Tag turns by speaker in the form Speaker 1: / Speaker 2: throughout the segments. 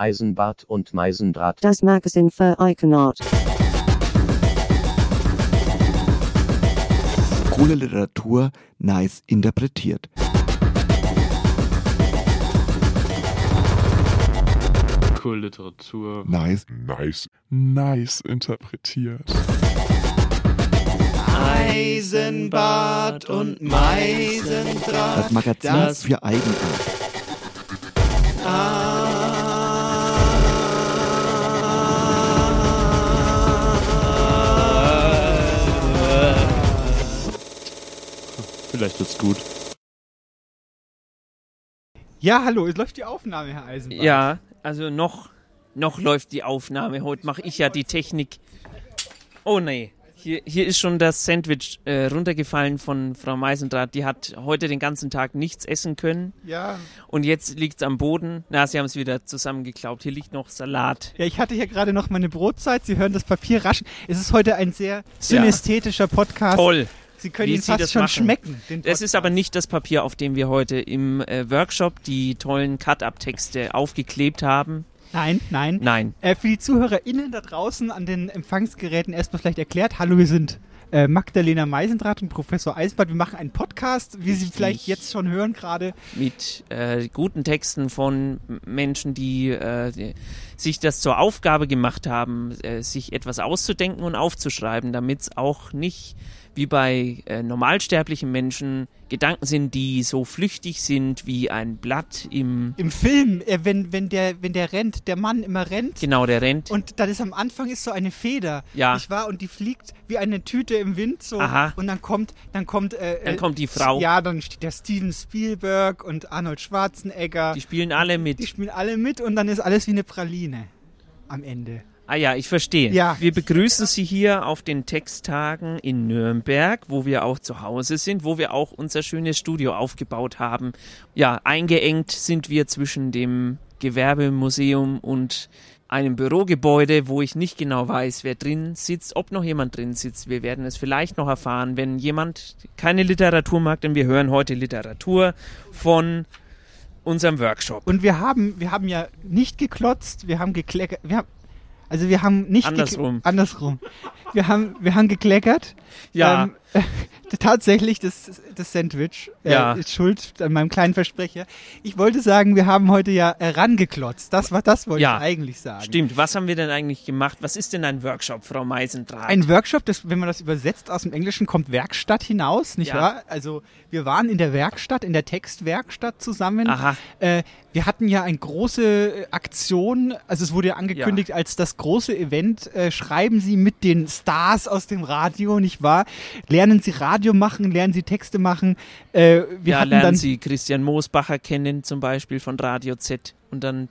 Speaker 1: Eisenbart und Meisendraht.
Speaker 2: Das Magazin für Eigenart.
Speaker 3: Coole Literatur, nice interpretiert.
Speaker 4: Cool Literatur.
Speaker 5: Nice, nice, nice interpretiert.
Speaker 6: Eisenbad und Meisendraht.
Speaker 3: Das Magazin
Speaker 6: Das-
Speaker 3: für Eigenart.
Speaker 4: Vielleicht wird's gut.
Speaker 7: Ja, hallo, es läuft die Aufnahme, Herr Eisenbahn.
Speaker 6: Ja, also noch, noch läuft die Aufnahme. Heute mache ich ja die Technik. Oh nee, hier, hier ist schon das Sandwich äh, runtergefallen von Frau Meisendraht. Die hat heute den ganzen Tag nichts essen können
Speaker 7: Ja.
Speaker 6: und jetzt liegt es am Boden. Na, sie haben es wieder zusammengeklaubt. Hier liegt noch Salat.
Speaker 7: Ja, ich hatte hier gerade noch meine Brotzeit. Sie hören das Papier raschen. Es ist heute ein sehr synästhetischer Podcast.
Speaker 6: Toll.
Speaker 7: Sie können ihn fast
Speaker 6: das
Speaker 7: schon
Speaker 6: machen.
Speaker 7: schmecken.
Speaker 6: Das ist aber nicht das Papier, auf dem wir heute im äh, Workshop die tollen Cut-Up-Texte aufgeklebt haben.
Speaker 7: Nein, nein.
Speaker 6: Nein.
Speaker 7: Äh, für die ZuhörerInnen da draußen an den Empfangsgeräten erstmal vielleicht erklärt. Hallo, wir sind äh, Magdalena Meisendrath und Professor Eisenbart. Wir machen einen Podcast, wie Sie vielleicht jetzt schon hören gerade.
Speaker 6: mit äh, guten Texten von Menschen, die, äh, die sich das zur Aufgabe gemacht haben, äh, sich etwas auszudenken und aufzuschreiben, damit es auch nicht wie bei äh, normalsterblichen Menschen Gedanken sind, die so flüchtig sind wie ein Blatt im
Speaker 7: Im Film, äh, wenn, wenn, der, wenn der rennt, der Mann immer rennt.
Speaker 6: genau der rennt.
Speaker 7: Und dann ist am Anfang ist so eine Feder,
Speaker 6: Ja.
Speaker 7: nicht wahr? Und die fliegt wie eine Tüte im Wind so.
Speaker 6: Aha.
Speaker 7: Und dann kommt, dann kommt, äh,
Speaker 6: Dann
Speaker 7: äh,
Speaker 6: kommt die Frau.
Speaker 7: Ja, dann steht der Steven Spielberg und Arnold Schwarzenegger.
Speaker 6: Die spielen alle
Speaker 7: Die
Speaker 6: mit.
Speaker 7: spielen alle mit und dann ist alles wie eine Praline am Ende.
Speaker 6: Ah ja, ich verstehe.
Speaker 7: Ja.
Speaker 6: Wir begrüßen Sie hier auf den Texttagen in Nürnberg, wo wir auch zu Hause sind, wo wir auch unser schönes Studio aufgebaut haben. Ja, eingeengt sind wir zwischen dem Gewerbemuseum und einem Bürogebäude, wo ich nicht genau weiß, wer drin sitzt, ob noch jemand drin sitzt. Wir werden es vielleicht noch erfahren, wenn jemand keine Literatur mag, denn wir hören heute Literatur von unserem Workshop.
Speaker 7: Und wir haben, wir haben ja nicht geklotzt, wir haben gekleckert, wir haben, also wir haben nicht
Speaker 6: Andersrum.
Speaker 7: andersrum. Wir haben, wir haben gekleckert.
Speaker 6: Ja.
Speaker 7: Ähm, äh, tatsächlich das, das Sandwich äh,
Speaker 6: Ja.
Speaker 7: ist schuld an meinem kleinen Versprecher. Ich wollte sagen, wir haben heute ja äh, rangeklotzt. Das war das wollte
Speaker 6: Ja.
Speaker 7: ich eigentlich sagen.
Speaker 6: Stimmt, was haben wir denn eigentlich gemacht? Was ist denn ein Workshop, Frau Meisendraht?
Speaker 7: Ein Workshop, das, wenn man das übersetzt aus dem Englischen, kommt Werkstatt hinaus, nicht
Speaker 6: Ja.
Speaker 7: wahr? Also wir waren in der Werkstatt, in der Textwerkstatt zusammen.
Speaker 6: Aha.
Speaker 7: Äh, wir hatten ja eine große äh, Aktion, also es wurde ja angekündigt als das große Event, äh, schreiben Sie mit den Stars aus dem Radio, nicht wahr? Lernen Sie Radio machen, lernen Sie Texte machen. Äh, wir
Speaker 6: ja,
Speaker 7: hatten
Speaker 6: lernen
Speaker 7: dann,
Speaker 6: Sie Christian Moosbacher kennen, zum Beispiel von Radio Z. Und dann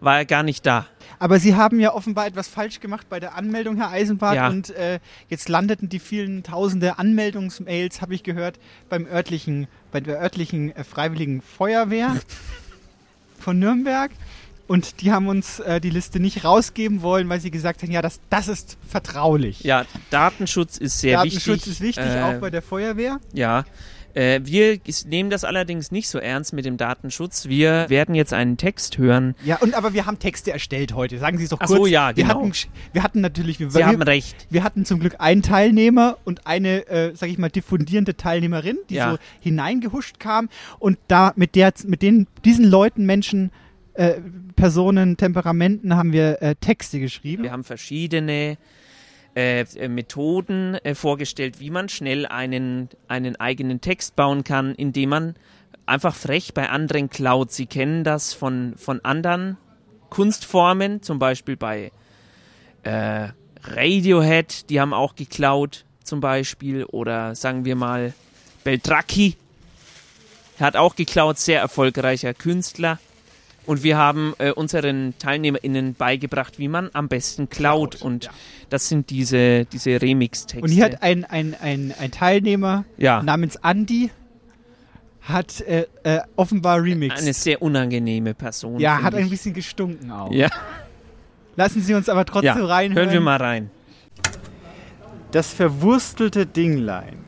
Speaker 6: war er gar nicht da.
Speaker 7: aber Sie haben ja offenbar etwas falsch gemacht bei der Anmeldung, Herr Eisenbart,
Speaker 6: Ja.
Speaker 7: und äh, jetzt landeten die vielen tausende Anmeldungsmails, habe ich gehört, beim örtlichen, bei der örtlichen äh, Freiwilligen Feuerwehr von Nürnberg. Und die haben uns äh, die Liste nicht rausgeben wollen, weil sie gesagt haben, ja, das, das ist vertraulich.
Speaker 6: Ja, Datenschutz ist sehr
Speaker 7: Datenschutz
Speaker 6: wichtig.
Speaker 7: ist wichtig,
Speaker 6: Äh,
Speaker 7: auch bei der Feuerwehr.
Speaker 6: Ja. Äh, wir nehmen das allerdings nicht so ernst mit dem Datenschutz. Wir werden jetzt einen Text hören.
Speaker 7: Ja, und aber wir haben Texte erstellt heute. Sagen Sie es doch
Speaker 6: Ach
Speaker 7: kurz.
Speaker 6: so, ja,
Speaker 7: wir
Speaker 6: genau.
Speaker 7: Hatten, wir hatten natürlich, wir,
Speaker 6: Sie
Speaker 7: wir,
Speaker 6: haben recht.
Speaker 7: wir hatten zum Glück einen Teilnehmer und eine, äh, sag ich mal, diffundierende Teilnehmerin, die
Speaker 6: Ja.
Speaker 7: so hineingehuscht kam und da mit der, mit den, diesen Leuten, Menschen, äh, Personen, Temperamenten haben wir äh, Texte geschrieben.
Speaker 6: Wir haben verschiedene äh, Methoden äh, vorgestellt, wie man schnell einen, einen eigenen Text bauen kann, indem man einfach frech bei anderen klaut. Sie kennen das von, von anderen Kunstformen, zum Beispiel bei äh, Radiohead, die haben auch geklaut, zum Beispiel, oder sagen wir mal Beltracchi, hat auch geklaut, sehr erfolgreicher Künstler. Und wir haben äh, unseren TeilnehmerInnen beigebracht, wie man am besten klaut.
Speaker 7: Klaut,
Speaker 6: und
Speaker 7: ja.
Speaker 6: das sind diese, diese Remix-Texte.
Speaker 7: Und hier hat ein, ein, ein, ein Teilnehmer
Speaker 6: ja,
Speaker 7: namens Andy hat äh, äh, offenbar remixed.
Speaker 6: eine sehr unangenehme Person.
Speaker 7: ja, hat ein
Speaker 6: ich.
Speaker 7: bisschen gestunken auch.
Speaker 6: Ja,
Speaker 7: Lassen Sie uns aber trotzdem
Speaker 6: ja.
Speaker 7: reinhören.
Speaker 6: hören wir mal rein.
Speaker 8: Das verwurstelte Dinglein.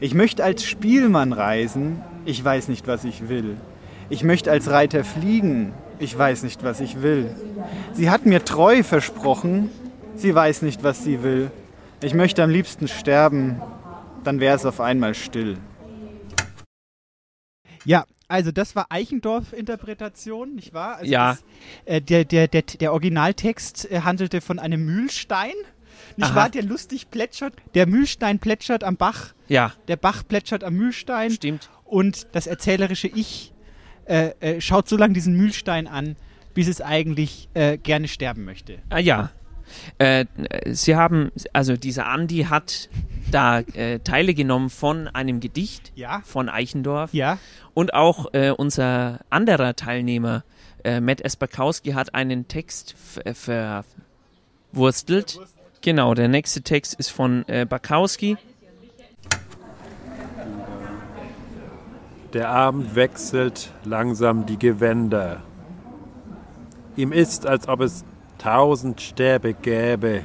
Speaker 8: Ich möchte als Spielmann reisen, ich weiß nicht, was ich will. Ich möchte als Reiter fliegen, ich weiß nicht, was ich will. Sie hat mir treu versprochen, sie weiß nicht, was sie will. Ich möchte am liebsten sterben, dann wäre es auf einmal still.
Speaker 7: Ja, also das war Eichendorff-Interpretation, nicht wahr? Also
Speaker 6: Ja.
Speaker 7: Das, äh, der, der, der, der Originaltext äh, handelte von einem Mühlstein, nicht
Speaker 6: Aha.
Speaker 7: wahr? Der lustig plätschert. Der Mühlstein plätschert am Bach,
Speaker 6: Ja,
Speaker 7: der Bach plätschert am Mühlstein
Speaker 6: stimmt.
Speaker 7: und das erzählerische Ich äh, äh, schaut so lange diesen Mühlstein an, bis es eigentlich äh, gerne sterben möchte.
Speaker 6: Ah ja. Äh, Sie haben, also dieser Andi hat da äh, Teile genommen von einem Gedicht
Speaker 7: Ja.
Speaker 6: von Eichendorff
Speaker 7: Ja,
Speaker 6: und auch unser anderer Teilnehmer, Matt Esperkowski, hat einen Text ver- verwurstelt. Genau, der nächste Text ist von Bakowski.
Speaker 9: Der Abend wechselt langsam die Gewänder. Ihm ist, als ob es tausend Stäbe gäbe.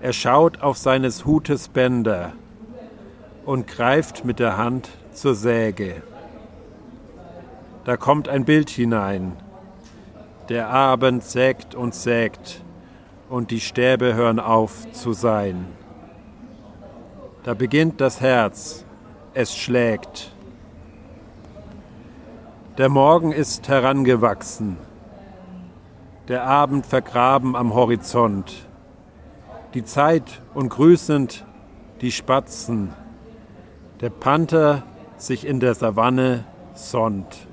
Speaker 9: Er schaut auf seines Hutes Bänder und greift mit der Hand zur Säge. Da kommt ein Bild hinein. Der Abend sägt und sägt und die Stäbe hören auf zu sein. Da beginnt das Herz, es schlägt. Der Morgen ist herangewachsen, der Abend vergraben am Horizont, die Zeit und grüßend die Spatzen, der Panther sich in der Savanne sonnt.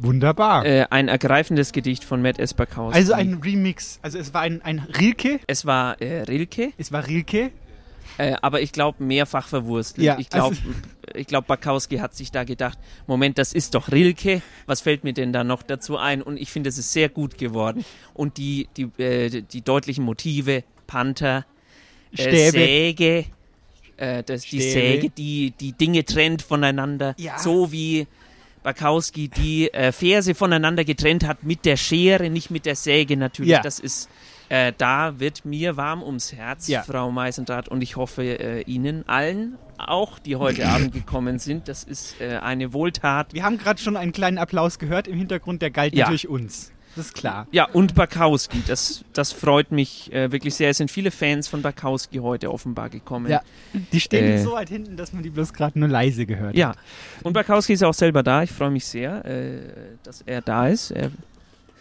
Speaker 7: wunderbar.
Speaker 6: Äh, ein ergreifendes Gedicht von Matt Esperkowski.
Speaker 7: also ein Remix, also es war ein, ein Rilke,
Speaker 6: es war äh, Rilke,
Speaker 7: es war Rilke.
Speaker 6: Äh, aber ich glaube mehrfach verwurstelt.
Speaker 7: Ja,
Speaker 6: ich glaube,
Speaker 7: also-
Speaker 6: ich glaube, Bakowski hat sich da gedacht, Moment, das ist doch Rilke. Was fällt mir denn da noch dazu ein? Und ich finde, es ist sehr gut geworden. Und die die äh, die deutlichen Motive, Panther, äh. Säge, äh, das, die. Säge, die die Dinge trennt voneinander,
Speaker 7: Ja.
Speaker 6: so wie Bakowski die äh, Verse voneinander getrennt hat mit der Schere, nicht mit der Säge natürlich.
Speaker 7: Ja.
Speaker 6: Das ist, äh, da wird mir warm ums Herz,
Speaker 7: Ja.
Speaker 6: Frau Meisendrath, und ich hoffe äh, Ihnen allen auch, die heute Abend gekommen sind. Das ist äh, eine Wohltat.
Speaker 7: Wir haben gerade schon einen kleinen Applaus gehört im Hintergrund, der galt
Speaker 6: Ja.
Speaker 7: natürlich uns. Das ist klar.
Speaker 6: Ja, und Bakowski, das, das freut mich äh, wirklich sehr. Es sind viele Fans von Bakowski heute offenbar gekommen.
Speaker 7: Ja. Die stehen
Speaker 6: Äh.
Speaker 7: so weit hinten, dass man die bloß gerade nur leise gehört
Speaker 6: Ja,
Speaker 7: hat.
Speaker 6: und Bakowski ist auch selber da. Ich freue mich sehr, äh, dass er da ist. Er,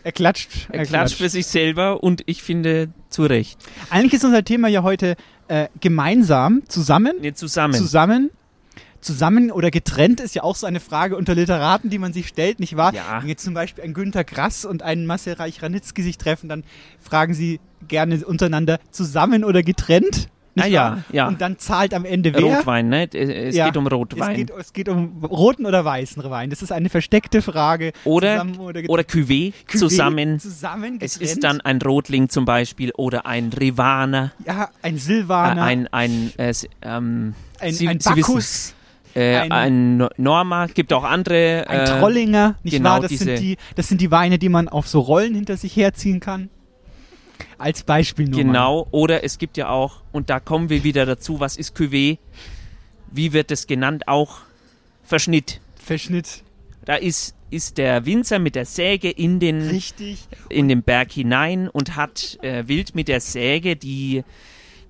Speaker 7: Er klatscht.
Speaker 6: er klatscht für sich selber und ich finde zu Recht.
Speaker 7: Eigentlich ist unser Thema ja heute äh, gemeinsam, zusammen,
Speaker 6: Nee, zusammen.
Speaker 7: zusammen, zusammen oder getrennt ist ja auch so eine Frage unter Literaten, die man sich stellt, nicht wahr?
Speaker 6: Ja.
Speaker 7: Wenn jetzt zum Beispiel ein Günter Grass und ein Marcel Reich-Ranitzky sich treffen, dann fragen sie gerne untereinander zusammen oder getrennt. Nicht
Speaker 6: Ah, ja,
Speaker 7: wahr?
Speaker 6: ja.
Speaker 7: Und dann zahlt am Ende wer?
Speaker 6: Rotwein, ne? Es
Speaker 7: Ja,
Speaker 6: geht um
Speaker 7: Es
Speaker 6: Rotwein.
Speaker 7: geht, es geht um roten oder weißen Wein. Das ist eine versteckte Frage.
Speaker 6: Oder,
Speaker 7: Zusammen oder,
Speaker 6: oder Cuvée,
Speaker 7: Cuvée,
Speaker 6: zusammen.
Speaker 7: Zusammen
Speaker 6: Es ist dann ein Rotling zum Beispiel oder ein Rivaner,
Speaker 7: ja, ein Silvaner,
Speaker 6: ein, ein, äh, ähm,
Speaker 7: ein,
Speaker 6: Sie-
Speaker 7: ein Bacchus,
Speaker 6: äh,
Speaker 7: ein-
Speaker 6: ein, No- Norma, gibt auch andere.
Speaker 7: ein
Speaker 6: äh,
Speaker 7: Trollinger, nicht
Speaker 6: genau
Speaker 7: wahr? Das
Speaker 6: diese-
Speaker 7: sind, die, das sind die Weine, die man auf so Rollen hinter sich herziehen kann. Als Beispiel nur mal.
Speaker 6: Genau, oder es gibt ja auch, und da kommen wir wieder dazu, was ist Cuvée? Wie wird es genannt? Auch Verschnitt.
Speaker 7: Verschnitt.
Speaker 6: Da ist, ist der Winzer mit der Säge in den,
Speaker 7: Richtig.
Speaker 6: in den Berg hinein und hat äh, wild mit der Säge die,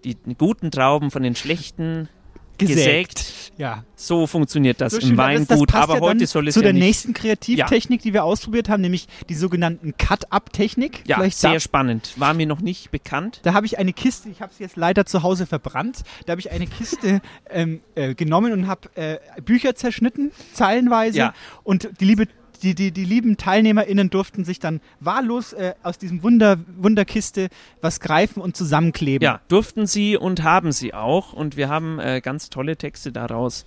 Speaker 6: die guten Trauben von den schlechten
Speaker 7: Gesägt.
Speaker 6: gesägt.
Speaker 7: Ja.
Speaker 6: So funktioniert das
Speaker 7: So
Speaker 6: im Weingut, aber
Speaker 7: ja
Speaker 6: heute soll es
Speaker 7: zu
Speaker 6: ja
Speaker 7: der
Speaker 6: nicht.
Speaker 7: nächsten Kreativtechnik, die wir ausprobiert haben, nämlich die sogenannten Cut-Up-Technik.
Speaker 6: Ja,
Speaker 7: Vielleicht
Speaker 6: sehr
Speaker 7: da-
Speaker 6: spannend. War mir noch nicht bekannt.
Speaker 7: Da habe ich eine Kiste, ich habe sie jetzt leider zu Hause verbrannt. Da habe ich eine Kiste ähm, äh, genommen und habe äh, Bücher zerschnitten, zeilenweise.
Speaker 6: Ja.
Speaker 7: Und die liebe die, die, die lieben TeilnehmerInnen durften sich dann wahllos äh, aus diesem Wunder, Wunderkiste was greifen und zusammenkleben.
Speaker 6: Ja, durften sie und haben sie auch. Und wir haben äh, ganz tolle Texte daraus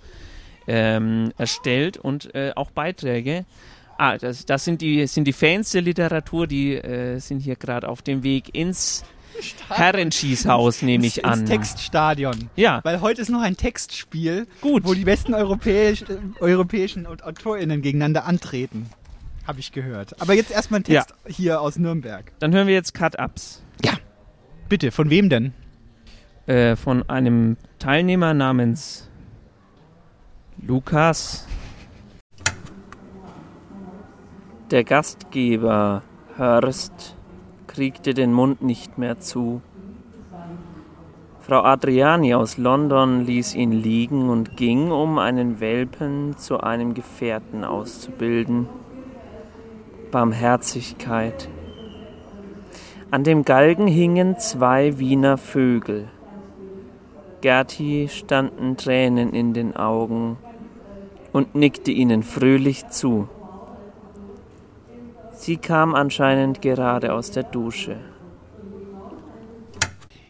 Speaker 6: ähm, erstellt und äh, auch Beiträge. Ah, das, das sind, die, sind die Fans der Literatur, die äh, sind hier gerade auf dem Weg ins Herrenschießhaus, nehme ich
Speaker 7: ins,
Speaker 6: an.
Speaker 7: Ins Textstadion.
Speaker 6: Ja.
Speaker 7: Weil heute ist noch ein Textspiel,
Speaker 6: Gut.
Speaker 7: wo die besten europäisch, äh, europäischen und AutorInnen gegeneinander antreten. Habe ich gehört. Aber jetzt erstmal ein Text hier aus Nürnberg.
Speaker 6: Dann hören wir jetzt Cut-Ups.
Speaker 7: Bitte, von wem denn?
Speaker 6: Äh, von einem Teilnehmer namens Lukas. Der Gastgeber Hörst kriegte den Mund nicht mehr zu. Frau Adriani aus London ließ ihn liegen und ging, um einen Welpen zu einem Gefährten auszubilden. Barmherzigkeit. An dem Galgen hingen zwei Wiener Vögel. Gerti standen Tränen in den Augen und nickte ihnen fröhlich zu. Sie kam anscheinend gerade aus der Dusche.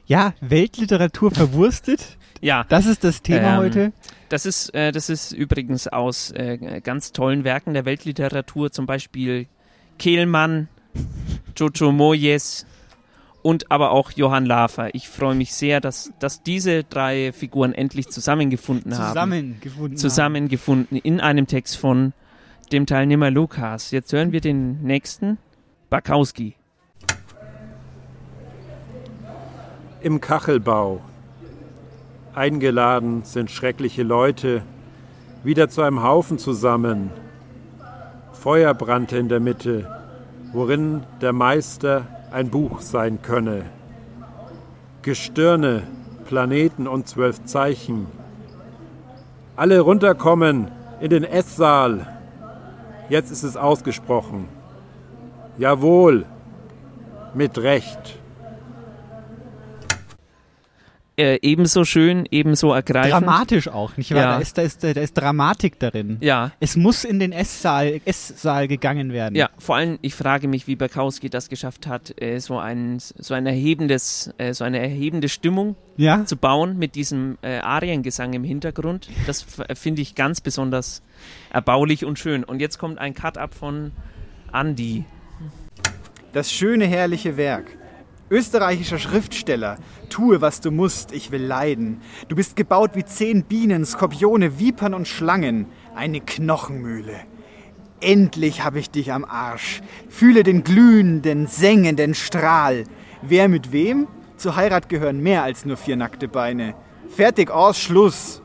Speaker 7: Ja, Weltliteratur verwurstet.
Speaker 6: Ja.
Speaker 7: Das ist das Thema
Speaker 6: Ähm,
Speaker 7: heute.
Speaker 6: Das ist, äh, das ist übrigens aus äh, ganz tollen Werken der Weltliteratur, zum Beispiel Kehlmann, Jojo Moyes und aber auch Johann Lafer. Ich freue mich sehr, dass, dass diese drei Figuren endlich zusammengefunden haben.
Speaker 7: Zusammengefunden.
Speaker 6: Zusammengefunden in einem Text von dem Teilnehmer Lukas. Jetzt hören wir den nächsten, Bakowski.
Speaker 9: Im Kachelbau. Eingeladen sind schreckliche Leute, wieder zu einem Haufen zusammen. Feuer brannte in der Mitte, worin der Meister ein Buch sein könne. Gestirne, Planeten und zwölf Zeichen. Alle runterkommen in den Esssaal. Jetzt ist es ausgesprochen. Jawohl, mit Recht.
Speaker 6: Äh, ebenso schön, ebenso ergreifend.
Speaker 7: Dramatisch auch, nicht wahr?
Speaker 6: Ja.
Speaker 7: Da, ist, da, ist, da ist Dramatik darin.
Speaker 6: Ja.
Speaker 7: Es muss in den Esssaal, Esssaal gegangen werden.
Speaker 6: Ja, vor allem, ich frage mich, wie Bakowski das geschafft hat, äh, so ein, so ein erhebendes, äh, so eine erhebende Stimmung
Speaker 7: Ja.
Speaker 6: zu bauen mit diesem äh, Ariengesang im Hintergrund. Das äh, finde ich ganz besonders erbaulich und schön. Und jetzt kommt ein Cut-Up von Andy.
Speaker 8: Das schöne, herrliche Werk. Österreichischer Schriftsteller, tue, was du musst, ich will leiden. Du bist gebaut wie zehn Bienen, Skorpione, Vipern und Schlangen. Eine Knochenmühle. Endlich habe ich dich am Arsch. Fühle den glühenden, sengenden Strahl. Wer mit wem? Zur Heirat gehören mehr als nur vier nackte Beine. Fertig, aus, Schluss.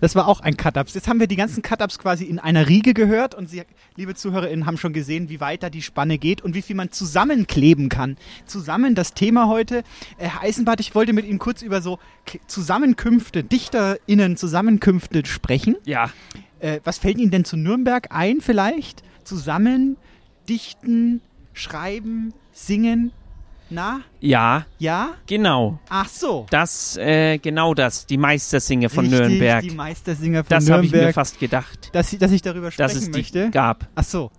Speaker 7: Das war auch ein Cut-Ups. Jetzt haben wir die ganzen Cut-Ups quasi in einer Riege gehört und Sie, liebe ZuhörerInnen, haben schon gesehen, wie weit da die Spanne geht und wie viel man zusammenkleben kann. Zusammen das Thema heute. Äh, Herr Eisenbart, ich wollte mit Ihnen kurz über so Zusammenkünfte, DichterInnen Zusammenkünfte sprechen.
Speaker 6: Ja.
Speaker 7: Äh, was fällt Ihnen denn zu Nürnberg ein vielleicht? Zusammen, dichten, schreiben, singen? Na?
Speaker 6: Ja,
Speaker 7: Ja?
Speaker 6: genau.
Speaker 7: Ach so.
Speaker 6: Das, äh, genau das, die Meistersinger von
Speaker 7: Richtig,
Speaker 6: Nürnberg.
Speaker 7: die Meistersinger von
Speaker 6: das habe ich mir
Speaker 7: Nürnberg.
Speaker 6: fast gedacht,
Speaker 7: dass, dass ich darüber sprechen
Speaker 6: dass es die
Speaker 7: möchte.
Speaker 6: gab.
Speaker 7: Ach so.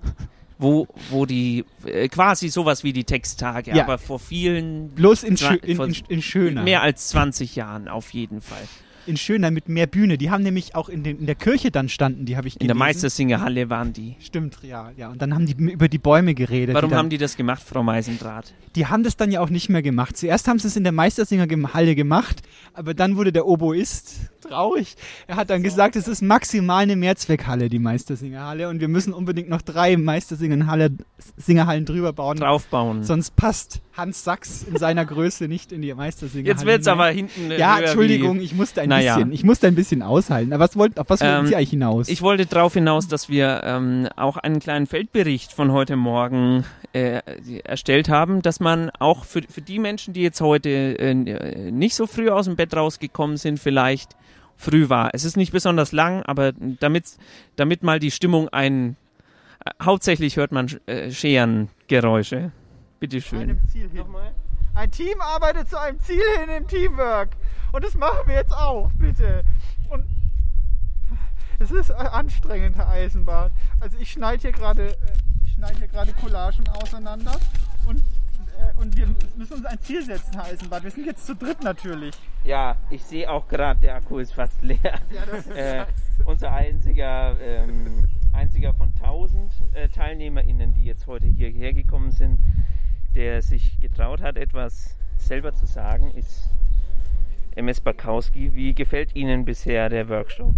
Speaker 6: Wo, wo die, äh, quasi sowas wie die Texttage,
Speaker 7: Ja.
Speaker 6: aber vor vielen,
Speaker 7: Bloß in, in, in, in schöner.
Speaker 6: mehr als 20 Jahren auf jeden Fall.
Speaker 7: In schöner mit mehr Bühne. Die haben nämlich auch in, den, in der Kirche dann standen, die habe ich
Speaker 6: In der
Speaker 7: gelesen.
Speaker 6: Meistersingerhalle waren die.
Speaker 7: Stimmt, ja, ja. Und dann haben die über die Bäume geredet.
Speaker 6: Warum
Speaker 7: die
Speaker 6: haben die das gemacht, Frau Meisendraht?
Speaker 7: Die haben das dann ja auch nicht mehr gemacht. Zuerst haben sie es in der Meistersingerhalle gemacht, aber dann wurde der Oboist traurig. Er hat dann gesagt, es ist maximal eine Mehrzweckhalle, die Meistersingerhalle, und wir müssen unbedingt noch drei Meistersingerhalle, Singerhallen drüber bauen.
Speaker 6: Draufbauen.
Speaker 7: Sonst passt Hans Sachs in seiner Größe nicht in die Meistersingerhalle.
Speaker 6: Jetzt wird's
Speaker 7: hinein.
Speaker 6: aber hinten. äh,
Speaker 7: Ja, Entschuldigung, ich musste ein
Speaker 6: Naja.
Speaker 7: bisschen, ich musste ein bisschen aushalten. Aber was wollt, auf was wollten
Speaker 6: Ähm,
Speaker 7: Sie eigentlich hinaus?
Speaker 6: Ich wollte darauf hinaus, dass wir ähm, auch einen kleinen Feldbericht von heute Morgen äh, erstellt haben, dass man auch für, für die Menschen, die jetzt heute äh, nicht so früh aus dem Bett rausgekommen sind, vielleicht früh war. Es ist nicht besonders lang, aber damit, damit mal die Stimmung ein. Äh, hauptsächlich hört man äh, Scherengeräusche. Bitteschön.
Speaker 8: einem Ziel hin. Ein Team arbeitet zu einem Ziel hin im Teamwork. Und das machen wir jetzt auch, bitte. Und es ist anstrengend, Herr Eisenbart. Also ich schneide hier gerade äh, ich schneide hier gerade Collagen auseinander und, und wir müssen uns ein Ziel setzen, Herr Eisenbart. Wir sind jetzt zu dritt natürlich.
Speaker 6: Ja, ich sehe auch gerade, der Akku ist fast leer. äh, unser einziger, ähm, einziger von 1000 äh, TeilnehmerInnen, die jetzt heute hierher gekommen sind, der sich getraut hat, etwas selber zu sagen, ist MS Bakowski. Wie gefällt Ihnen bisher der Workshop?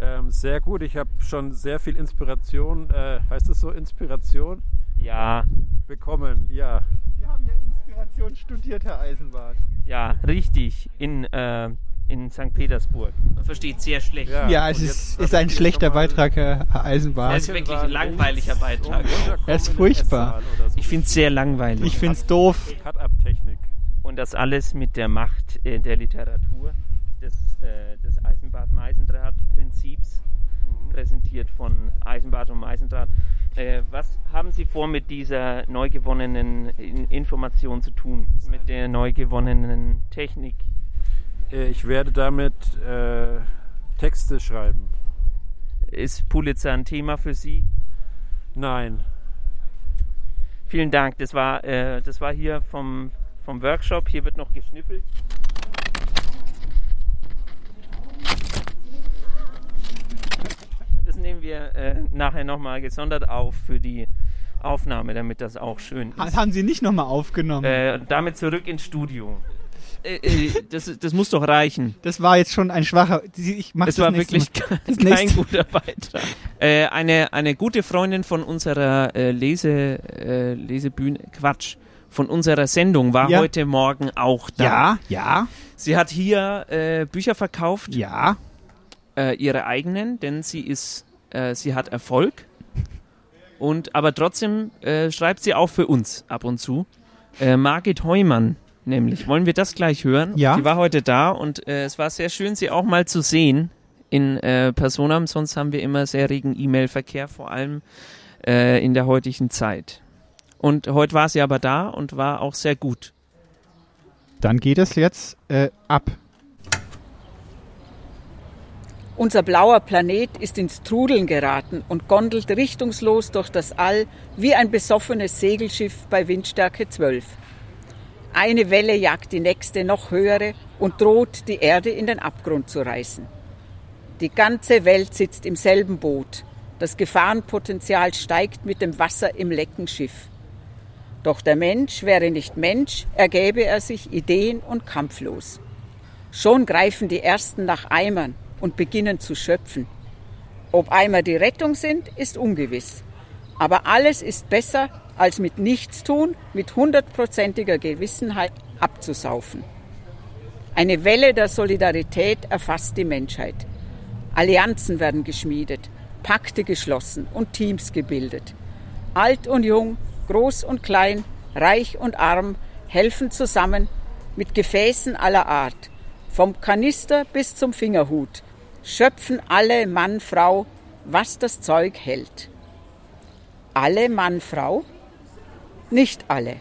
Speaker 9: Ähm, sehr gut, ich habe schon sehr viel Inspiration, äh, heißt es so Inspiration?
Speaker 6: Ja.
Speaker 9: Bekommen, ja.
Speaker 7: Sie haben ja Inspiration studiert, Herr Eisenbart.
Speaker 6: Ja, richtig, in, äh, in St. Petersburg. Man versteht sehr schlecht.
Speaker 7: Ja, es ist, ist ein schlechter Beitrag, Herr Eisenbart.
Speaker 6: Es ist wirklich ein langweiliger Beitrag.
Speaker 7: Er ist furchtbar.
Speaker 6: Ich finde es sehr langweilig.
Speaker 7: Ich finde es doof.
Speaker 9: Cut-Up-Technik.
Speaker 6: Und das alles mit der Macht äh, der Literatur, des, äh, des Eisenbart-Meisendraht-Prinzips, präsentiert von Eisenbart und Meisendraht. Äh, was haben Sie vor mit dieser neu gewonnenen In Information zu tun? Mit der neu gewonnenen Technik?
Speaker 9: Äh, Ich werde damit äh, Texte schreiben.
Speaker 6: Ist Pulitzer ein Thema für Sie?
Speaker 9: Nein.
Speaker 6: Vielen Dank. Das war, äh, das war hier vom, vom Workshop. Hier wird noch geschnippelt. Nehmen wir äh, nachher nochmal gesondert auf für die Aufnahme, damit das auch schön
Speaker 7: Das
Speaker 6: ist.
Speaker 7: haben Sie nicht nochmal aufgenommen.
Speaker 6: Äh, damit zurück ins Studio. Äh, äh, das, das muss doch reichen.
Speaker 7: Das war jetzt schon ein schwacher. Ich mach
Speaker 6: Es
Speaker 7: das
Speaker 6: war wirklich
Speaker 7: Mal.
Speaker 6: kein,
Speaker 7: Das
Speaker 6: kein guter Beitrag. Äh, eine, eine gute Freundin von unserer äh, Lese, äh, Lesebühne, Quatsch, von unserer Sendung war
Speaker 7: Ja.
Speaker 6: heute Morgen auch da.
Speaker 7: Ja, ja,
Speaker 6: Sie hat hier äh, Bücher verkauft,
Speaker 7: ja.
Speaker 6: äh, ihre eigenen, denn sie ist, äh, sie hat Erfolg. Und aber trotzdem äh, schreibt sie auch für uns ab und zu. Äh, Margit Heumann, nämlich. Wollen wir das gleich hören?
Speaker 7: Ja.
Speaker 6: Die war heute da und äh, es war sehr schön, sie auch mal zu sehen in äh, Personam. Sonst haben wir immer sehr regen E-Mail-Verkehr, vor allem äh, in der heutigen Zeit. Und heute war sie aber da und war auch sehr gut.
Speaker 7: Dann geht es jetzt ab.
Speaker 10: Unser blauer Planet ist ins Trudeln geraten und gondelt richtungslos durch das All wie ein besoffenes Segelschiff bei Windstärke 12. Eine Welle jagt die nächste noch höhere und droht, die Erde in den Abgrund zu reißen. Die ganze Welt sitzt im selben Boot. Das Gefahrenpotenzial steigt mit dem Wasser im Leckenschiff. Doch der Mensch wäre nicht Mensch, ergäbe er sich ideen- und kampflos. Schon greifen die Ersten nach Eimern und beginnen zu schöpfen. Ob Eimer die Rettung sind, ist ungewiss. Aber alles ist besser, als mit Nichtstun mit hundertprozentiger Gewissenheit abzusaufen. Eine Welle der Solidarität erfasst die Menschheit. Allianzen werden geschmiedet, Pakte geschlossen und Teams gebildet. Alt und jung, groß und klein, reich und arm helfen zusammen mit Gefäßen aller Art, vom Kanister bis zum Fingerhut, schöpfen alle Mann, Frau, was das Zeug hält. Alle Mann, Frau? Nicht alle.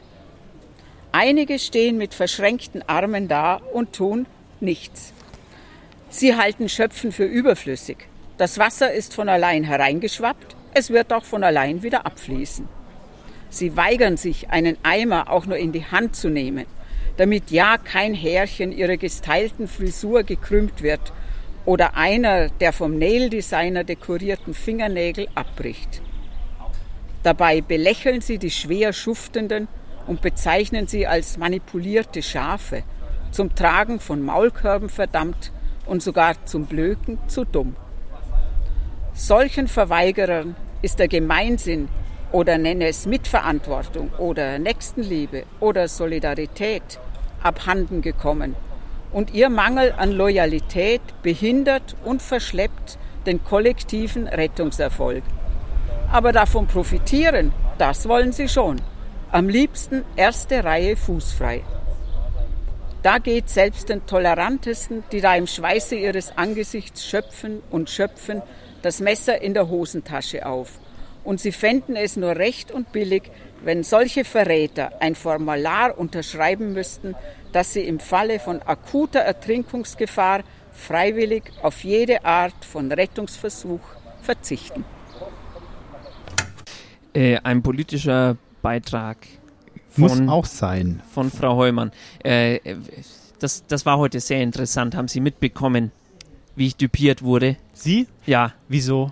Speaker 10: Einige stehen mit verschränkten Armen da und tun nichts. Sie halten Schöpfen für überflüssig. Das Wasser ist von allein hereingeschwappt, es wird auch von allein wieder abfließen. Sie weigern sich, einen Eimer auch nur in die Hand zu nehmen, damit ja kein Härchen ihrer gestylten Frisur gekrümmt wird oder einer der vom Nail-Designer dekorierten Fingernägel abbricht. Dabei belächeln sie die schwer Schuftenden und bezeichnen sie als manipulierte Schafe, zum Tragen von Maulkörben verdammt und sogar zum Blöken zu dumm. Solchen Verweigerern ist der Gemeinsinn oder nenne es Mitverantwortung oder Nächstenliebe oder Solidarität abhanden gekommen und ihr Mangel an Loyalität behindert und verschleppt den kollektiven Rettungserfolg. Aber davon profitieren, das wollen sie schon. Am liebsten erste Reihe fußfrei. Da geht selbst den Tolerantesten, die da im Schweiße ihres Angesichts schöpfen und schöpfen, das Messer in der Hosentasche auf. Und sie fänden es nur recht und billig, wenn solche Verräter ein Formular unterschreiben müssten, dass sie im Falle von akuter Ertrinkungsgefahr freiwillig auf jede Art von Rettungsversuch verzichten.
Speaker 6: Äh, ein politischer Beitrag
Speaker 7: Muss
Speaker 6: von,
Speaker 7: auch sein.
Speaker 6: von Frau Heumann. Äh, Das, das war heute sehr interessant. Haben Sie mitbekommen, wie ich düpiert wurde?
Speaker 7: Sie?
Speaker 6: Ja.
Speaker 7: Wieso?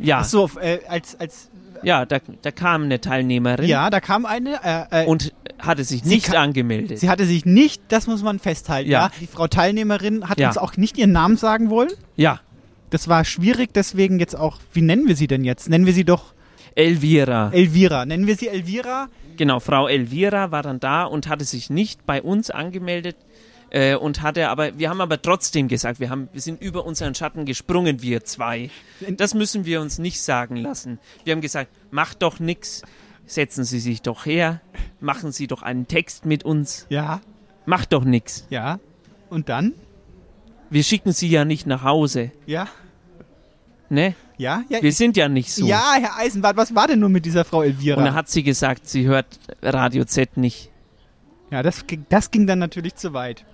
Speaker 6: Ja.
Speaker 7: Ach so, äh, als, als,
Speaker 6: Ja, da, da kam eine Teilnehmerin
Speaker 7: ja, da kam eine, äh, äh,
Speaker 6: und hatte sich
Speaker 7: Sie
Speaker 6: nicht angemeldet.
Speaker 7: sie hatte sich nicht, das muss man festhalten, ja.
Speaker 6: Ja.
Speaker 7: Die Frau Teilnehmerin hat
Speaker 6: Ja.
Speaker 7: uns auch nicht ihren Namen sagen wollen.
Speaker 6: ja,
Speaker 7: Das war schwierig, deswegen jetzt auch, wie nennen wir sie denn jetzt? Nennen wir sie doch
Speaker 6: Elvira.
Speaker 7: Elvira. Nennen wir sie Elvira?
Speaker 6: Genau, Frau Elvira war dann da und hatte sich nicht bei uns angemeldet äh, und hatte aber, wir haben aber trotzdem gesagt, wir haben, wir sind über unseren Schatten gesprungen, wir zwei. Das müssen wir uns nicht sagen lassen. Wir haben gesagt, macht doch nix, setzen Sie sich doch her, machen Sie doch einen Text mit uns,
Speaker 7: Ja,
Speaker 6: macht doch nix.
Speaker 7: ja. Und dann?
Speaker 6: Wir schicken Sie ja nicht nach Hause,
Speaker 7: Ja,
Speaker 6: ne?
Speaker 7: ja, ja.
Speaker 6: Wir sind ja nicht so.
Speaker 7: Ja, Herr Eisenbart, was war denn nun mit dieser Frau Elvira?
Speaker 6: Und dann hat sie gesagt, sie hört Radio Z nicht.
Speaker 7: ja, das, ging- das ging dann natürlich zu weit.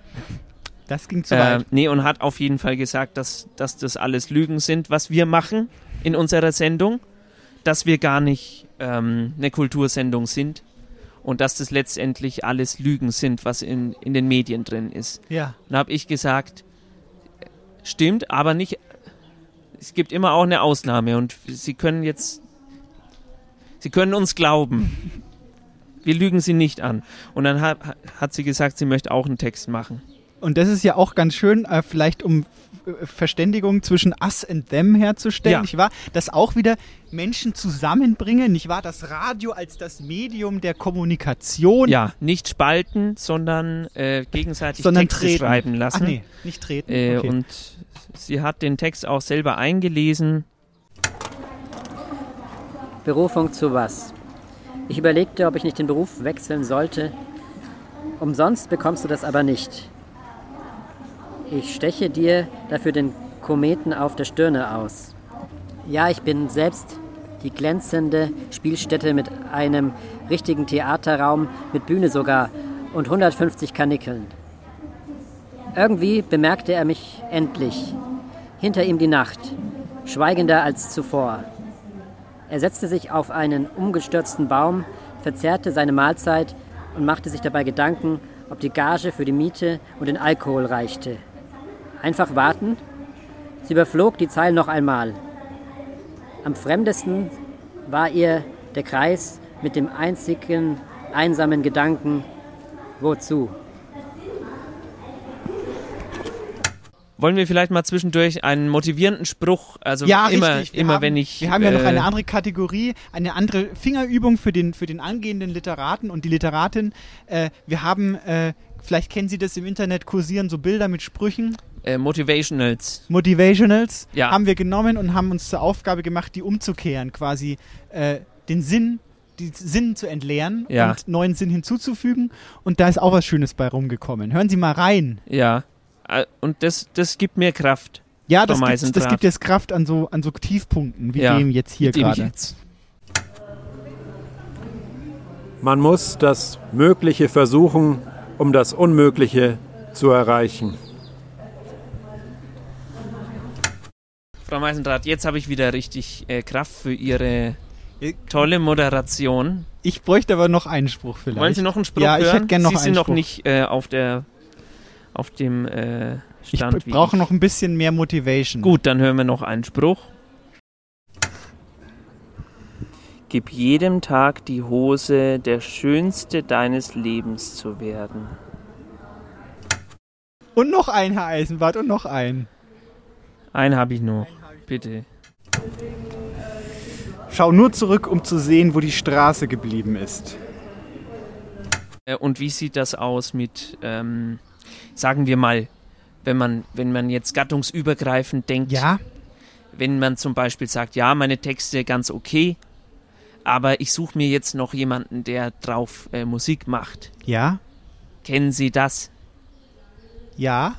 Speaker 7: Das ging zu
Speaker 6: Äh,
Speaker 7: weit.
Speaker 6: nee, und hat auf jeden Fall gesagt, dass, dass das alles Lügen sind, was wir machen in unserer Sendung, dass wir gar nicht ähm, eine Kultursendung sind und dass das letztendlich alles Lügen sind, was in, in den Medien drin ist.
Speaker 7: Ja.
Speaker 6: Und habe ich gesagt, stimmt, aber nicht, es gibt immer auch eine Ausnahme und Sie können jetzt, Sie können uns glauben. Wir lügen Sie nicht an. Und dann hat, hat sie gesagt, sie möchte auch einen Text machen.
Speaker 7: Und das ist ja auch ganz schön, äh, vielleicht um Verständigung zwischen us and them herzustellen,
Speaker 6: Ja.
Speaker 7: nicht wahr? Das auch wieder Menschen zusammenbringen, nicht wahr? Das Radio als das Medium der Kommunikation.
Speaker 6: Ja, nicht spalten, sondern äh, gegenseitig
Speaker 7: Sondern
Speaker 6: Texte
Speaker 7: treten.
Speaker 6: schreiben lassen.
Speaker 7: Ach nee, nicht treten.
Speaker 6: Äh,
Speaker 7: okay.
Speaker 6: Und sie hat den Text auch selber eingelesen.
Speaker 11: Berufung zu was? Ich überlegte, ob ich nicht den Beruf wechseln sollte. Umsonst bekommst du das aber nicht. Ich steche dir dafür den Kometen auf der Stirne aus. Ja, ich bin selbst die glänzende Spielstätte mit einem richtigen Theaterraum, mit Bühne sogar und 150 Karnickeln. Irgendwie bemerkte er mich endlich. Hinter ihm die Nacht, schweigender als zuvor. Er setzte sich auf einen umgestürzten Baum, verzehrte seine Mahlzeit und machte sich dabei Gedanken, ob die Gage für die Miete und den Alkohol reichte. Einfach warten? Sie überflog die Zeilen noch einmal. Am fremdesten war ihr der Kreis mit dem einzigen einsamen Gedanken, wozu?
Speaker 6: Wollen wir vielleicht mal zwischendurch einen motivierenden Spruch, also
Speaker 7: ja,
Speaker 6: immer, immer
Speaker 7: haben,
Speaker 6: wenn ich.
Speaker 7: Wir haben ja noch
Speaker 6: äh,
Speaker 7: eine andere Kategorie, eine andere Fingerübung für den, für den angehenden Literaten und die Literatin. Äh, wir haben, äh, vielleicht kennen Sie das im Internet, kursieren so Bilder mit Sprüchen.
Speaker 6: Äh, Motivationals.
Speaker 7: Motivationals
Speaker 6: Ja.
Speaker 7: haben wir genommen und haben uns zur Aufgabe gemacht, die umzukehren, quasi äh, den Sinn, die Sinn zu entleeren
Speaker 6: Ja.
Speaker 7: und neuen Sinn hinzuzufügen. Und da ist auch was Schönes bei rumgekommen. Hören Sie mal rein.
Speaker 6: Ja. Äh, Und das, das gibt mir Kraft.
Speaker 7: Ja, das, gibt, das gibt jetzt Kraft an so, an so Tiefpunkten, wie
Speaker 6: Ja,
Speaker 7: dem jetzt hier gerade.
Speaker 6: jetzt-
Speaker 9: Man muss das Mögliche versuchen, um das Unmögliche zu erreichen.
Speaker 6: Frau Meisendrath, jetzt habe ich wieder richtig äh, Kraft für Ihre tolle Moderation.
Speaker 7: Ich bräuchte aber noch einen Spruch vielleicht.
Speaker 6: Wollen Sie noch einen Spruch
Speaker 7: Ja,
Speaker 6: hören?
Speaker 7: ich hätte gerne noch
Speaker 6: Sie
Speaker 7: einen
Speaker 6: sind noch nicht äh, auf der auf dem äh,
Speaker 7: Ich
Speaker 6: Stand. wie
Speaker 7: brauche noch ein bisschen mehr Motivation.
Speaker 6: Gut, dann hören wir noch einen Spruch. Gib jedem Tag die Hose, der schönste deines Lebens zu werden.
Speaker 7: Und noch ein, Herr Eisenbart, und noch ein.
Speaker 6: Einen habe ich noch. Bitte.
Speaker 8: Schau nur zurück, um zu sehen, wo die Straße geblieben ist.
Speaker 6: Äh, Und wie sieht das aus mit, ähm, sagen wir mal, wenn man, wenn man jetzt gattungsübergreifend denkt,
Speaker 7: ja.
Speaker 6: wenn man zum Beispiel sagt, ja, meine Texte ganz okay, aber ich suche mir jetzt noch jemanden, der drauf äh, Musik macht.
Speaker 7: Ja?
Speaker 6: Kennen Sie das?
Speaker 7: Ja.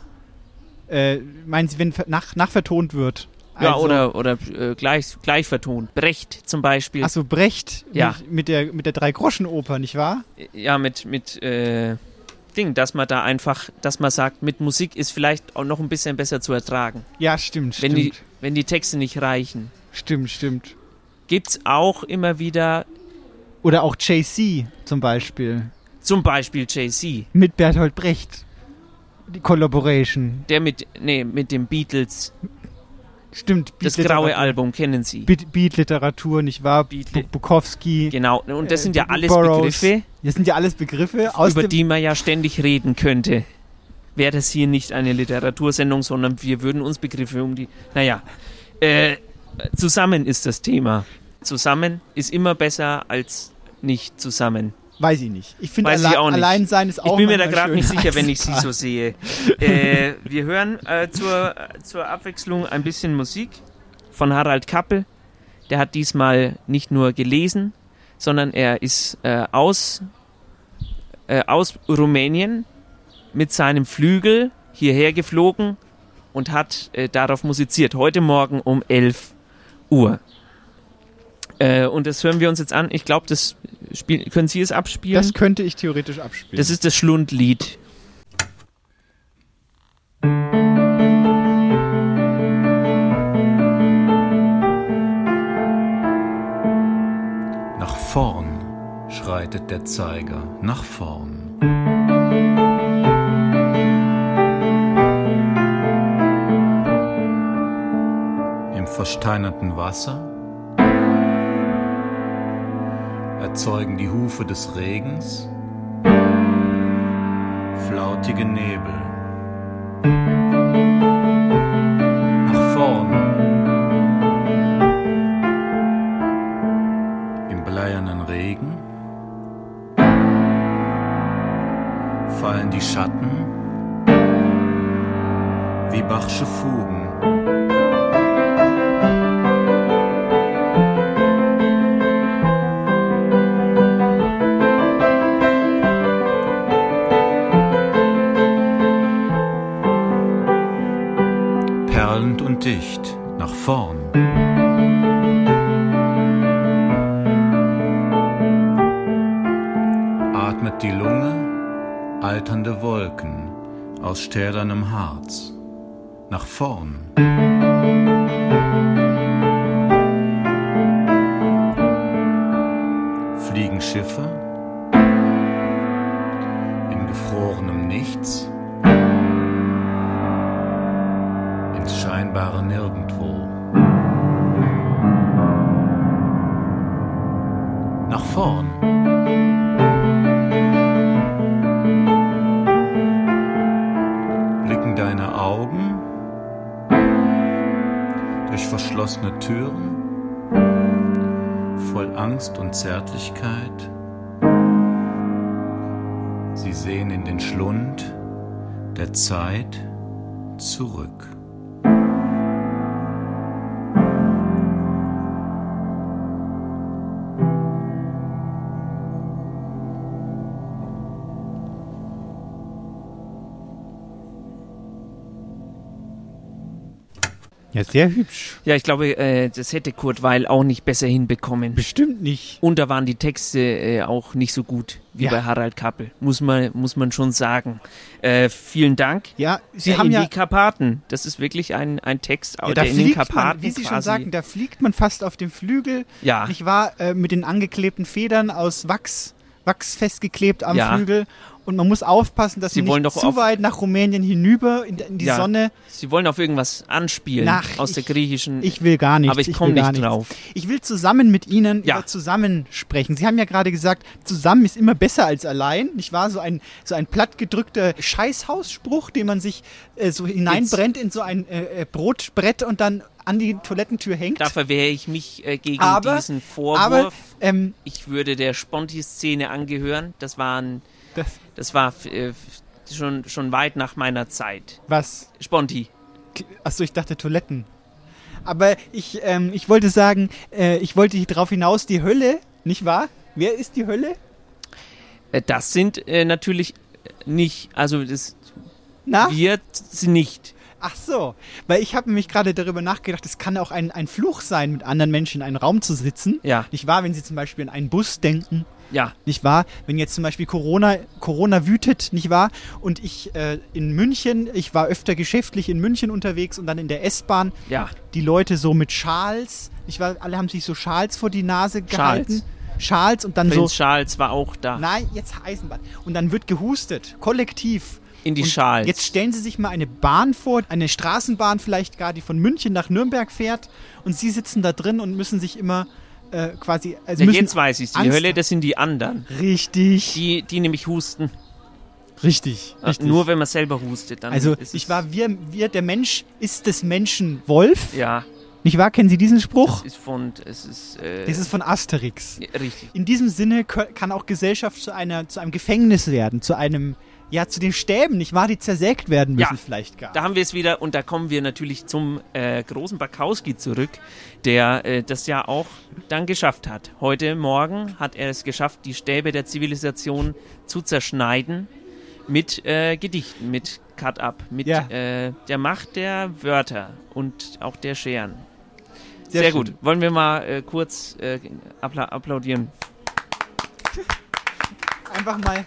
Speaker 7: Äh, meinen Sie, wenn nach, nachvertont wird?
Speaker 6: Ja,
Speaker 7: Also-
Speaker 6: oder, oder äh, gleich, gleich vertont. Brecht zum Beispiel.
Speaker 7: Ach so, Brecht
Speaker 6: Ja.
Speaker 7: mit, mit der, mit der Drei-Groschen-Oper, nicht wahr?
Speaker 6: Ja, mit, mit äh, Ding, dass man da einfach, dass man sagt, mit Musik ist vielleicht auch noch ein bisschen besser zu ertragen.
Speaker 7: Ja, stimmt,
Speaker 6: wenn
Speaker 7: stimmt.
Speaker 6: Die, wenn die Texte nicht reichen.
Speaker 7: Stimmt, stimmt.
Speaker 6: Gibt's auch immer wieder,
Speaker 7: Oder auch JC zum Beispiel.
Speaker 6: zum Beispiel JC.
Speaker 7: Mit Bertolt Brecht. Die Collaboration.
Speaker 6: Der mit, nee, mit dem Beatles.
Speaker 7: Stimmt.
Speaker 6: Das
Speaker 7: Beat-Literatur.
Speaker 6: graue Album kennen Sie.
Speaker 7: Beat- Beat-Literatur, nicht wahr?
Speaker 6: Beat-
Speaker 7: Bu- Bukowski.
Speaker 6: Genau, und das
Speaker 7: äh,
Speaker 6: sind ja alles
Speaker 7: Burroughs.
Speaker 6: Begriffe,
Speaker 7: Das sind ja alles Begriffe
Speaker 6: über die man ja ständig reden könnte. Wäre das hier nicht eine Literatursendung, sondern wir würden uns Begriffe um die. Naja, äh, zusammen ist das Thema. Zusammen ist immer besser als nicht zusammen.
Speaker 7: Weiß ich nicht. Ich finde, alle allein sein ist auch
Speaker 6: Ich bin mir da gerade nicht sicher, wenn ich sie so sehe. äh, wir hören äh, zur, zur Abwechslung ein bisschen Musik von Harald Kappel. Der hat diesmal nicht nur gelesen, sondern er ist äh, aus, äh, aus Rumänien mit seinem Flügel hierher geflogen und hat äh, darauf musiziert. Heute Morgen um 11 Uhr. Äh, und das hören wir uns jetzt an. Ich glaube, das spiel können Sie es abspielen?
Speaker 7: Das könnte ich theoretisch abspielen.
Speaker 6: Das ist das Schlundlied.
Speaker 12: Nach vorn schreitet der Zeiger, nach vorn. Im versteinerten Wasser erzeugen die Hufe des Regens flautige Nebel. Nach vorn im bleiernen Regen fallen die Schatten wie Bachsche Fugen. Dicht nach vorn. atmet die Lunge alternde Wolken aus stählernem Harz nach vorn. Fliegen Schiffe in gefrorenem Nichts ins scheinbare Nirgendwo. Nach vorn. blicken deine Augen durch verschlossene Türen voll Angst und Zärtlichkeit. Sie sehen in den Schlund der Zeit zurück.
Speaker 7: Ja, sehr hübsch.
Speaker 6: Ja, ich glaube, äh, das hätte Kurt Weil auch nicht besser hinbekommen.
Speaker 7: Bestimmt nicht.
Speaker 6: Und da waren die Texte äh, auch nicht so gut wie
Speaker 7: Ja.
Speaker 6: bei Harald Kappel, muss man, muss man schon sagen. Äh, vielen Dank.
Speaker 7: Ja, Sie
Speaker 6: äh,
Speaker 7: haben
Speaker 6: in
Speaker 7: ja-
Speaker 6: die Karpaten. Das ist wirklich ein, ein Text,
Speaker 7: Ja,
Speaker 6: der
Speaker 7: da
Speaker 6: in den Karpaten
Speaker 7: man, wie Sie schon sagten, da fliegt man fast auf dem Flügel.
Speaker 6: Ja.
Speaker 7: Nicht wahr? Äh, mit den angeklebten Federn aus Wachs, Wachs festgeklebt am
Speaker 6: Ja.
Speaker 7: Flügel. Und man muss aufpassen, dass
Speaker 6: Sie wollen
Speaker 7: nicht zu weit nach Rumänien hinüber in, in die
Speaker 6: Ja.
Speaker 7: Sonne.
Speaker 6: Sie wollen auf irgendwas anspielen
Speaker 7: Nach,
Speaker 6: aus der griechischen.
Speaker 7: Ich will gar nichts.
Speaker 6: Aber ich komme nicht drauf.
Speaker 7: Ich will zusammen mit Ihnen
Speaker 6: Ja.
Speaker 7: über zusammen sprechen. Sie haben ja gerade gesagt, zusammen ist immer besser als allein, nicht wahr? So ein, so ein plattgedrückter Scheißhausspruch, den man sich äh, so hineinbrennt in so ein äh, äh, Brotbrett und dann an die Toilettentür hängt.
Speaker 6: Da verwehre ich mich äh, gegen
Speaker 7: Aber-
Speaker 6: diesen Vorwurf.
Speaker 7: aber, ähm,
Speaker 6: ich würde der Sponti-Szene angehören. Das waren,
Speaker 7: Das-
Speaker 6: das, war äh, schon, schon weit nach meiner Zeit.
Speaker 7: Was?
Speaker 6: Sponti.
Speaker 7: Achso, ich dachte Toiletten. Aber ich, ähm, ich wollte sagen, äh, ich wollte darauf hinaus, die Hölle, nicht wahr? Wer ist die Hölle?
Speaker 6: Äh, das sind äh, natürlich nicht, also das
Speaker 7: Na?
Speaker 6: wir sind nicht.
Speaker 7: Ach so, weil ich habe nämlich gerade darüber nachgedacht, es kann auch ein, ein Fluch sein, mit anderen Menschen in einem Raum zu sitzen.
Speaker 6: Ja.
Speaker 7: Nicht wahr, wenn sie zum Beispiel an einen Bus denken.
Speaker 6: Ja.
Speaker 7: Nicht wahr? Wenn jetzt zum Beispiel Corona, Corona wütet, nicht wahr? Und ich äh, in München, ich war öfter geschäftlich in München unterwegs und dann in der S-Bahn.
Speaker 6: Ja.
Speaker 7: Die Leute so mit Schals, nicht wahr? Alle haben sich so Schals vor die Nase gehalten. Schals und dann
Speaker 6: Prinz
Speaker 7: so.
Speaker 6: Charles war auch da.
Speaker 7: Nein, jetzt Eisenbahn. Und dann wird gehustet, kollektiv.
Speaker 6: In die
Speaker 7: Und
Speaker 6: Schals.
Speaker 7: Jetzt stellen Sie sich mal eine Bahn vor, eine Straßenbahn vielleicht gar, die von München nach Nürnberg fährt und Sie sitzen da drin und müssen sich immer äh, quasi. Also
Speaker 6: Ja, jetzt weiß ich Die
Speaker 7: Angst-
Speaker 6: Hölle, das sind die anderen.
Speaker 7: Richtig.
Speaker 6: Die, die nämlich husten.
Speaker 7: Richtig,
Speaker 6: Äh,
Speaker 7: richtig.
Speaker 6: Nur wenn man selber hustet, dann
Speaker 7: Also ich war, wir, wir, der Mensch ist des Menschen Wolf.
Speaker 6: Ja,
Speaker 7: Nicht wahr? Kennen Sie diesen Spruch?
Speaker 6: ist von, es ist, äh,
Speaker 7: Das ist von Asterix.
Speaker 6: ja, richtig.
Speaker 7: In diesem Sinne kann auch Gesellschaft zu einer, zu einem Gefängnis werden, zu einem, ja, zu den Stäben, nicht wahr? Die zersägt werden müssen
Speaker 6: Ja,
Speaker 7: vielleicht gar.
Speaker 6: Da haben wir es wieder und da kommen wir natürlich zum äh, großen Bakowski zurück, der äh, das ja auch dann geschafft hat. Heute Morgen hat er es geschafft, die Stäbe der Zivilisation zu zerschneiden mit äh, Gedichten, mit Cut-Up, mit
Speaker 7: Ja.
Speaker 6: äh, der Macht der Wörter und auch der Scheren.
Speaker 7: Sehr
Speaker 6: Sehr, gut. Wollen wir mal äh, kurz äh, appla applaudieren?
Speaker 7: Einfach mal.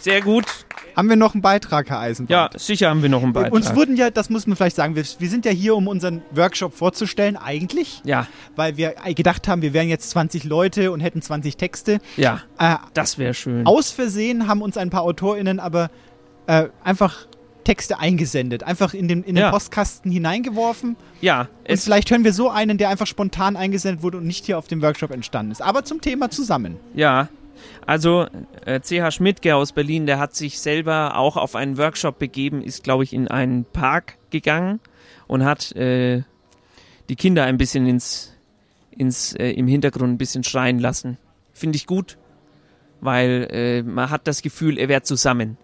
Speaker 6: Sehr gut.
Speaker 7: Haben wir noch einen Beitrag, Herr Eisenbart?
Speaker 6: Ja, sicher haben wir noch einen Beitrag.
Speaker 7: Uns wurden ja, das muss man vielleicht sagen, wir, wir sind ja hier, um unseren Workshop vorzustellen, eigentlich.
Speaker 6: Ja.
Speaker 7: Weil wir gedacht haben, wir wären jetzt 20 Leute und hätten 20 Texte.
Speaker 6: Ja,
Speaker 7: Äh,
Speaker 6: das wäre schön.
Speaker 7: aus Versehen haben uns ein paar AutorInnen aber äh, einfach Texte eingesendet, einfach in den, in den
Speaker 6: Ja.
Speaker 7: Postkasten hineingeworfen.
Speaker 6: Ja,
Speaker 7: Und vielleicht hören wir so einen, der einfach spontan eingesendet wurde und nicht hier auf dem Workshop entstanden ist. Aber zum Thema zusammen.
Speaker 6: Ja, also äh, CH Schmidtke aus Berlin, der hat sich selber auch auf einen Workshop begeben, ist, glaube ich, in einen Park gegangen und hat äh, die Kinder ein bisschen ins, ins äh, im Hintergrund ein bisschen schreien lassen. Finde ich gut, weil äh, man hat das Gefühl, er wäre zusammen.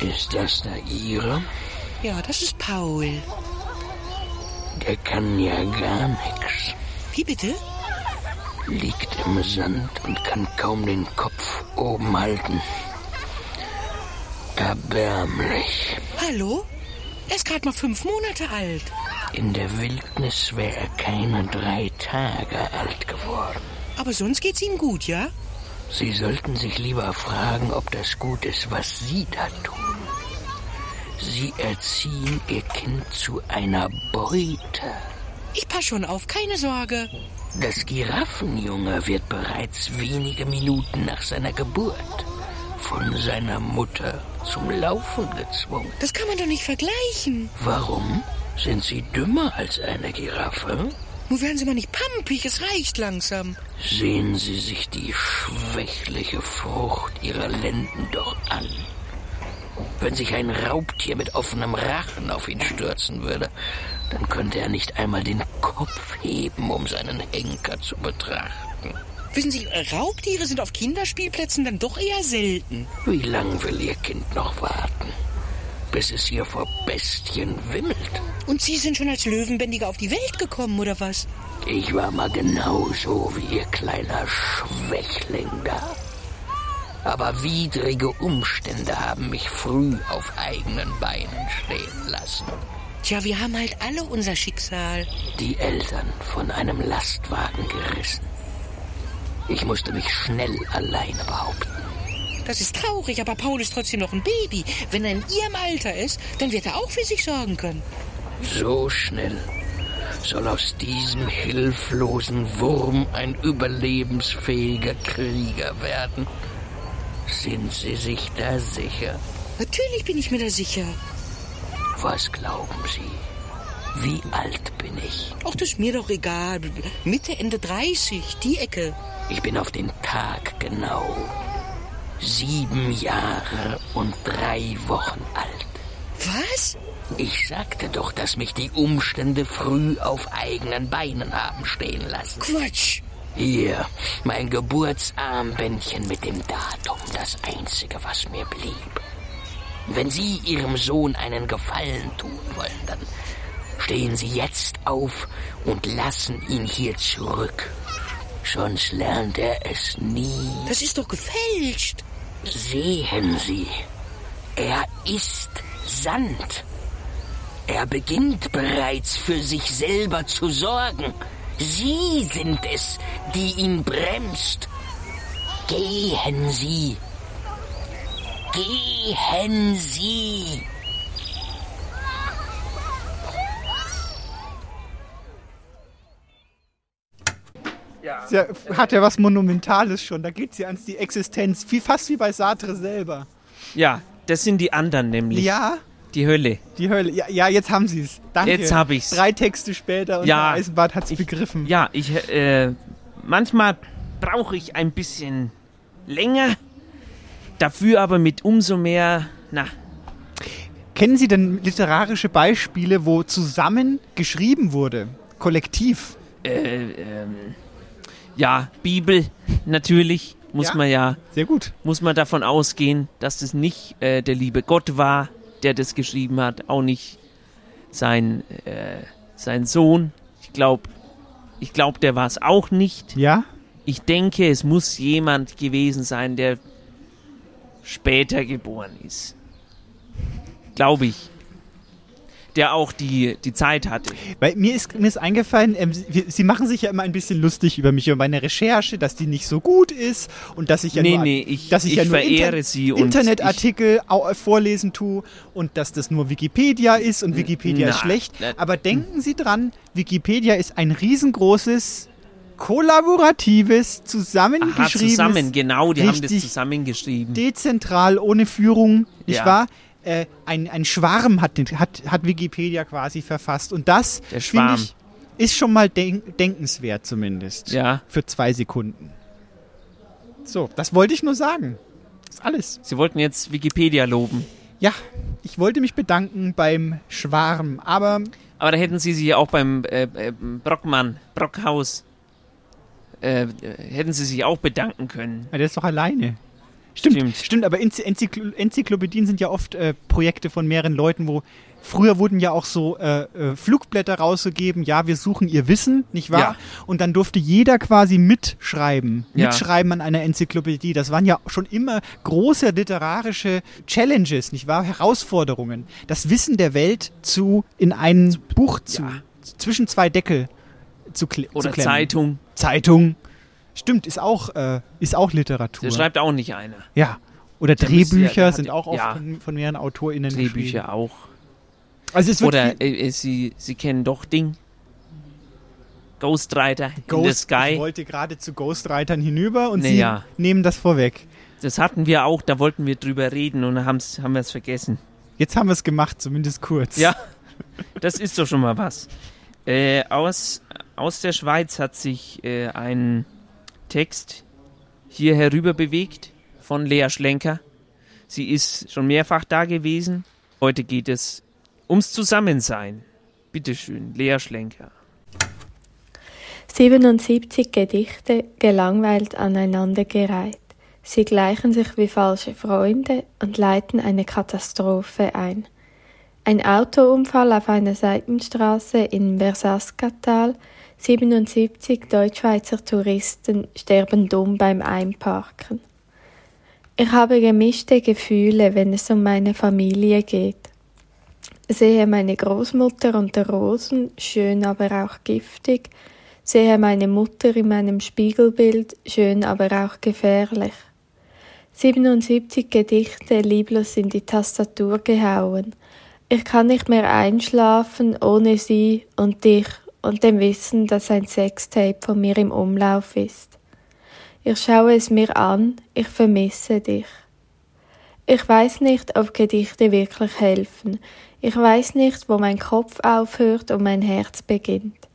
Speaker 13: Ist das da Ihre?
Speaker 14: Ja, das ist Paul.
Speaker 13: Der kann ja gar nix.
Speaker 14: Wie bitte?
Speaker 13: Liegt im Sand und kann kaum den Kopf oben halten. Erbärmlich.
Speaker 14: Hallo? Er ist gerade mal fünf Monate alt.
Speaker 13: In der Wildnis wäre er keine drei Tage alt geworden.
Speaker 14: Aber sonst geht's ihm gut, ja?
Speaker 13: Sie sollten sich lieber fragen, ob das gut ist, was Sie da tun. Sie erziehen Ihr Kind zu einer Beute.
Speaker 14: Ich pass schon auf, keine Sorge.
Speaker 13: Das Giraffenjunge wird bereits wenige Minuten nach seiner Geburt von seiner Mutter zum Laufen gezwungen.
Speaker 14: Das kann man doch nicht vergleichen.
Speaker 13: Warum? Sind Sie dümmer als eine Giraffe?
Speaker 14: Nun werden Sie mal nicht pampig, es reicht langsam.
Speaker 13: Sehen Sie sich die schwächliche Frucht Ihrer Lenden doch an. Wenn sich ein Raubtier mit offenem Rachen auf ihn stürzen würde, dann könnte er nicht einmal den Kopf heben, um seinen Henker zu betrachten.
Speaker 14: Wissen Sie, Raubtiere sind auf Kinderspielplätzen dann doch eher selten.
Speaker 13: Wie lang will Ihr Kind noch warten? Bis es hier vor Bestien wimmelt.
Speaker 14: Und Sie sind schon als Löwenbändiger auf die Welt gekommen, oder was?
Speaker 13: Ich war mal genauso wie Ihr kleiner Schwächling da. Aber widrige Umstände haben mich früh auf eigenen Beinen stehen lassen.
Speaker 14: Tja, wir haben halt alle unser Schicksal.
Speaker 13: Die Eltern von einem Lastwagen gerissen. Ich musste mich schnell alleine behaupten.
Speaker 14: Das ist traurig, aber Paul ist trotzdem noch ein Baby. Wenn er in Ihrem Alter ist, dann wird er auch für sich sorgen können.
Speaker 13: So schnell soll aus diesem hilflosen Wurm ein überlebensfähiger Krieger werden. Sind Sie sich da sicher?
Speaker 14: Natürlich bin ich mir da sicher.
Speaker 13: Was glauben Sie? Wie alt bin ich?
Speaker 14: Ach, das ist mir doch egal. Mitte, Ende 30, die Ecke.
Speaker 13: Ich bin auf den Tag genau sieben Jahre und drei Wochen alt.
Speaker 14: Was?
Speaker 13: Ich sagte doch, dass mich die Umstände früh auf eigenen Beinen haben stehen lassen.
Speaker 14: Quatsch.
Speaker 13: Hier, mein Geburtsarmbändchen mit dem Datum, das einzige, was mir blieb. Wenn Sie Ihrem Sohn einen Gefallen tun wollen, dann stehen Sie jetzt auf und lassen ihn hier zurück. Sonst lernt er es nie.
Speaker 14: Das ist doch gefälscht.
Speaker 13: Sehen Sie, er ist Sand. Er beginnt bereits für sich selber zu sorgen. Sie sind es, die ihn bremst. Gehen Sie. Gehen Sie.
Speaker 7: Ja, hat ja was Monumentales schon. Da geht sie ans die Existenz. Wie, fast wie bei Sartre selber.
Speaker 6: Ja, das sind die anderen nämlich.
Speaker 7: Ja.
Speaker 6: Die Hölle.
Speaker 7: Die Hölle. Ja, ja jetzt haben sie es. Danke.
Speaker 6: Jetzt hab ich's.
Speaker 7: Drei Texte später und
Speaker 6: Ja,
Speaker 7: der Eisenbart hat es begriffen.
Speaker 6: Ja, ich, äh, manchmal brauche ich ein bisschen länger, dafür aber mit umso mehr, na,
Speaker 7: Kennen Sie denn literarische Beispiele, wo zusammen geschrieben wurde? Kollektiv?
Speaker 6: äh, ähm, ja, Bibel, natürlich, muss
Speaker 7: Ja,
Speaker 6: man ja.
Speaker 7: Sehr gut.
Speaker 6: Muss man davon ausgehen, dass das nicht äh, der liebe Gott war, der das geschrieben hat, auch nicht sein, äh, sein Sohn. Ich glaube, ich glaub, der war es auch nicht.
Speaker 7: Ja?
Speaker 6: Ich denke, es muss jemand gewesen sein, der später geboren ist. Glaube ich. Der auch die, die Zeit hatte.
Speaker 7: Weil mir ist, mir ist eingefallen, ähm, Sie, Sie machen sich ja immer ein bisschen lustig über mich, über meine Recherche, dass die nicht so gut ist und dass ich ja
Speaker 6: Nee,
Speaker 7: nur,
Speaker 6: nee, ich-
Speaker 7: dass ich,
Speaker 6: ich
Speaker 7: ja nur
Speaker 6: und
Speaker 7: Internetartikel au- vorlesen tue und dass das nur Wikipedia ist und Wikipedia ist
Speaker 6: na,
Speaker 7: schlecht.
Speaker 6: na-
Speaker 7: Aber denken Sie dran, Wikipedia ist ein riesengroßes, kollaboratives,
Speaker 6: Aha,
Speaker 7: zusammengeschriebenes,
Speaker 6: zusammen, genau, die haben das zusammengeschrieben.
Speaker 7: dezentral, ohne Führung, nicht
Speaker 6: Ja.
Speaker 7: wahr? Äh, ein, ein Schwarm hat, hat, hat Wikipedia quasi verfasst. Und das, finde ich, ist schon mal denk denkenswert zumindest.
Speaker 6: Ja.
Speaker 7: Für zwei Sekunden. So, das wollte ich nur sagen. Das ist alles.
Speaker 6: Sie wollten jetzt Wikipedia loben.
Speaker 7: Ja, ich wollte mich bedanken beim Schwarm, aber
Speaker 6: Aber da hätten Sie sich auch beim äh, äh, Brockmann, Brockhaus, äh, hätten Sie sich auch bedanken können.
Speaker 7: Ja, der ist doch alleine. Stimmt, stimmt, aber Enzy Enzykl Enzyklopädien sind ja oft äh, Projekte von mehreren Leuten, wo früher wurden ja auch so äh, äh, Flugblätter rausgegeben, ja, wir suchen ihr Wissen, nicht wahr?
Speaker 6: Ja.
Speaker 7: Und dann durfte jeder quasi mitschreiben,
Speaker 6: Ja.
Speaker 7: mitschreiben an einer Enzyklopädie. Das waren ja schon immer große literarische Challenges, nicht wahr? Herausforderungen, das Wissen der Welt zu in ein Buch zu zwischen zwei Deckel zu, kle-
Speaker 6: Oder
Speaker 7: zu.
Speaker 6: Zeitung.
Speaker 7: Zeitung. Stimmt, ist auch, äh, ist auch Literatur.
Speaker 6: Das schreibt auch nicht einer.
Speaker 7: Ja. Oder
Speaker 6: Der ja-
Speaker 7: Drehbücher
Speaker 6: der hat-
Speaker 7: sind auch oft
Speaker 6: ja.
Speaker 7: von, von mehreren AutorInnen
Speaker 6: Drehbücher auch.
Speaker 7: Also es wird
Speaker 6: Oder äh, äh, Sie, Sie kennen doch Ding. Ghostwriter in the
Speaker 7: Ghost,
Speaker 6: Sky.
Speaker 7: Ich wollte gerade zu Ghostwritern hinüber und
Speaker 6: Naja.
Speaker 7: Sie nehmen das vorweg.
Speaker 6: Das hatten wir auch, da wollten wir drüber reden und haben's, haben wir es vergessen.
Speaker 7: Jetzt haben wir es gemacht, zumindest kurz.
Speaker 6: Ja, das ist doch schon mal was. Äh, aus, aus der Schweiz hat sich äh, ein Text hier herüber bewegt von Lea Schlenker. Sie ist schon mehrfach da gewesen. Heute geht es ums Zusammensein. Bitteschön, Lea Schlenker.
Speaker 15: 77 Gedichte gelangweilt aneinandergereiht. Sie gleichen sich wie falsche Freunde und leiten eine Katastrophe ein. Ein Autounfall auf einer Seitenstraße in Versaskatal. 77 Deutschschweizer Touristen sterben dumm beim Einparken. Ich habe gemischte Gefühle, wenn es um meine Familie geht. Sehe meine Großmutter unter Rosen, schön aber auch giftig, sehe meine Mutter in meinem Spiegelbild, schön aber auch gefährlich. 77 Gedichte lieblos in die Tastatur gehauen. Ich kann nicht mehr einschlafen ohne sie und dich und dem Wissen, dass ein Sextape von mir im Umlauf ist. Ich schaue es mir an, ich vermisse dich. Ich weiß nicht, ob Gedichte wirklich helfen. Ich weiß nicht, wo mein Kopf aufhört und mein Herz beginnt.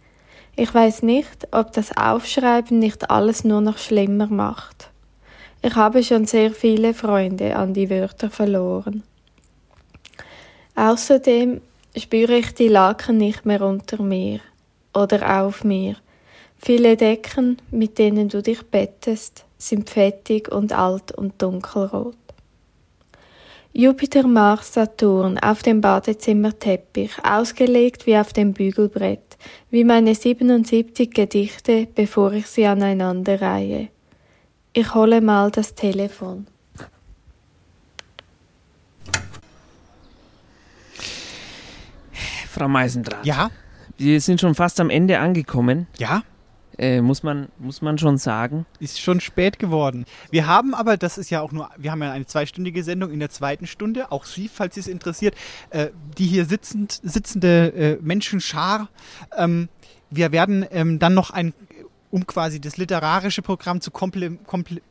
Speaker 15: Ich weiß nicht, ob das Aufschreiben nicht alles nur noch schlimmer macht. Ich habe schon sehr viele Freunde an die Wörter verloren. Außerdem spüre ich die Laken nicht mehr unter mir oder auf mir. Viele Decken, mit denen du dich bettest, sind fettig und alt und dunkelrot. Jupiter, Mars, Saturn auf dem Badezimmerteppich, ausgelegt wie auf dem Bügelbrett, wie meine 77 Gedichte, bevor ich sie aneinanderreihe. Ich hole mal das Telefon.
Speaker 6: Frau Meisendrath.
Speaker 7: Ja?
Speaker 6: Wir sind schon fast am Ende angekommen.
Speaker 7: Ja?
Speaker 6: Äh, muss, man, muss man schon sagen.
Speaker 7: Ist schon spät geworden. Wir haben aber, das ist ja auch nur, wir haben ja eine zweistündige Sendung in der zweiten Stunde, auch Sie, falls Sie es interessiert, äh, die hier sitzend, sitzende äh, Menschenschar. Ähm, wir werden ähm, dann noch ein um quasi das literarische Programm zu kompli kompli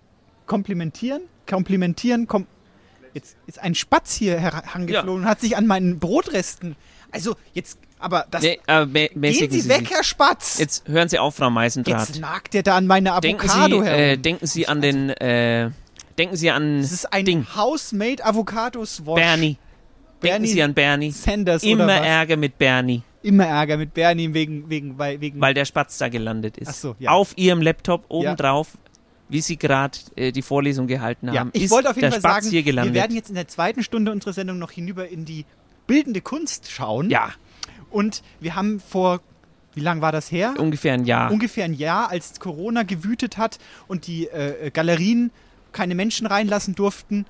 Speaker 7: komplimentieren, komplimentieren, kom jetzt ist ein Spatz hier herangeflogen und hat sich an meinen Brotresten, also jetzt, aber das,
Speaker 6: Nee, äh,
Speaker 7: gehen Sie
Speaker 6: Sie
Speaker 7: weg. Herr Spatz!
Speaker 6: Jetzt hören Sie auf, Frau Meisendraht.
Speaker 7: Jetzt nagt der da an meine
Speaker 6: denken
Speaker 7: Avocado
Speaker 6: Sie,
Speaker 7: herum.
Speaker 6: äh, denken Sie an den, äh, denken Sie an
Speaker 7: das ist ein House-made Avocado Swash.
Speaker 6: Bernie. Denken
Speaker 7: Bernie
Speaker 6: Sie an Bernie.
Speaker 7: Sanders
Speaker 6: Immer
Speaker 7: oder was?
Speaker 6: Ärger mit Bernie,
Speaker 7: Immer Ärger mit Bernie wegen, wegen, weil, wegen
Speaker 6: weil der Spatz da gelandet ist.
Speaker 7: Ach so, ja.
Speaker 6: Auf Ihrem Laptop obendrauf, wie Sie gerade äh, die Vorlesung gehalten haben,
Speaker 7: Ja, ich wollte auf jeden Fall
Speaker 6: Spatz
Speaker 7: sagen, wir werden jetzt in der zweiten Stunde unserer Sendung noch hinüber in die bildende Kunst schauen.
Speaker 6: Ja.
Speaker 7: Und wir haben vor, wie lange war das her?
Speaker 6: Ungefähr ein Jahr.
Speaker 7: Ungefähr ein Jahr, als Corona gewütet hat und die äh, Galerien keine Menschen reinlassen durften.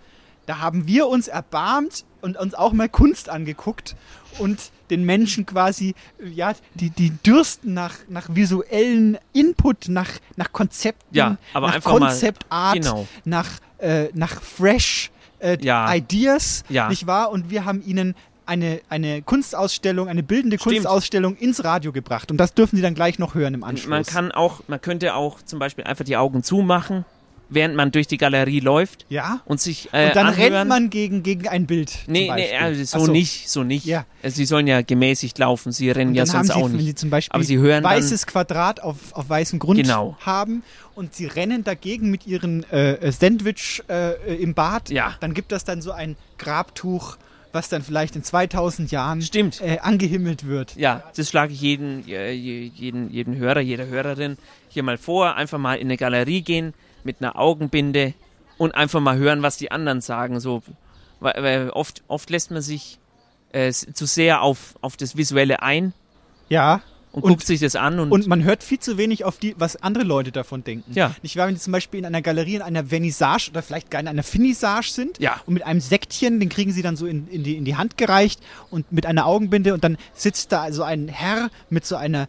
Speaker 7: Da haben wir uns erbarmt und uns auch mal Kunst angeguckt und den Menschen quasi, äh, ja, die, die dürsten nach, nach visuellen Input, nach, nach Konzepten,
Speaker 6: Ja, aber
Speaker 7: nach Konzeptart,
Speaker 6: genau.
Speaker 7: nach, äh, nach fresh äh,
Speaker 6: Ja.
Speaker 7: Ideas,
Speaker 6: Ja.
Speaker 7: nicht wahr? Und wir haben ihnen eine, eine Kunstausstellung, eine bildende
Speaker 6: Stimmt.
Speaker 7: Kunstausstellung ins Radio gebracht. Und das dürfen Sie dann gleich noch hören im Anschluss.
Speaker 6: Man kann auch, man könnte auch zum Beispiel einfach die Augen zumachen, während man durch die Galerie läuft.
Speaker 7: Ja.
Speaker 6: Und sich äh,
Speaker 7: und dann
Speaker 6: anhören.
Speaker 7: rennt man gegen, gegen ein Bild.
Speaker 6: Nee, nee, also so,
Speaker 7: so.
Speaker 6: nicht, so nicht.
Speaker 7: Ja.
Speaker 6: Also sie sollen ja gemäßigt laufen, sie rennen ja
Speaker 7: dann
Speaker 6: sonst
Speaker 7: sie,
Speaker 6: auch
Speaker 7: wenn
Speaker 6: nicht.
Speaker 7: sie zum Beispiel
Speaker 6: Aber sie hören
Speaker 7: weißes Quadrat auf, auf weißem Grund
Speaker 6: Genau.
Speaker 7: haben und sie rennen dagegen mit ihren äh, Sandwich äh, im Bad,
Speaker 6: Ja.
Speaker 7: dann gibt das dann so ein Grabtuch, was dann vielleicht in 2000 Jahren
Speaker 6: Stimmt.
Speaker 7: Äh, angehimmelt wird.
Speaker 6: ja, das schlage ich jeden, jeden, jeden Hörer, jeder Hörerin hier mal vor. Einfach mal in eine Galerie gehen mit einer Augenbinde und einfach mal hören, was die anderen sagen. So, weil, oft, oft lässt man sich äh, zu sehr auf, auf das Visuelle ein
Speaker 7: Ja.
Speaker 6: Und, guckt sich das an und,
Speaker 7: Und man hört viel zu wenig auf die, was andere Leute davon denken.
Speaker 6: Ja.
Speaker 7: Nicht wahr, wenn die zum Beispiel in einer Galerie, in einer Vernissage oder vielleicht gar in einer Finissage sind
Speaker 6: Ja.
Speaker 7: und mit einem Sektchen, den kriegen sie dann so in, in, die, in die Hand gereicht und mit einer Augenbinde und dann sitzt da so ein Herr mit so einer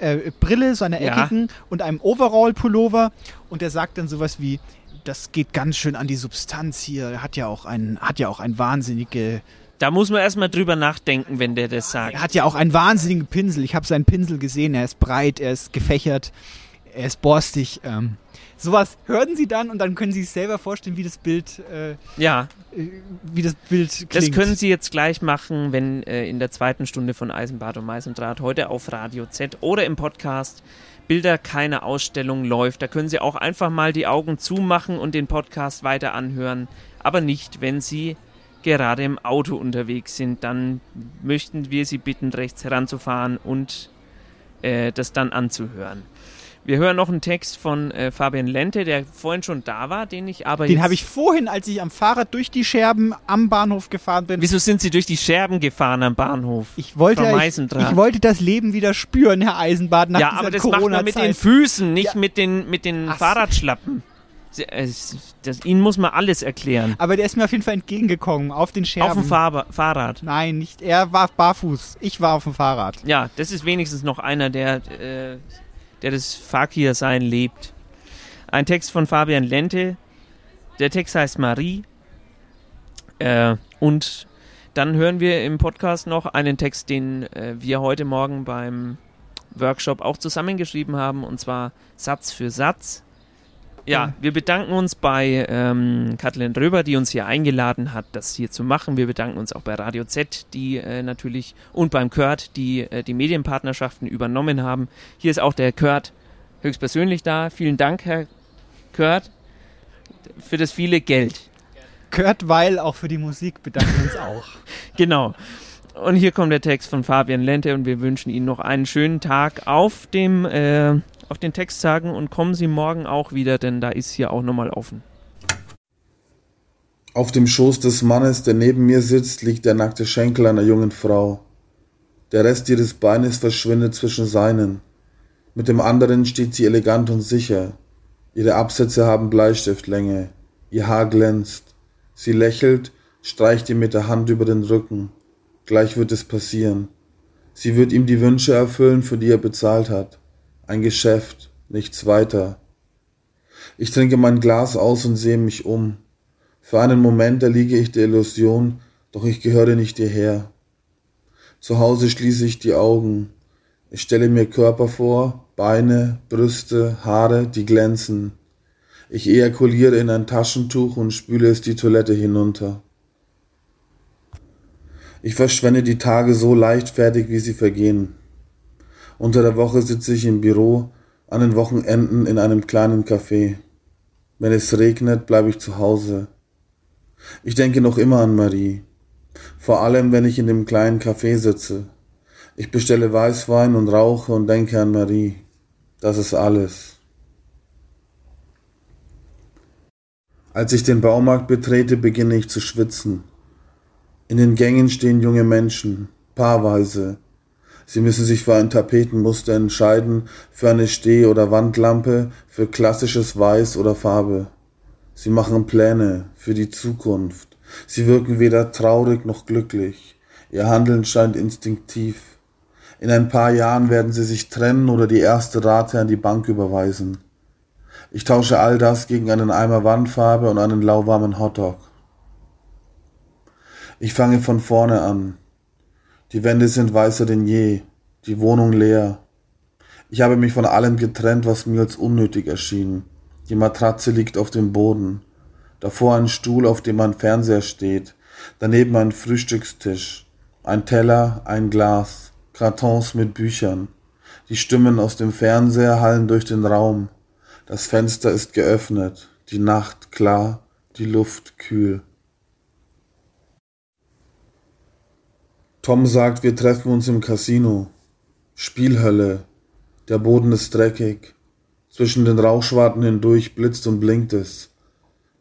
Speaker 7: äh, Brille, so einer
Speaker 6: Ja.
Speaker 7: eckigen und einem Overall-Pullover und der sagt dann sowas wie, das geht ganz schön an die Substanz hier, Er hat ja auch ein, hat ja auch ein wahnsinnige
Speaker 6: da muss man erstmal drüber nachdenken, wenn der das sagt.
Speaker 7: er hat ja auch einen wahnsinnigen Pinsel. Ich habe seinen Pinsel gesehen. Er ist breit, er ist gefächert, er ist borstig. Ähm, sowas hören Sie dann und dann können Sie sich selber vorstellen, wie das Bild, äh,
Speaker 6: Ja,
Speaker 7: äh, wie das Bild klingt.
Speaker 6: Das können Sie jetzt gleich machen, wenn äh, in der zweiten Stunde von Eisenbad und Meisendraht heute auf Radio Z oder im Podcast Bilder keine Ausstellung läuft. Da können Sie auch einfach mal die Augen zumachen und den Podcast weiter anhören. Aber nicht, wenn Sie gerade im Auto unterwegs sind. Dann möchten wir Sie bitten, rechts heranzufahren und äh, das dann anzuhören. Wir hören noch einen Text von äh, Fabian Lente, der vorhin schon da war, den ich aber
Speaker 7: Den habe ich vorhin, als ich am Fahrrad durch die Scherben am Bahnhof gefahren bin.
Speaker 6: Wieso sind Sie durch die Scherben gefahren am Bahnhof?
Speaker 7: Ich wollte, ich, ich wollte das Leben wieder spüren, Herr Eisenbart, nach
Speaker 6: ja, aber das macht man mit den. Füßen, nicht
Speaker 7: Ja.
Speaker 6: mit den, mit den
Speaker 7: Ach.
Speaker 6: Fahrradschlappen. Es- Das, Ihnen muss man alles erklären.
Speaker 7: Aber der ist mir auf jeden Fall entgegengekommen, auf den Scherben.
Speaker 6: Auf dem Fahr Fahrrad.
Speaker 7: Nein, nicht. Er war barfuß. Ich war auf dem Fahrrad.
Speaker 6: Ja, das ist wenigstens noch einer, der, äh, der das Fakir-Sein lebt. Ein Text von Fabian Lente. Der Text heißt Marie. Äh, und dann hören wir im Podcast noch einen Text, den äh, wir heute Morgen beim Workshop auch zusammengeschrieben haben, und zwar Satz für Satz. Ja, wir bedanken uns bei ähm, Kathleen Röber, die uns hier eingeladen hat, das hier zu machen. Wir bedanken uns auch bei Radio Z, die äh, natürlich und beim Kurt, die äh, die Medienpartnerschaften übernommen haben. Hier ist auch der Kurt höchstpersönlich da. Vielen Dank, Herr Kurt, für das viele Geld.
Speaker 7: Kurt Weil auch für die Musik bedanken wir uns auch.
Speaker 6: Genau. Und hier kommt der Text von Fabian Lente und wir wünschen Ihnen noch einen schönen Tag auf dem äh, auf den Texttagen und kommen Sie morgen auch wieder, denn da ist hier auch nochmal offen.
Speaker 16: Auf dem Schoß des Mannes, der neben mir sitzt, liegt der nackte Schenkel einer jungen Frau. Der Rest ihres Beines verschwindet zwischen seinen. Mit dem anderen steht sie elegant und sicher. Ihre Absätze haben Bleistiftlänge. Ihr Haar glänzt. Sie lächelt, streicht ihm mit der Hand über den Rücken. Gleich wird es passieren. Sie wird ihm die Wünsche erfüllen, für die er bezahlt hat. Ein Geschäft, nichts weiter. Ich trinke mein Glas aus und sehe mich um. Für einen Moment erliege ich der Illusion, doch ich gehöre nicht hierher. Zu Hause schließe ich die Augen. Ich stelle mir Körper vor, Beine, Brüste, Haare, die glänzen. Ich ejakuliere in ein Taschentuch und spüle es die Toilette hinunter. Ich verschwende die Tage so leichtfertig, wie sie vergehen. Unter der Woche sitze ich im Büro, an den Wochenenden in einem kleinen Café. Wenn es regnet, bleibe ich zu Hause. Ich denke noch immer an Marie. Vor allem, wenn ich in dem kleinen Café sitze. Ich bestelle Weißwein und rauche und denke an Marie. Das ist alles. Als ich den Baumarkt betrete, beginne ich zu schwitzen. In den Gängen stehen junge Menschen, paarweise. Sie müssen sich für ein Tapetenmuster entscheiden, für eine Steh- oder Wandlampe, für klassisches Weiß oder Farbe. Sie machen Pläne für die Zukunft. Sie wirken weder traurig noch glücklich. Ihr Handeln scheint instinktiv. In ein paar Jahren werden sie sich trennen oder die erste Rate an die Bank überweisen. Ich tausche all das gegen einen Eimer Wandfarbe und einen lauwarmen Hotdog. Ich fange von vorne an. Die Wände sind weißer denn je, die Wohnung leer. Ich habe mich von allem getrennt, was mir als unnötig erschien. Die Matratze liegt auf dem Boden. Davor ein Stuhl, auf dem ein Fernseher steht. Daneben ein Frühstückstisch. Ein Teller, ein Glas. Kartons mit Büchern. Die Stimmen aus dem Fernseher hallen durch den Raum. Das Fenster ist geöffnet. Die Nacht klar, die Luft kühl. Tom sagt, wir treffen uns im Casino. Spielhölle. Der Boden ist dreckig. Zwischen den Rauchschwarten hindurch blitzt und blinkt es.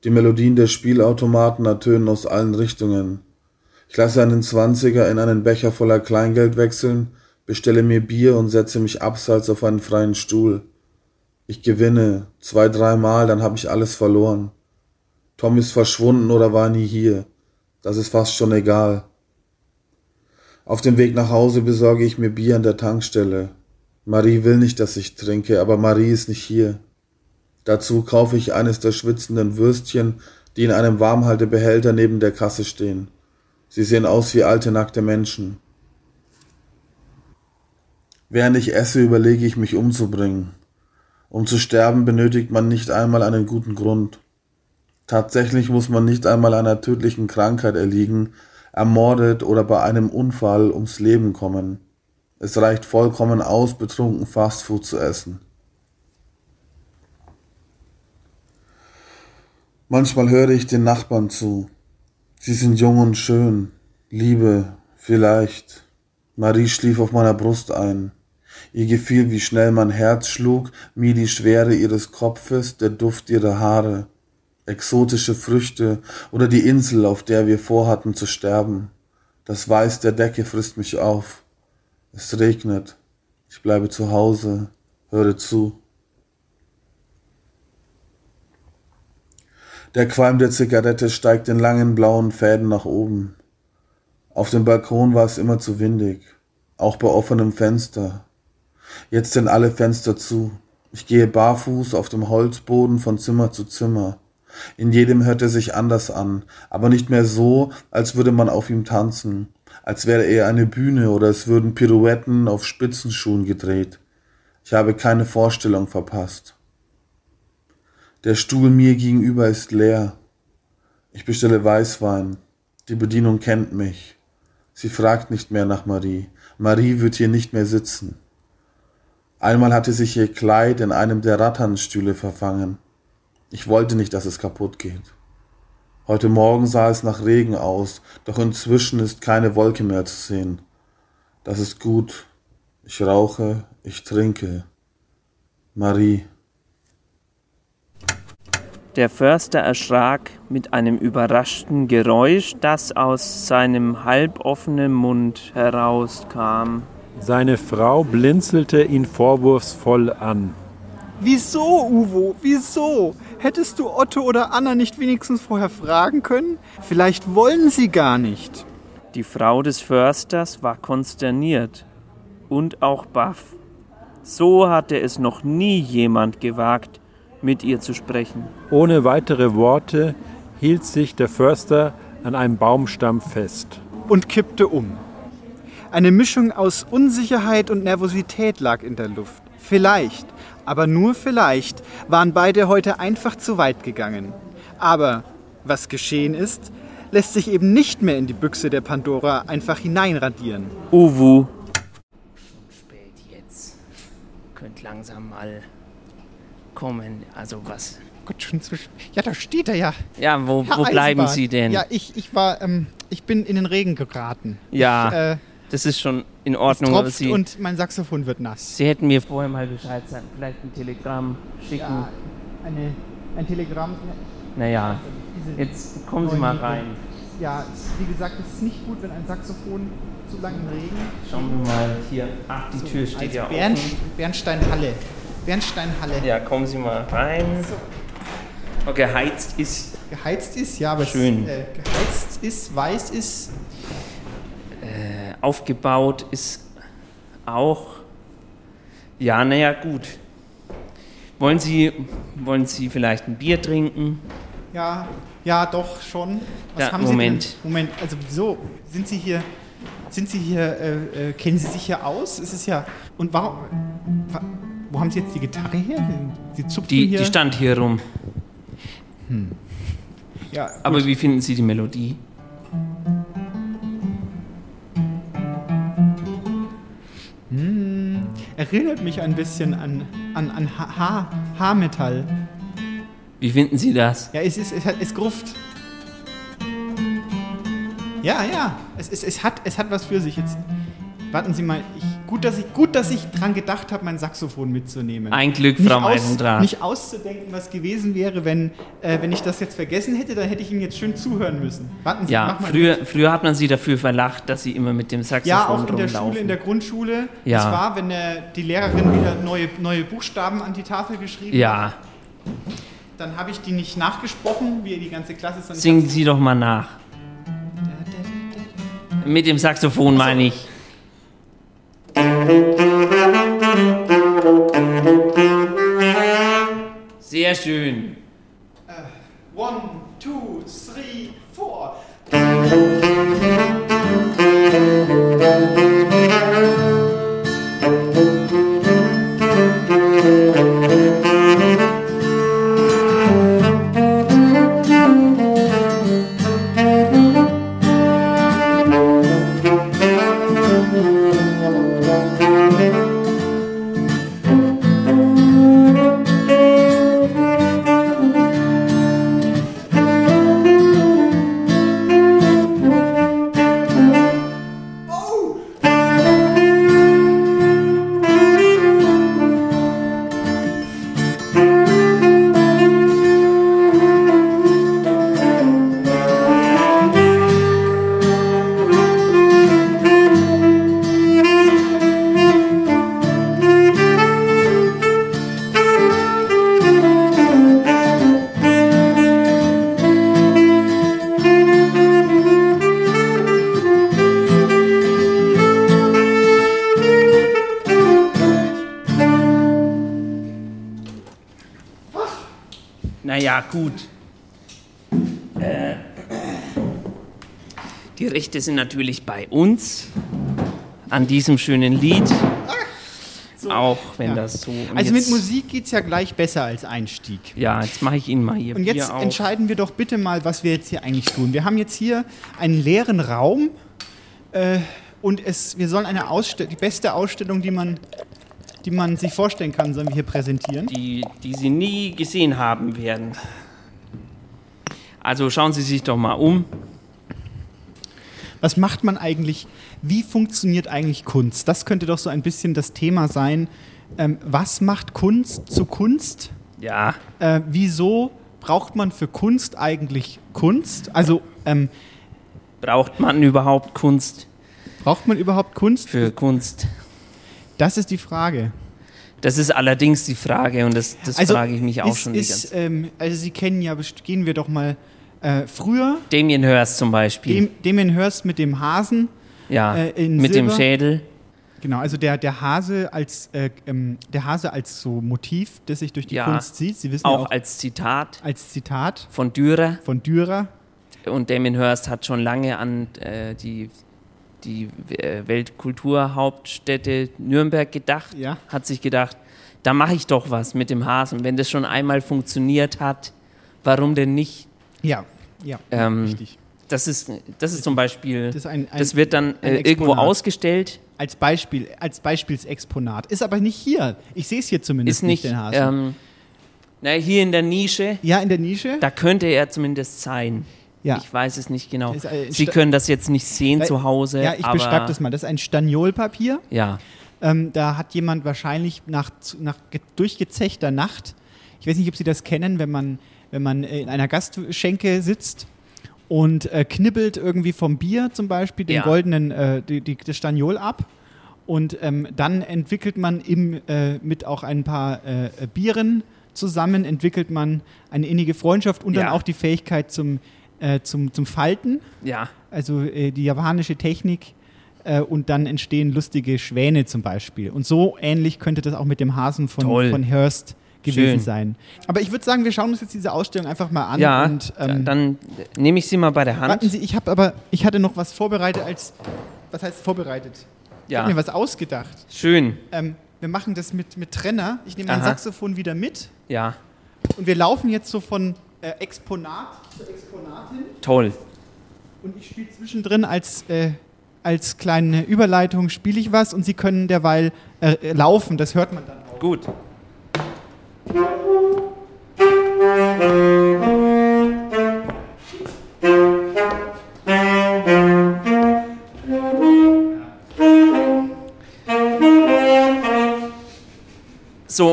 Speaker 16: Die Melodien der Spielautomaten ertönen aus allen Richtungen. Ich lasse einen Zwanziger in einen Becher voller Kleingeld wechseln, bestelle mir Bier und setze mich abseits auf einen freien Stuhl. Ich gewinne, zwei, dreimal, dann habe ich alles verloren. Tom ist verschwunden oder war nie hier. Das ist fast schon egal. Auf dem Weg nach Hause besorge ich mir Bier an der Tankstelle. Marie will nicht, dass ich trinke, aber Marie ist nicht hier. Dazu kaufe ich eines der schwitzenden Würstchen, die in einem Warmhaltebehälter neben der Kasse stehen. Sie sehen aus wie alte nackte Menschen. Während ich esse, überlege ich mich umzubringen. Um zu sterben benötigt man nicht einmal einen guten Grund. Tatsächlich muss man nicht einmal einer tödlichen Krankheit erliegen, ermordet oder bei einem Unfall ums Leben kommen. Es reicht vollkommen aus, betrunken Fastfood zu essen. Manchmal höre ich den Nachbarn zu. Sie sind jung und schön. Liebe, vielleicht. Marie schlief auf meiner Brust ein. Ihr gefiel, wie schnell mein Herz schlug, mir die Schwere ihres Kopfes, der Duft ihrer Haare exotische Früchte oder die Insel, auf der wir vorhatten zu sterben. Das Weiß der Decke frisst mich auf. Es regnet. Ich bleibe zu Hause, höre zu. Der Qualm der Zigarette steigt in langen blauen Fäden nach oben. Auf dem Balkon war es immer zu windig, auch bei offenem Fenster. Jetzt sind alle Fenster zu. Ich gehe barfuß auf dem Holzboden von Zimmer zu Zimmer. In jedem hört er sich anders an, aber nicht mehr so, als würde man auf ihm tanzen, als wäre er eine Bühne oder es würden Pirouetten auf Spitzenschuhen gedreht. Ich habe keine Vorstellung verpasst. Der Stuhl mir gegenüber ist leer. Ich bestelle Weißwein. Die Bedienung kennt mich. Sie fragt nicht mehr nach Marie. Marie wird hier nicht mehr sitzen. Einmal hatte sich ihr Kleid in einem der Ratternstühle verfangen. Ich wollte nicht, dass es kaputt geht. Heute Morgen sah es nach Regen aus, doch inzwischen ist keine Wolke mehr zu sehen. Das ist gut. Ich rauche, ich trinke. Marie.
Speaker 6: Der Förster erschrak mit einem überraschten Geräusch, das aus seinem halboffenen Mund herauskam.
Speaker 9: Seine Frau blinzelte ihn vorwurfsvoll an.
Speaker 7: Wieso, Uvo? Wieso? Hättest du Otto oder Anna nicht wenigstens vorher fragen können? Vielleicht wollen sie gar nicht.
Speaker 6: Die Frau des Försters war konsterniert und auch baff. So hatte es noch nie jemand gewagt, mit ihr zu sprechen.
Speaker 9: Ohne weitere Worte hielt sich der Förster an einem Baumstamm fest.
Speaker 7: Und kippte um.
Speaker 8: Eine Mischung aus Unsicherheit und Nervosität lag in der Luft. Vielleicht, aber nur vielleicht, waren beide heute einfach zu weit gegangen. Aber was geschehen ist, lässt sich eben nicht mehr in die Büchse der Pandora einfach hineinradieren.
Speaker 6: Uwu. Spät jetzt. Könnt langsam mal kommen. Also was?
Speaker 7: Gott, schon zu spät. Ja, da steht er ja.
Speaker 6: Ja, wo, wo bleiben. Sie denn?
Speaker 7: Ja, ich, ich war, ähm, ich bin in den Regen geraten.
Speaker 6: Ja,
Speaker 7: Ich, äh,
Speaker 6: das ist schon in
Speaker 7: es
Speaker 6: Ordnung. aber
Speaker 7: tropft
Speaker 6: Sie,
Speaker 7: und mein Saxophon wird nass.
Speaker 6: Sie hätten mir vorher mal Bescheid sagen. Vielleicht ein Telegramm schicken.
Speaker 7: Ja, eine, ein Telegramm.
Speaker 6: Naja, jetzt kommen Sie mal rein.
Speaker 7: Ja, es, wie gesagt, es ist nicht gut, wenn ein Saxophon zu lange im Regen.
Speaker 6: Schauen wir mal hier. Ach, die
Speaker 7: So,
Speaker 6: Tür steht ja
Speaker 7: Bern,
Speaker 6: offen.
Speaker 7: Bernsteinhalle. Bernsteinhalle.
Speaker 6: Ja, kommen Sie mal rein. Oh, geheizt ist.
Speaker 7: Geheizt ist, ja, aber
Speaker 6: Schön.
Speaker 7: Es, äh, geheizt ist, weiß ist.
Speaker 6: Äh, aufgebaut ist auch. Ja, naja, gut. Wollen Sie, wollen Sie vielleicht ein Bier trinken?
Speaker 7: Ja, ja, doch schon. Was
Speaker 6: Ja,
Speaker 7: haben
Speaker 6: Moment.
Speaker 7: Sie denn? Moment, also wieso sind Sie hier? Sind Sie hier? Äh, äh, kennen Sie sich hier aus? Es ist ja. Und warum? Wa, wo haben Sie jetzt die Gitarre her? Sie zupfen
Speaker 6: Die,
Speaker 7: hier.
Speaker 6: die stand hier rum.
Speaker 7: Hm. Ja,
Speaker 6: Aber wie finden Sie die Melodie?
Speaker 7: Erinnert mich ein bisschen an, an, an Ha- Ha- Haarmetall.
Speaker 6: Wie finden Sie das?
Speaker 7: Ja, es ist, es, hat, es gruft. Ja, ja, es, es, es, hat, es hat was für sich. Jetzt warten Sie mal. Ich, gut, dass ich, gut, dass ich dran gedacht habe, mein Saxophon mitzunehmen.
Speaker 6: Ein Glück,
Speaker 7: Nicht
Speaker 6: Frau Eisendraht.
Speaker 7: Nicht auszudenken, was gewesen wäre, wenn, äh, wenn ich das jetzt vergessen hätte, dann hätte ich Ihnen jetzt schön zuhören müssen. Warten Sie,
Speaker 6: Ja,
Speaker 7: mach mal
Speaker 6: früher, früher hat man Sie dafür verlacht, dass Sie immer mit dem Saxophon
Speaker 7: Ja, auch in der
Speaker 6: rumlaufen.
Speaker 7: Schule, in der Grundschule.
Speaker 6: Ja.
Speaker 7: Das war, wenn der, die Lehrerin wieder neue, neue Buchstaben an die Tafel geschrieben
Speaker 6: Ja,
Speaker 7: hat. Dann habe ich die nicht nachgesprochen, wie die ganze Klasse.
Speaker 6: singen Sie doch mal nach. Mit dem Saxophon meine ich. Sehr schön.
Speaker 7: One, two, three, four.
Speaker 6: die Rechte sind natürlich bei uns an diesem schönen Lied. Auch wenn
Speaker 7: Ja.
Speaker 6: das so.
Speaker 7: Also mit Musik geht es ja gleich besser als Einstieg.
Speaker 6: Ja, jetzt mache ich Ihnen mal hier
Speaker 7: Und
Speaker 6: Bier
Speaker 7: jetzt
Speaker 6: auf.
Speaker 7: entscheiden wir doch bitte mal, was wir jetzt hier eigentlich tun. Wir haben jetzt hier einen leeren Raum äh, und es, wir sollen eine Ausstell die beste Ausstellung, die man, die man sich vorstellen kann, sollen wir hier präsentieren.
Speaker 6: Die, die Sie nie gesehen haben werden. Also schauen Sie sich doch mal um.
Speaker 7: Was macht man eigentlich? Wie funktioniert eigentlich Kunst? Das könnte doch so ein bisschen das Thema sein. Ähm, was macht Kunst zu Kunst?
Speaker 6: Ja.
Speaker 7: Äh, wieso braucht man für Kunst eigentlich Kunst? Also ähm,
Speaker 6: Braucht man überhaupt Kunst?
Speaker 7: Braucht man überhaupt Kunst?
Speaker 6: Für Kunst.
Speaker 7: Das ist die Frage.
Speaker 6: Das ist allerdings die Frage und das, das frage ich mich auch
Speaker 7: Also ist,
Speaker 6: schon
Speaker 7: ist, ähm, Also Sie kennen ja, gehen wir doch mal äh, früher.
Speaker 6: Damien Hirst zum Beispiel.
Speaker 7: Dem, Damien Hirst mit dem Hasen.
Speaker 6: Ja,
Speaker 7: äh,
Speaker 6: mit dem
Speaker 7: Silber.
Speaker 6: Schädel.
Speaker 7: Genau, also der, der Hase als äh, ähm, der Hase als so Motiv, das sich durch die
Speaker 6: Ja,
Speaker 7: Kunst zieht. Sie wissen
Speaker 6: auch
Speaker 7: ja auch
Speaker 6: als Zitat.
Speaker 7: Als Zitat.
Speaker 6: Von Dürer.
Speaker 7: Von Dürer.
Speaker 6: Und Damien Hirst hat schon lange an äh, die die äh, Weltkulturhauptstätte Nürnberg gedacht,
Speaker 7: Ja.
Speaker 6: hat sich gedacht, da mache ich doch was mit dem Hasen. Wenn das schon einmal funktioniert hat, warum denn nicht?
Speaker 7: Ja, ja,
Speaker 6: Ähm,
Speaker 7: richtig.
Speaker 6: Das ist, das ist zum Beispiel, das,
Speaker 7: ein- ein-
Speaker 6: wird dann äh, irgendwo ausgestellt.
Speaker 7: Als Beispiel, als Beispielsexponat. Ist aber nicht hier. Ich sehe es hier zumindest
Speaker 6: Ist nicht,
Speaker 7: den Hasen.
Speaker 6: ähm, na, hier in der Nische.
Speaker 7: Ja, in der Nische.
Speaker 6: Da könnte er zumindest sein.
Speaker 7: Ja.
Speaker 6: Ich weiß es nicht genau.
Speaker 7: Ist ein
Speaker 6: Sie können das jetzt nicht sehen
Speaker 7: Äh,
Speaker 6: zu Hause.
Speaker 7: Ja, ich beschreibe das mal. Das ist ein Staniolpapier.
Speaker 6: Ja.
Speaker 7: Ähm, da hat jemand wahrscheinlich nach, nach ge- durchgezechter Nacht, ich weiß nicht, ob Sie das kennen, wenn man, wenn man äh, in einer Gastschenke sitzt und äh, knibbelt irgendwie vom Bier zum Beispiel den
Speaker 6: Ja.
Speaker 7: goldenen, äh, die, die, das Staniol ab. Und ähm, dann entwickelt man im, äh, mit auch ein paar äh, Bieren zusammen, entwickelt man eine innige Freundschaft und dann
Speaker 6: Ja.
Speaker 7: auch die Fähigkeit zum, äh, zum, zum Falten
Speaker 6: Ja.
Speaker 7: also die japanische Technik und dann entstehen lustige Schwäne zum Beispiel. Und so ähnlich könnte das auch mit dem Hasen von,
Speaker 6: Toll.
Speaker 7: von Hearst gewesen
Speaker 6: Schön.
Speaker 7: sein. Aber ich würde sagen, wir schauen uns jetzt diese Ausstellung einfach mal an.
Speaker 6: Ja,
Speaker 7: und, ähm,
Speaker 6: dann nehme ich sie mal bei der Hand.
Speaker 7: warten Sie, ich habe aber, ich hatte noch was vorbereitet als, was heißt vorbereitet? Ich
Speaker 6: Ja.
Speaker 7: habe mir was ausgedacht.
Speaker 6: Schön.
Speaker 7: Ähm, wir machen das mit, mit Trenner. Ich nehme mein. Saxophon wieder mit
Speaker 6: Ja,
Speaker 7: und wir laufen jetzt so von äh, Exponat zu Exponatin.
Speaker 6: toll.
Speaker 7: Und ich spiele zwischendrin als, äh, als kleine Überleitung, spiele ich was und Sie können derweil äh, laufen, das hört man dann auch.
Speaker 6: Gut. So,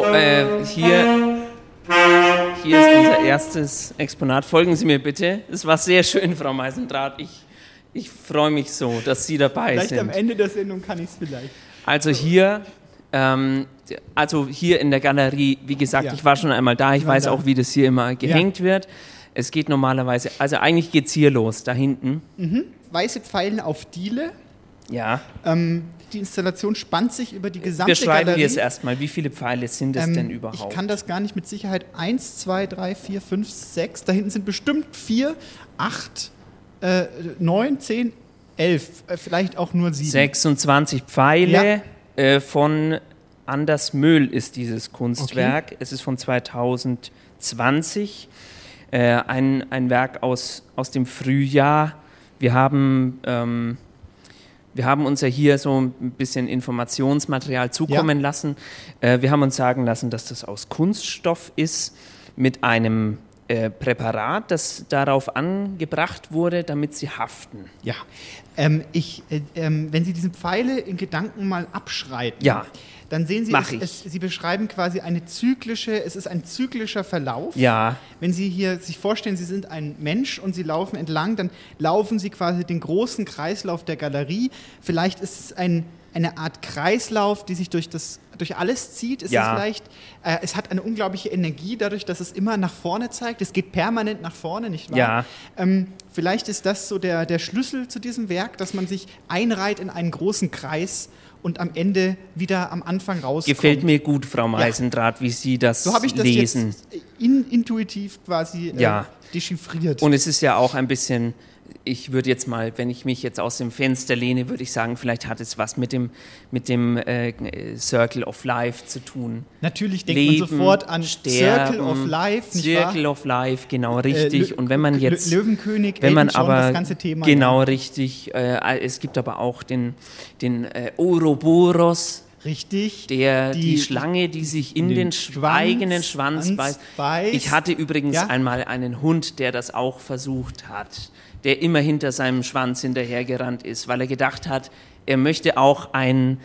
Speaker 6: äh, hier, hier ist unser erstes Exponat. Folgen Sie mir bitte. Es war sehr schön, Frau Meisendraht. Ich, ich freue mich so, dass Sie dabei
Speaker 7: Vielleicht
Speaker 6: sind.
Speaker 7: am Ende der Sendung kann ich es vielleicht.
Speaker 6: Also hier, ähm, also hier in der Galerie, wie gesagt,
Speaker 7: Ja.
Speaker 6: ich war schon einmal da, ich
Speaker 7: waren
Speaker 6: weiß
Speaker 7: da.
Speaker 6: auch, wie das hier immer gehängt wird. Es geht normalerweise, also eigentlich geht es hier los, da hinten.
Speaker 7: Mhm. Weiße Pfeilen auf Diele.
Speaker 6: Ja.
Speaker 7: Ähm, die Installation spannt sich über die gesamte
Speaker 6: Beschreiben
Speaker 7: Galerie.
Speaker 6: wir es erstmal. Wie viele Pfeile sind es
Speaker 7: Ähm,
Speaker 6: denn überhaupt?
Speaker 7: Ich kann das gar nicht mit Sicherheit. Eins, zwei, drei, vier, fünf, sechs. Da hinten sind bestimmt vier, acht, äh, neun, zehn, elf. Äh, vielleicht auch nur sieben.
Speaker 6: 26 Pfeile äh, von Anders Möhl ist dieses Kunstwerk. Es ist von 2020. Äh, ein, ein Werk aus, aus dem Frühjahr. Wir haben, ähm, wir haben uns ja hier so ein bisschen Informationsmaterial zukommen lassen. Äh, wir haben uns sagen lassen, dass das aus Kunststoff ist mit einem äh, Präparat, das darauf angebracht wurde, damit sie haften.
Speaker 7: Ja. Ähm, ich, äh, ähm, wenn Sie diese Pfeile in Gedanken mal abschreiten,
Speaker 6: Ja.
Speaker 7: dann sehen Sie, es, es, Sie beschreiben quasi eine zyklische, es ist ein zyklischer Verlauf.
Speaker 6: Ja.
Speaker 7: Wenn Sie hier sich vorstellen, Sie sind ein Mensch und Sie laufen entlang, dann laufen Sie quasi den großen Kreislauf der Galerie. Vielleicht ist es ein, eine Art Kreislauf, die sich durch, das, durch alles zieht. Es,
Speaker 6: Ja.
Speaker 7: ist vielleicht, äh, es hat eine unglaubliche Energie dadurch, dass es immer nach vorne zeigt. Es geht permanent nach vorne, nicht wahr?
Speaker 6: Ja.
Speaker 7: Ähm, vielleicht ist das so der, der Schlüssel zu diesem Werk, dass man sich einreiht in einen großen Kreis und am Ende wieder am Anfang rauskommt.
Speaker 6: Gefällt mir gut, Frau Meisendraht, wie Sie das,
Speaker 7: So habe ich das
Speaker 6: lesen.
Speaker 7: jetzt in, intuitiv quasi äh,
Speaker 6: Ja.
Speaker 7: dechiffriert.
Speaker 6: Und es ist ja auch ein bisschen, ich würde jetzt mal, wenn ich mich jetzt aus dem Fenster lehne, würde ich sagen, vielleicht hat es was mit dem, mit dem äh, Circle of Life zu tun.
Speaker 7: Natürlich denkt man sofort an Circle of Life, nicht
Speaker 6: Circle
Speaker 7: wahr?
Speaker 6: of Life, genau richtig.
Speaker 7: Lö-
Speaker 6: Und wenn man jetzt
Speaker 7: Löwenkönig,
Speaker 6: wenn man aber
Speaker 7: das ganze Thema,
Speaker 6: genau
Speaker 7: ja.
Speaker 6: richtig, äh, es gibt aber auch den, den äh, Ouroboros.
Speaker 7: Richtig.
Speaker 6: Der, die,
Speaker 7: Die-
Speaker 6: Schlange, die sich in
Speaker 7: den
Speaker 6: den,
Speaker 7: Schwanz
Speaker 6: eigenen Schwanz beißt. Ich hatte übrigens
Speaker 7: Ja.
Speaker 6: einmal einen Hund, der das auch versucht hat, der immer hinter seinem Schwanz hinterhergerannt ist, weil er gedacht hat, er möchte auch ein,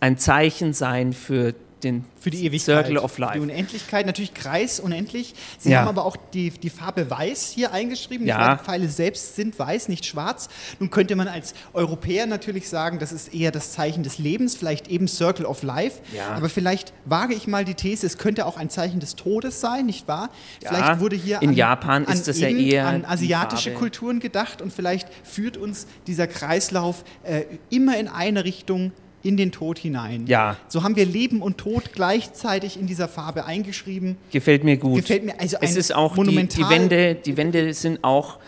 Speaker 6: ein Zeichen sein für den
Speaker 7: Für die Ewigkeit.
Speaker 6: Circle of
Speaker 7: Für
Speaker 6: Life.
Speaker 7: die Unendlichkeit, natürlich Kreis unendlich. Sie
Speaker 6: Ja.
Speaker 7: haben aber auch die, die Farbe weiß hier eingeschrieben.
Speaker 6: Ja.
Speaker 7: Die Schwarzpfeile selbst sind weiß, nicht schwarz. Nun könnte man als Europäer natürlich sagen, das ist eher das Zeichen des Lebens, vielleicht eben Circle of Life.
Speaker 6: Ja.
Speaker 7: Aber vielleicht wage ich mal die These, es könnte auch ein Zeichen des Todes sein, nicht wahr?
Speaker 6: Ja.
Speaker 7: Vielleicht wurde hier
Speaker 6: In
Speaker 7: an,
Speaker 6: Japan
Speaker 7: an
Speaker 6: ist das ja
Speaker 7: eben
Speaker 6: eher
Speaker 7: an asiatische. Kulturen gedacht und vielleicht führt uns dieser Kreislauf äh, immer in eine Richtung in den Tod hinein.
Speaker 6: Ja.
Speaker 7: So haben wir Leben und Tod gleichzeitig in dieser Farbe eingeschrieben.
Speaker 6: Gefällt mir gut.
Speaker 7: Gefällt mir, also
Speaker 6: es ist auch die, die Wände, die Wände sind auch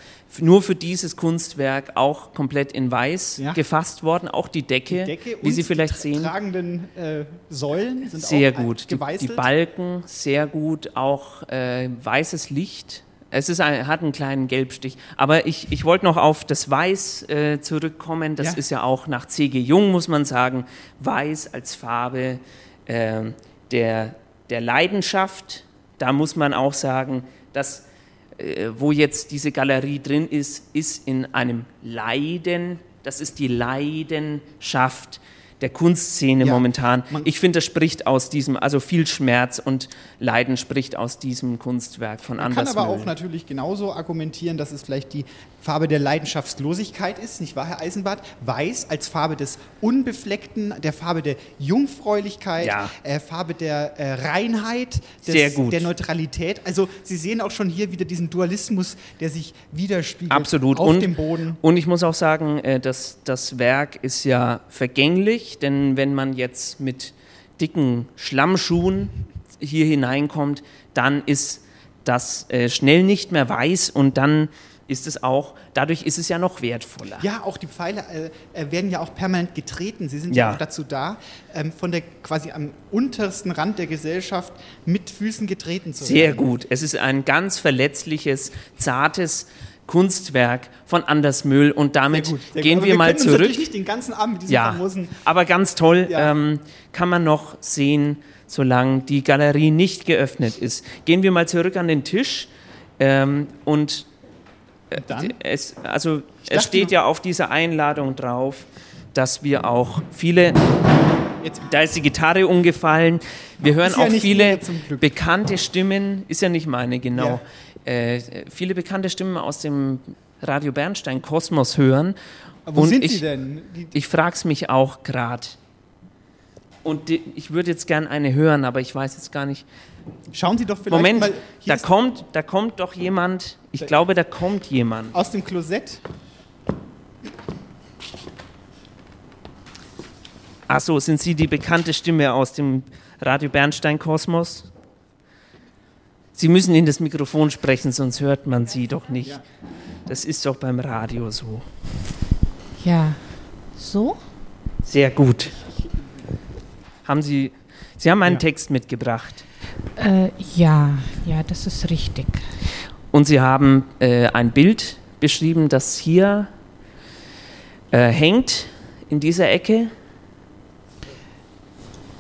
Speaker 6: nur für dieses Kunstwerk auch komplett in Weiß
Speaker 7: Ja.
Speaker 6: gefasst worden, auch die Decke,
Speaker 7: Die Decke
Speaker 6: wie Sie vielleicht
Speaker 7: die
Speaker 6: sehen.
Speaker 7: tragenden äh, Säulen sind
Speaker 6: Sehr
Speaker 7: auch
Speaker 6: gut. Die, die. Balken, sehr gut. Auch äh, weißes Licht. Es ist ein, hat einen kleinen Gelbstich. Aber ich, ich wollte noch auf das Weiß äh, zurückkommen. Das
Speaker 7: Ja.
Speaker 6: ist ja auch nach C.G. Jung, muss man sagen, Weiß als Farbe äh, der, der Leidenschaft. Da muss man auch sagen, dass äh, wo jetzt diese Galerie drin ist, ist in einem Leiden. Das ist die Leidenschaft der Kunstszene
Speaker 7: Ja,
Speaker 6: momentan. Ich finde, das spricht aus diesem, also viel Schmerz und Leiden spricht aus diesem Kunstwerk von
Speaker 7: Man kann
Speaker 6: Anders
Speaker 7: aber auch natürlich genauso argumentieren, dass es vielleicht die Farbe der Leidenschaftslosigkeit ist, nicht wahr, Herr Eisenbart? Weiß als Farbe des Unbefleckten, der Farbe der Jungfräulichkeit,
Speaker 6: Ja.
Speaker 7: äh, Farbe der äh, Reinheit, des, der Neutralität. Also Sie sehen auch schon hier wieder diesen Dualismus, der sich widerspiegelt
Speaker 6: Absolut.
Speaker 7: auf
Speaker 6: und,
Speaker 7: dem Boden.
Speaker 6: Und ich muss auch sagen, äh, dass das Werk ist ja vergänglich, denn wenn man jetzt mit dicken Schlammschuhen hier hineinkommt, dann ist das äh, schnell nicht mehr weiß und dann ist es auch, dadurch ist es ja noch wertvoller.
Speaker 7: Ja, auch die Pfeile äh, äh, werden ja auch permanent getreten. Sie sind ja,
Speaker 6: Ja.
Speaker 7: auch dazu da, ähm, von der quasi am untersten Rand der Gesellschaft mit Füßen getreten zu
Speaker 6: Sehr
Speaker 7: werden.
Speaker 6: gut. Es ist ein ganz verletzliches, zartes Kunstwerk von Anders Mühl und damit
Speaker 7: Sehr gut.
Speaker 6: gehen
Speaker 7: Aber
Speaker 6: wir, mal
Speaker 7: uns
Speaker 6: zurück.
Speaker 7: natürlich nicht den ganzen Abend mit diesem
Speaker 6: Ja,
Speaker 7: famosen
Speaker 6: aber ganz toll
Speaker 7: Ja.
Speaker 6: ähm, kann man noch sehen, solange die Galerie nicht geöffnet ist. Gehen wir mal zurück an den Tisch ähm, und? Es, also es steht ja auf dieser Einladung drauf, dass wir auch viele da ist die Gitarre umgefallen. Wir hören
Speaker 7: ja
Speaker 6: auch viele bekannte Stimmen, ist ja nicht meine, genau. Äh, viele bekannte Stimmen aus dem Radio Bernstein Kosmos hören.
Speaker 7: Wo
Speaker 6: Und
Speaker 7: sind
Speaker 6: ich,
Speaker 7: sie denn?
Speaker 6: Ich frage es mich auch gerade. Und die, ich würde jetzt gern eine hören, aber ich weiß jetzt gar nicht.
Speaker 7: Schauen Sie doch vielleicht
Speaker 6: Moment,
Speaker 7: mal
Speaker 6: da kommt, da kommt doch jemand. Ich glaube, da kommt jemand.
Speaker 7: aus dem Klosett.
Speaker 6: Ach so, sind Sie die bekannte Stimme aus dem Radio Bernstein Kosmos? Sie müssen in das Mikrofon sprechen, sonst hört man Sie doch nicht. Das ist doch beim Radio so.
Speaker 17: Ja, so?
Speaker 6: Sehr gut. Haben Sie, Sie haben einen Text mitgebracht
Speaker 17: Äh, ja, ja, das ist richtig.
Speaker 6: und Sie haben äh, ein Bild beschrieben, das hier äh, hängt in dieser Ecke.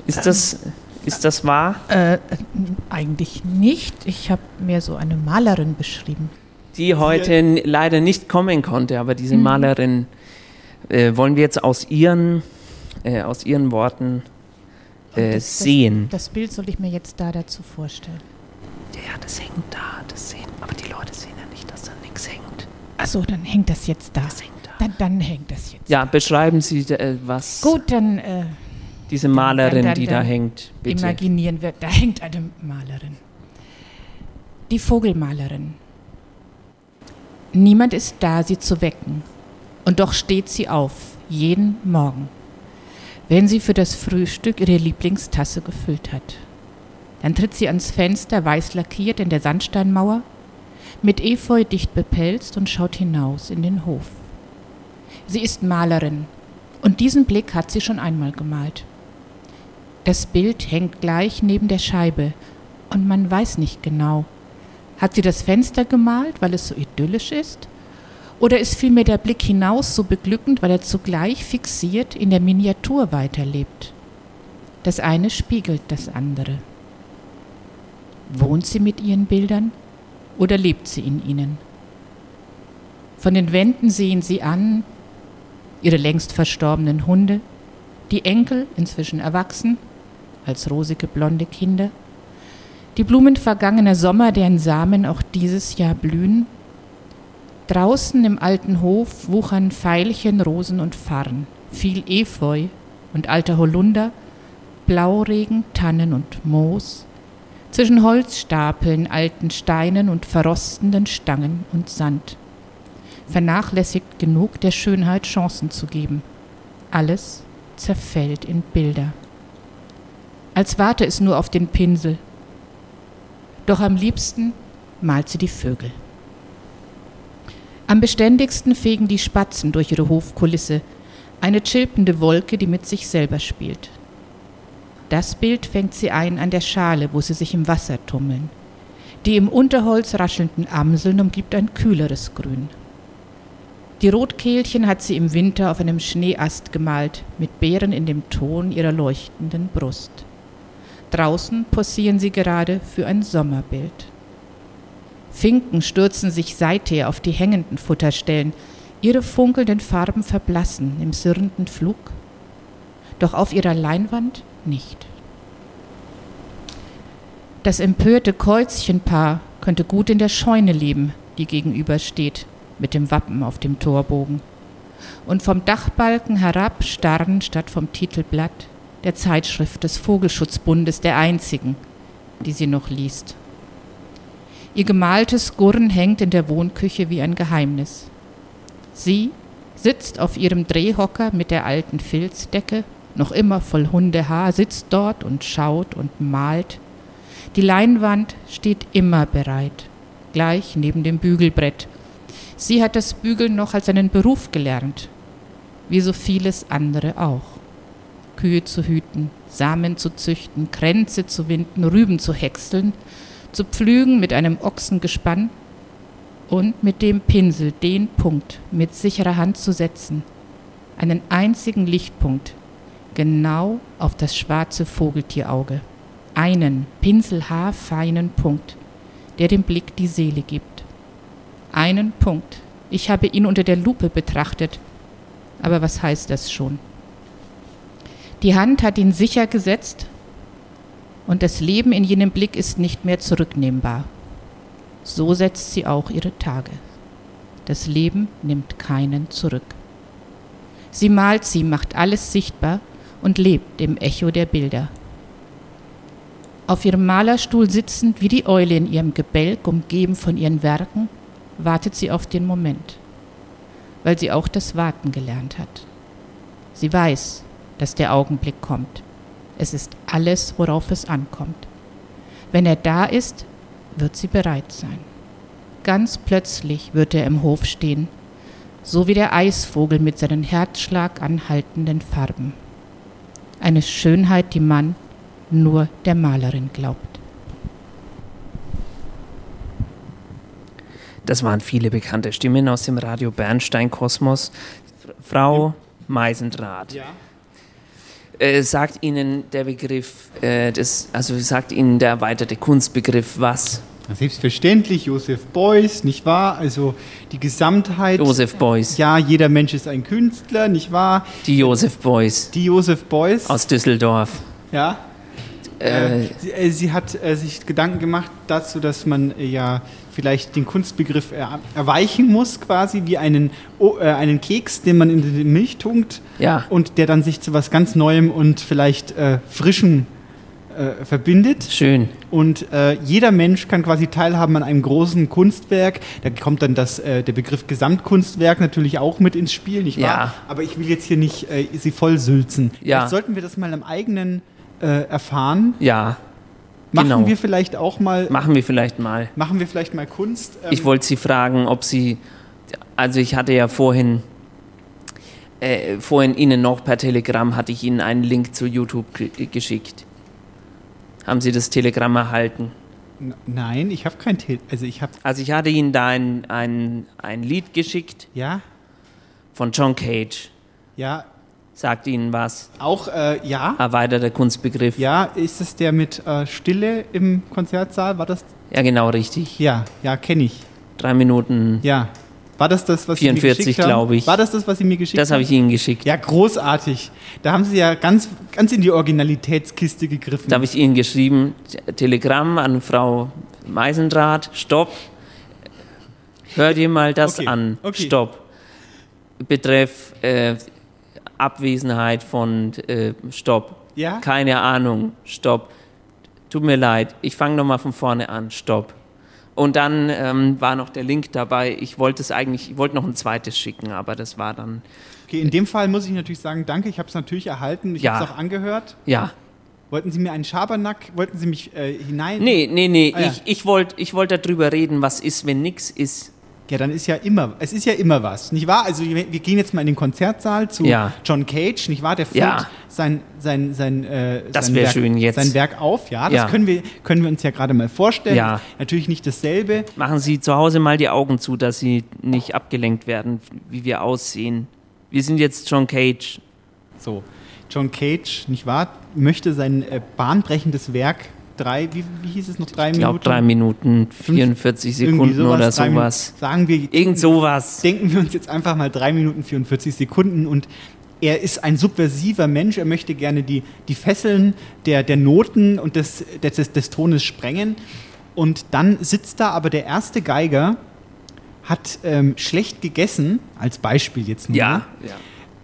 Speaker 6: Ist das, ist das wahr?
Speaker 17: Äh, eigentlich nicht. Ich habe mir so eine Malerin beschrieben.
Speaker 6: die heute n- leider nicht kommen konnte, aber diese
Speaker 17: Mhm.
Speaker 6: Malerin äh, wollen wir jetzt aus ihren, äh, aus ihren Worten äh,
Speaker 17: Das-
Speaker 6: sehen.
Speaker 17: Das, das Bild soll ich mir jetzt da dazu vorstellen.
Speaker 6: Ja, das hängt da, das sehen, aber die Leute sehen ja nicht, dass da nichts hängt.
Speaker 17: Achso, dann hängt das jetzt da. Dann, dann hängt das jetzt.
Speaker 6: Ja, beschreiben Sie, äh, was
Speaker 17: Gut, dann. Äh,
Speaker 6: diese
Speaker 17: dann-
Speaker 6: Malerin,
Speaker 17: dann-
Speaker 6: die da
Speaker 17: dann
Speaker 6: hängt, bitte.
Speaker 17: Imaginieren wir, da hängt eine Malerin. Die Vogelmalerin. Niemand ist da, sie zu wecken. Und doch steht sie auf, jeden Morgen, wenn sie für das Frühstück ihre Lieblingstasse gefüllt hat. Dann tritt sie ans Fenster, weiß lackiert in der Sandsteinmauer, mit Efeu dicht bepelzt und schaut hinaus in den Hof. Sie ist Malerin und diesen Blick hat sie schon einmal gemalt. Das Bild hängt gleich neben der Scheibe und man weiß nicht genau. Hat sie das Fenster gemalt, weil es so idyllisch ist? Oder ist vielmehr der Blick hinaus so beglückend, weil er zugleich fixiert in der Miniatur weiterlebt? Das eine spiegelt das andere. Wohnt sie mit ihren Bildern oder lebt sie in ihnen? Von den Wänden sehen sie an ihre längst verstorbenen Hunde, die Enkel, inzwischen erwachsen, als rosige blonde Kinder, die Blumen vergangener Sommer, deren Samen auch dieses Jahr blühen. Draußen im alten Hof wuchern Veilchen, Rosen und Farn, viel Efeu und alter Holunder, Blauregen, Tannen und Moos, zwischen Holzstapeln, alten Steinen und verrostenden Stangen und Sand. Vernachlässigt genug, der Schönheit Chancen zu geben. Alles zerfällt in Bilder. Als warte es nur auf den Pinsel. Doch am liebsten malt sie die Vögel. Am beständigsten fegen die Spatzen durch ihre Hofkulisse, eine chilpende Wolke, die mit sich selber spielt. Das Bild fängt sie ein an der Schale, wo sie sich im Wasser tummeln. Die im Unterholz raschelnden Amseln umgibt ein kühleres Grün. Die Rotkehlchen hat sie im Winter auf einem Schneeast gemalt, mit Beeren in dem Ton ihrer leuchtenden Brust. Draußen posieren sie gerade für ein Sommerbild. Finken stürzen sich seither auf die hängenden Futterstellen, ihre funkelnden Farben verblassen im sirrenden Flug. Doch auf ihrer Leinwand nicht. Das empörte Käuzchenpaar könnte gut in der Scheune leben, die gegenübersteht, mit dem Wappen auf dem Torbogen. Und vom Dachbalken herab starren statt vom Titelblatt der Zeitschrift des Vogelschutzbundes der einzigen, die sie noch liest. Ihr gemaltes Gurren hängt in der Wohnküche wie ein Geheimnis. Sie sitzt auf ihrem Drehhocker mit der alten Filzdecke, noch immer voll Hundehaar, sitzt dort und schaut und malt. Die Leinwand steht immer bereit, gleich neben dem Bügelbrett. Sie hat das Bügeln noch als einen Beruf gelernt, wie so vieles andere auch. Kühe zu hüten, Samen zu züchten, Kränze zu winden, Rüben zu häckseln, zu pflügen mit einem Ochsengespann und mit dem Pinsel den Punkt mit sicherer Hand zu setzen, einen einzigen Lichtpunkt, genau auf das schwarze Vogeltierauge, einen pinselhaarfeinen Punkt, der dem Blick die Seele gibt. Einen Punkt. Ich habe ihn unter der Lupe betrachtet, aber was heißt das schon? Die Hand hat ihn sicher gesetzt und das Leben in jenem Blick ist nicht mehr zurücknehmbar. So setzt sie auch ihre Tage. Das Leben nimmt keinen zurück. Sie malt sie, macht alles sichtbar und lebt im Echo der Bilder. Auf ihrem Malerstuhl sitzend wie die Eule in ihrem Gebälk, umgeben von ihren Werken, wartet sie auf den Moment, weil sie auch das Warten gelernt hat. Sie weiß, dass der Augenblick kommt. Es ist alles, worauf es ankommt. Wenn er da ist, wird sie bereit sein. Ganz plötzlich wird er im Hof stehen, so wie der Eisvogel mit seinen Herzschlag anhaltenden Farben. Eine Schönheit, die man nur der Malerin glaubt.
Speaker 6: Das waren viele bekannte Stimmen aus dem Radio Bernstein Kosmos. Frau Meisendrath.
Speaker 7: Ja.
Speaker 6: Äh, sagt Ihnen der Begriff, äh, des, also sagt Ihnen der erweiterte Kunstbegriff was?
Speaker 7: Selbstverständlich, Josef Beuys, nicht wahr? Also die Gesamtheit.
Speaker 6: Josef Beuys.
Speaker 7: Ja, jeder Mensch ist ein Künstler, nicht wahr?
Speaker 6: Die Josef Beuys.
Speaker 7: Die Josef Beuys.
Speaker 6: Aus Düsseldorf.
Speaker 7: Ja.
Speaker 6: Äh,
Speaker 7: Äh, sie, äh, sie hat äh, sich Gedanken gemacht dazu, dass man ja vielleicht den Kunstbegriff er, erweichen muss, quasi wie einen, äh, einen Keks, den man in die Milch tunkt
Speaker 6: Ja.
Speaker 7: und der dann sich zu was ganz Neuem und vielleicht äh, Frischem äh, verbindet.
Speaker 6: Schön.
Speaker 7: Und äh, jeder Mensch kann quasi teilhaben an einem großen Kunstwerk. Da kommt dann das, äh, der Begriff Gesamtkunstwerk natürlich auch mit ins Spiel, nicht wahr?
Speaker 6: Ja.
Speaker 7: Aber ich will jetzt hier nicht äh, sie vollsülzen.
Speaker 6: Ja.
Speaker 7: Vielleicht sollten wir das mal am eigenen äh, erfahren.
Speaker 6: Ja.
Speaker 7: Machen
Speaker 6: genau.
Speaker 7: wir vielleicht auch mal.
Speaker 6: Machen wir vielleicht mal.
Speaker 7: Machen wir vielleicht mal Kunst. Ähm,
Speaker 6: Ich wollte Sie fragen, ob Sie, also ich hatte ja vorhin, äh, vorhin Ihnen noch per Telegramm hatte ich Ihnen einen Link zu YouTube ge geschickt. Haben Sie das Telegramm erhalten?
Speaker 7: N- Nein, ich habe kein Tele Also ich habe.
Speaker 6: Also ich hatte Ihnen da ein, ein, ein Lied geschickt.
Speaker 7: Ja.
Speaker 6: Von John Cage.
Speaker 7: Ja.
Speaker 6: Sagt Ihnen was?
Speaker 7: Auch, äh, ja.
Speaker 6: Erweiterter Kunstbegriff.
Speaker 7: Ja, ist es der mit äh, Stille im Konzertsaal? War das?
Speaker 6: Ja, genau, richtig.
Speaker 7: Ja, ja, kenne ich.
Speaker 6: Drei Minuten.
Speaker 7: Ja. War das das, was Sie mir
Speaker 6: 44,
Speaker 7: geschickt haben?
Speaker 6: glaube ich.
Speaker 7: War das das, was Sie mir geschickt
Speaker 6: Das
Speaker 7: haben?
Speaker 6: habe ich Ihnen geschickt.
Speaker 7: Ja, großartig. Da haben Sie ja ganz, ganz in die Originalitätskiste gegriffen.
Speaker 6: Da habe ich Ihnen geschrieben, Telegramm an Frau Meisendrath, stopp. Hör dir mal das
Speaker 7: Okay,
Speaker 6: an,
Speaker 7: okay.
Speaker 6: stopp. Betreff äh, Abwesenheit von äh, Stopp.
Speaker 7: Ja?
Speaker 6: Keine Ahnung, stopp. Tut mir leid, ich fange nochmal von vorne an, stopp. Und dann ähm, war noch der Link dabei. Ich wollte es eigentlich, ich wollte noch ein zweites schicken, aber das war dann.
Speaker 7: Okay, in dem Fall muss ich natürlich sagen, danke, ich habe es natürlich erhalten. Ich
Speaker 6: Ja.
Speaker 7: habe es auch angehört.
Speaker 6: Ja.
Speaker 7: Wollten Sie mir einen Schabernack, wollten Sie mich äh, hinein...
Speaker 6: Nee, nee, nee,
Speaker 7: Ah, ja.
Speaker 6: ich, ich wollte ich wollt darüber reden, was ist, wenn nix ist.
Speaker 7: Ja, dann ist ja immer, es ist ja immer was, nicht wahr? Also wir wir gehen jetzt mal in den Konzertsaal zu
Speaker 6: Ja.
Speaker 7: John Cage, nicht wahr? Der führt
Speaker 6: Ja.
Speaker 7: sein, sein, sein, äh, sein, Werk, sein Werk auf, ja. Das
Speaker 6: Ja.
Speaker 7: Können, wir, können wir uns ja gerade mal vorstellen. Natürlich nicht dasselbe.
Speaker 6: Machen Sie zu Hause mal die Augen zu, dass Sie nicht abgelenkt werden, wie wir aussehen. Wir sind jetzt John Cage.
Speaker 7: So, John Cage, nicht wahr, möchte sein äh, bahnbrechendes Werk drei, wie, wie hieß es noch, drei
Speaker 6: Ich glaube
Speaker 7: Minuten?
Speaker 6: drei Minuten, 44
Speaker 7: Irgendwie
Speaker 6: Sekunden oder
Speaker 7: drei
Speaker 6: sowas.
Speaker 7: Minuten. Sagen wir,
Speaker 6: Irgend sowas.
Speaker 7: Denken wir uns jetzt einfach mal drei Minuten 44 Sekunden und er ist ein subversiver Mensch, er möchte gerne die, die Fesseln der, der Noten und des, des, des Tones sprengen. Und dann sitzt da aber der erste Geiger, hat ähm, schlecht gegessen, als Beispiel jetzt nur.
Speaker 6: Ja, ja.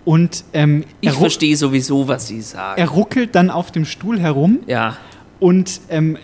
Speaker 7: Und ähm,
Speaker 6: Ich
Speaker 7: er,
Speaker 6: verstehe sowieso, was Sie sagen.
Speaker 7: er ruckelt dann auf dem Stuhl herum.
Speaker 6: Ja.
Speaker 7: Und ähm,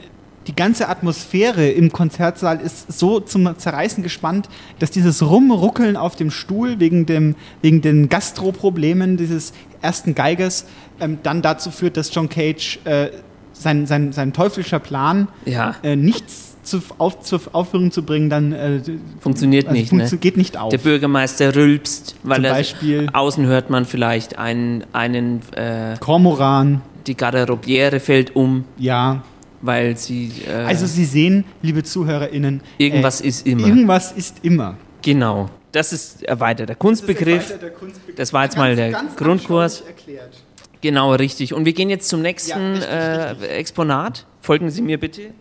Speaker 7: die ganze Atmosphäre im Konzertsaal ist so zum Zerreißen gespannt, dass dieses Rumruckeln auf dem Stuhl wegen, dem, wegen den Gastroproblemen dieses ersten Geigers ähm, dann dazu führt, dass John Cage äh, sein, sein, sein teuflischer Plan,
Speaker 6: Ja.
Speaker 7: äh, nichts zu, auf, zur Aufführung zu bringen, dann äh,
Speaker 6: Funktioniert
Speaker 7: also
Speaker 6: nicht,
Speaker 7: funktio-
Speaker 6: ne?
Speaker 7: geht nicht auf.
Speaker 6: Der Bürgermeister rülpst, weil
Speaker 7: Zum
Speaker 6: er
Speaker 7: Beispiel-
Speaker 6: außen hört man vielleicht einen, einen äh,
Speaker 7: Kormoran.
Speaker 6: Die Garderobiere fällt um.
Speaker 7: Ja.
Speaker 6: Weil sie. Äh,
Speaker 7: Also Sie sehen, liebe ZuhörerInnen,
Speaker 6: Irgendwas
Speaker 7: äh,
Speaker 6: ist immer.
Speaker 7: Irgendwas ist immer.
Speaker 6: Genau. Das ist erweiterter Kunstbegriff.
Speaker 7: erweiterter Kunstbegriff.
Speaker 6: Das war jetzt mal der
Speaker 7: Ganz
Speaker 6: Grundkurs. Genau, richtig. Und wir gehen jetzt zum nächsten äh, Exponat. Folgen Sie mir bitte.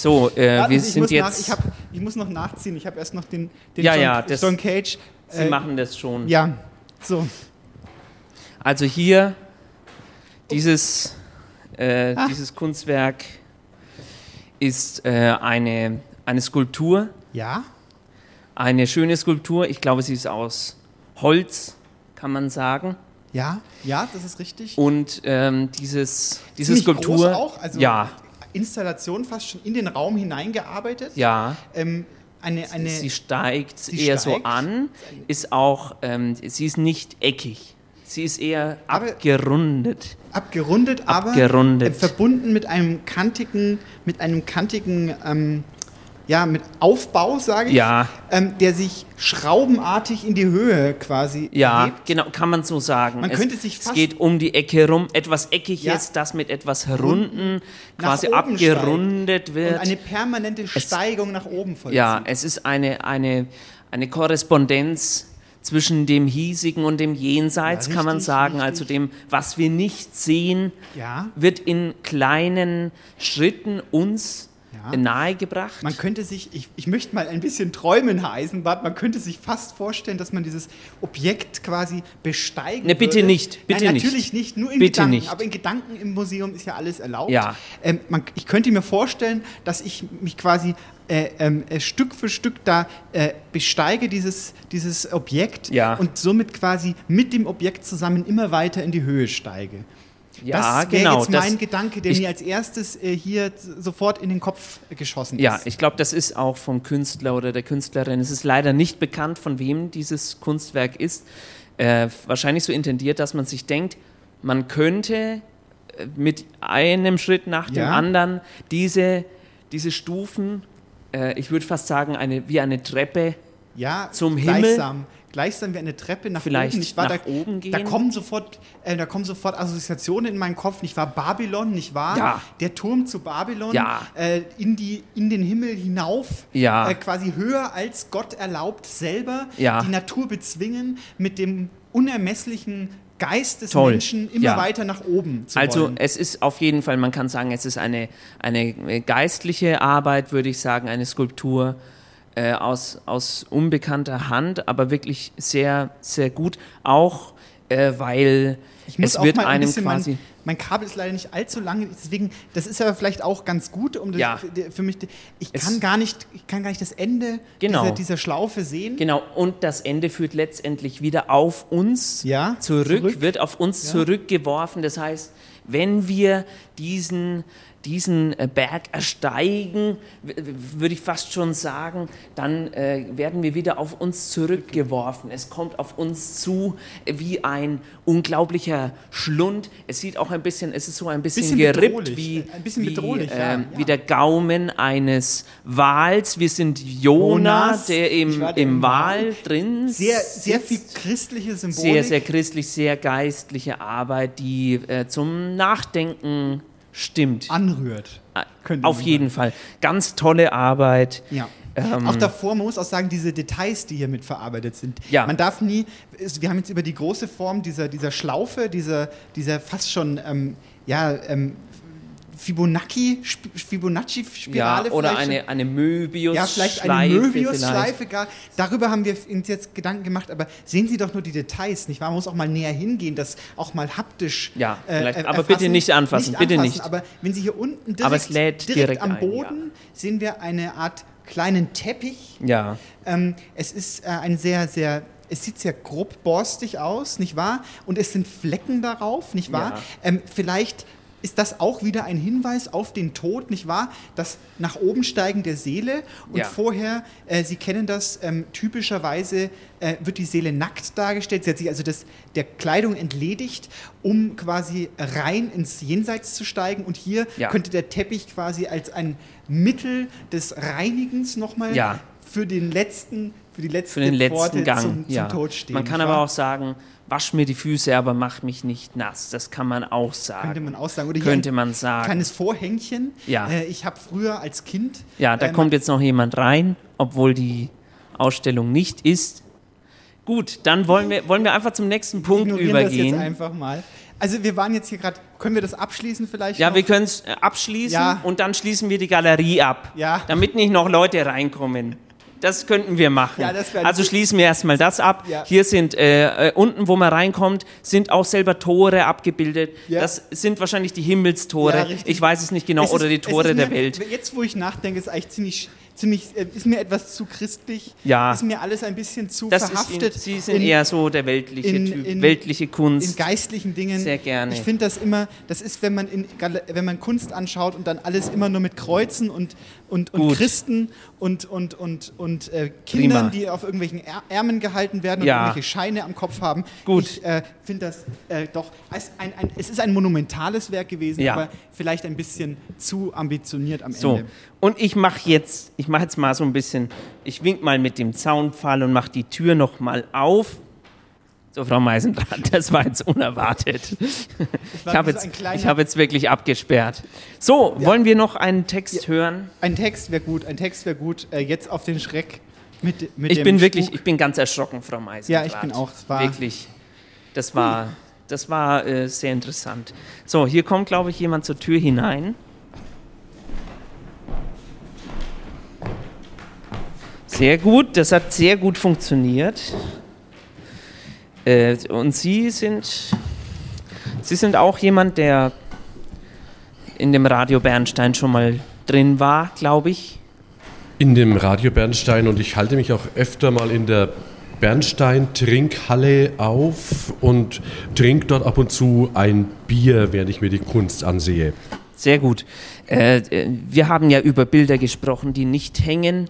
Speaker 6: So, äh,
Speaker 7: Warten
Speaker 6: wir
Speaker 7: Sie,
Speaker 6: sind
Speaker 7: muss nach,
Speaker 6: jetzt.
Speaker 7: ich, hab, ich muss noch nachziehen. Ich habe erst noch den, den
Speaker 6: Ja,
Speaker 7: John,
Speaker 6: ja, das-
Speaker 7: John Cage.
Speaker 6: Sie machen das schon.
Speaker 7: Ja, so.
Speaker 6: Also hier dieses, äh,
Speaker 7: Ah.
Speaker 6: dieses Kunstwerk ist äh, eine, eine Skulptur.
Speaker 7: Ja.
Speaker 6: Eine schöne Skulptur. Ich glaube, sie ist aus Holz, kann man sagen.
Speaker 7: Ja, ja, das ist richtig.
Speaker 6: Und ähm, dieses, diese
Speaker 7: Ziemlich
Speaker 6: Skulptur.
Speaker 7: Auch, also
Speaker 6: ja,
Speaker 7: Installation fast schon in den Raum hineingearbeitet.
Speaker 6: ja.
Speaker 7: Ähm, eine, eine,
Speaker 6: sie steigt
Speaker 7: sie
Speaker 6: eher
Speaker 7: steigt.
Speaker 6: so an, ist auch, ähm, sie ist nicht eckig. Sie ist eher
Speaker 7: Aber-
Speaker 6: abgerundet.
Speaker 7: abgerundet, aber
Speaker 6: Abgerundet.
Speaker 7: äh, verbunden mit einem kantigen, mit einem kantigen, ähm, ja, mit Aufbau, sage ich,
Speaker 6: Ja.
Speaker 7: ähm, der sich schraubenartig in die Höhe quasi
Speaker 6: Ja,
Speaker 7: hebt.
Speaker 6: genau, kann man so sagen.
Speaker 7: Man
Speaker 6: es,
Speaker 7: könnte sich
Speaker 6: es
Speaker 7: fast-
Speaker 6: geht um die Ecke rum, etwas Eckiges,
Speaker 7: Ja.
Speaker 6: das mit etwas Runden quasi abgerundet
Speaker 7: steigt
Speaker 6: wird.
Speaker 7: Und eine permanente Steigung nach oben vollzieht.
Speaker 6: ja, es ist eine, eine, eine Korrespondenz zwischen dem Hiesigen und dem Jenseits,
Speaker 7: Ja,
Speaker 6: kann man
Speaker 7: richtig,
Speaker 6: sagen. Also dem, was wir nicht sehen,
Speaker 7: Ja.
Speaker 6: wird in kleinen Schritten uns
Speaker 7: Ja.
Speaker 6: nahegebracht.
Speaker 7: Man könnte sich, ich, ich möchte mal ein bisschen träumen, Herr Eisenbart, man könnte sich fast vorstellen, dass man dieses Objekt quasi besteigen
Speaker 6: Ne, bitte
Speaker 7: würde.
Speaker 6: nicht, bitte
Speaker 7: Nein,
Speaker 6: nicht.
Speaker 7: natürlich nicht, nur in
Speaker 6: Bitte
Speaker 7: Gedanken.
Speaker 6: nicht.
Speaker 7: Aber in Gedanken im Museum ist ja alles erlaubt.
Speaker 6: Ja.
Speaker 7: Ähm, man, ich könnte mir vorstellen, dass ich mich quasi äh, ähm, äh, Stück für Stück da äh, besteige, dieses, dieses Objekt,
Speaker 6: Ja.
Speaker 7: und somit quasi mit dem Objekt zusammen immer weiter in die Höhe steige.
Speaker 6: Ja,
Speaker 7: das wäre
Speaker 6: genau,
Speaker 7: jetzt
Speaker 6: das-
Speaker 7: mein Gedanke, der
Speaker 6: ich-
Speaker 7: mir als erstes äh, hier sofort in den Kopf geschossen
Speaker 6: Ja,
Speaker 7: ist.
Speaker 6: ich glaube, das ist auch vom Künstler oder der Künstlerin. Es ist leider nicht bekannt, von wem dieses Kunstwerk ist. Äh, wahrscheinlich so intendiert, dass man sich denkt, man könnte äh, mit einem Schritt nach dem
Speaker 7: Ja.
Speaker 6: anderen diese, diese Stufen, äh, ich würde fast sagen, eine, wie eine Treppe
Speaker 7: ja,
Speaker 6: zum Himmel.
Speaker 7: Gleichsam, wie eine Treppe nach
Speaker 6: Vielleicht
Speaker 7: oben. Wahr?
Speaker 6: nach
Speaker 7: da,
Speaker 6: oben
Speaker 7: Da
Speaker 6: gehen.
Speaker 7: kommen sofort, äh, da kommen sofort Assoziationen in meinen Kopf. Nicht wahr? Babylon, nicht wahr?
Speaker 6: Ja.
Speaker 7: Der Turm zu Babylon.
Speaker 6: Ja.
Speaker 7: Äh, in, die, in den Himmel hinauf.
Speaker 6: Ja.
Speaker 7: Äh, quasi höher als Gott erlaubt selber.
Speaker 6: Ja.
Speaker 7: Die Natur bezwingen mit dem unermesslichen Geist des
Speaker 6: Toll.
Speaker 7: Menschen immer
Speaker 6: Ja.
Speaker 7: weiter nach oben zu
Speaker 6: Also
Speaker 7: wollen.
Speaker 6: es ist auf jeden Fall, man kann sagen, es ist eine, eine geistliche Arbeit, würde ich sagen, eine Skulptur äh, aus, aus unbekannter Hand, aber wirklich sehr, sehr gut. Auch äh, weil
Speaker 7: Ich muss
Speaker 6: es wird
Speaker 7: mal ein
Speaker 6: einem quasi...
Speaker 7: mein, mein Kabel ist leider nicht allzu lang, deswegen, das ist aber vielleicht auch ganz gut, um das,
Speaker 6: Ja.
Speaker 7: für- mich, ich
Speaker 6: Es-
Speaker 7: kann gar nicht, ich kann gar nicht das Ende
Speaker 6: Genau.
Speaker 7: dieser, dieser Schlaufe sehen.
Speaker 6: Genau, und das Ende führt letztendlich wieder auf uns
Speaker 7: Ja,
Speaker 6: zurück,
Speaker 7: zurück.
Speaker 6: wird auf uns
Speaker 7: Ja.
Speaker 6: zurückgeworfen. Das heißt, wenn wir diesen diesen äh, Berg ersteigen, würde ich fast schon sagen, dann äh, werden wir wieder auf uns zurückgeworfen. Es kommt auf uns zu wie ein unglaublicher Schlund. Es sieht auch ein bisschen, es ist so ein bisschen,
Speaker 7: Bisschen
Speaker 6: gerippt wie,
Speaker 7: Ein bisschen
Speaker 6: wie,
Speaker 7: bedrohlich, ja,
Speaker 6: ähm, wie der Gaumen eines Wals. Wir sind Jona,
Speaker 7: Jonas,
Speaker 6: der im, im Wal drin
Speaker 7: Sehr, sehr viel christliche Symbolik.
Speaker 6: sehr, sehr christlich, sehr geistliche Arbeit, die äh, zum Nachdenken stimmt.
Speaker 7: Anrührt. könnte
Speaker 6: Auf jeden Fall. Ganz tolle Arbeit.
Speaker 7: Ja.
Speaker 6: Ähm,
Speaker 7: auch davor, man muss auch sagen, diese Details, die hier mit verarbeitet sind.
Speaker 6: Ja.
Speaker 7: Man darf nie, wir haben jetzt über die große Form dieser, dieser Schlaufe, dieser, dieser fast schon, ähm, ja, ähm, Fibonacci, Sp- Fibonacci-Spirale
Speaker 6: ja, oder eine, eine Möbius-Schleife.
Speaker 7: ja, vielleicht eine Möbius-Schleife
Speaker 6: vielleicht.
Speaker 7: gar. Darüber haben wir uns jetzt Gedanken gemacht, aber sehen Sie doch nur die Details, nicht wahr? Man muss auch mal näher hingehen, das auch mal haptisch.
Speaker 6: Ja,
Speaker 7: äh,
Speaker 6: vielleicht,
Speaker 7: äh,
Speaker 6: aber bitte nicht anfassen, bitte nicht.
Speaker 7: Aber wenn Sie hier unten direkt, direkt,
Speaker 6: direkt
Speaker 7: am
Speaker 6: ein,
Speaker 7: Boden sehen wir eine Art kleinen Teppich.
Speaker 6: Ja.
Speaker 7: Ähm, es ist äh, ein sehr, sehr. Es sieht sehr grob borstig aus, nicht wahr? Und es sind Flecken darauf, nicht wahr?
Speaker 6: Ja.
Speaker 7: Ähm, vielleicht ist das auch wieder ein Hinweis auf den Tod, nicht wahr? Das nach oben steigen der Seele und
Speaker 6: Ja.
Speaker 7: vorher, äh, Sie kennen das, ähm, typischerweise äh, wird die Seele nackt dargestellt. Sie hat sich also das, der Kleidung entledigt, um quasi rein ins Jenseits zu steigen. Und hier
Speaker 6: Ja.
Speaker 7: könnte der Teppich quasi als ein Mittel des Reinigens nochmal
Speaker 6: Ja.
Speaker 7: für den letzten, für die letzte
Speaker 6: Für den letzten
Speaker 7: Pforte
Speaker 6: Gang.
Speaker 7: zum, zum
Speaker 6: ja.
Speaker 7: Tod stehen.
Speaker 6: man kann aber auch sagen, wasch mir die Füße, aber mach mich nicht nass. Das kann man auch sagen.
Speaker 7: Könnte man auch sagen. Oder
Speaker 6: Könnte man sagen.
Speaker 7: Kleines Vorhängchen.
Speaker 6: Ja.
Speaker 7: Äh, ich habe früher als Kind.
Speaker 6: Ja, da
Speaker 7: ähm,
Speaker 6: kommt jetzt noch jemand rein, obwohl die Ausstellung nicht ist. Gut, dann wollen wir, wollen wir einfach zum nächsten Punkt
Speaker 7: ignorieren das
Speaker 6: übergehen.
Speaker 7: jetzt einfach mal. Also wir waren jetzt hier gerade. Können wir das abschließen vielleicht?
Speaker 6: Ja,
Speaker 7: noch?
Speaker 6: wir können es abschließen
Speaker 7: Ja.
Speaker 6: und dann schließen wir die Galerie ab,
Speaker 7: Ja.
Speaker 6: damit nicht noch Leute reinkommen. Das könnten wir machen.
Speaker 7: Ja,
Speaker 6: also schließen wir erstmal das ab.
Speaker 7: Ja.
Speaker 6: Hier sind äh, äh, unten, wo man reinkommt, sind auch selber Tore abgebildet.
Speaker 7: Ja.
Speaker 6: Das sind wahrscheinlich die Himmelstore. Ich weiß es nicht genau.
Speaker 7: Es
Speaker 6: oder
Speaker 7: ist-
Speaker 6: die
Speaker 7: es
Speaker 6: Tore
Speaker 7: ist
Speaker 6: der
Speaker 7: mir,
Speaker 6: Welt.
Speaker 7: Jetzt, wo ich nachdenke, ist eigentlich ziemlich, ziemlich, äh, ist mir etwas zu christlich.
Speaker 6: Ja.
Speaker 7: Ist mir alles ein bisschen zu
Speaker 6: Das
Speaker 7: verhaftet.
Speaker 6: in, Sie sind
Speaker 7: in-
Speaker 6: eher so der weltliche
Speaker 7: in-
Speaker 6: Typ, weltliche Kunst.
Speaker 7: in geistlichen Dingen.
Speaker 6: Sehr gerne.
Speaker 7: Ich finde das immer, das ist, wenn man, in, wenn man Kunst anschaut und dann alles immer nur mit Kreuzen und, und, und
Speaker 6: Gut.
Speaker 7: Christen und, und, und, und äh, Kindern,
Speaker 6: Prima.
Speaker 7: die auf irgendwelchen Är Ärmeln gehalten werden und
Speaker 6: Ja.
Speaker 7: irgendwelche Scheine am Kopf haben.
Speaker 6: Gut.
Speaker 7: Ich äh, finde das äh, doch, als ein, ein, es ist ein monumentales Werk gewesen,
Speaker 6: Ja.
Speaker 7: aber vielleicht ein bisschen zu ambitioniert am
Speaker 6: So,
Speaker 7: Ende.
Speaker 6: Und ich mache jetzt, ich mache jetzt mal so ein bisschen, ich wink mal mit dem Zaunpfahl und mache die Tür noch mal auf. So, Frau Meisendrath, das war jetzt unerwartet. Ich habe
Speaker 7: so
Speaker 6: jetzt, ich hab jetzt wirklich abgesperrt. So, wollen wir noch einen Text hören?
Speaker 7: Ein Text wäre gut, ein Text wäre gut. Äh, jetzt auf den Schreck mit, mit
Speaker 6: Ich bin wirklich, ich bin ganz erschrocken, Frau Meisendrath.
Speaker 7: Ja, ich bin auch. Es war-
Speaker 6: wirklich. Das war, das war äh, sehr interessant. So, hier kommt, glaube ich, jemand zur Tür hinein. Sehr gut, das hat sehr gut funktioniert. Äh, und Sie sind, Sie sind auch jemand, der in dem Radio Bernstein schon mal drin war, glaube ich.
Speaker 18: In dem Radio Bernstein und ich halte mich auch öfter mal in der Bernstein-Trinkhalle auf und trinke dort ab und zu ein Bier, während ich mir die Kunst ansehe.
Speaker 6: Sehr gut. Äh, äh, wir haben ja über Bilder gesprochen, die nicht hängen.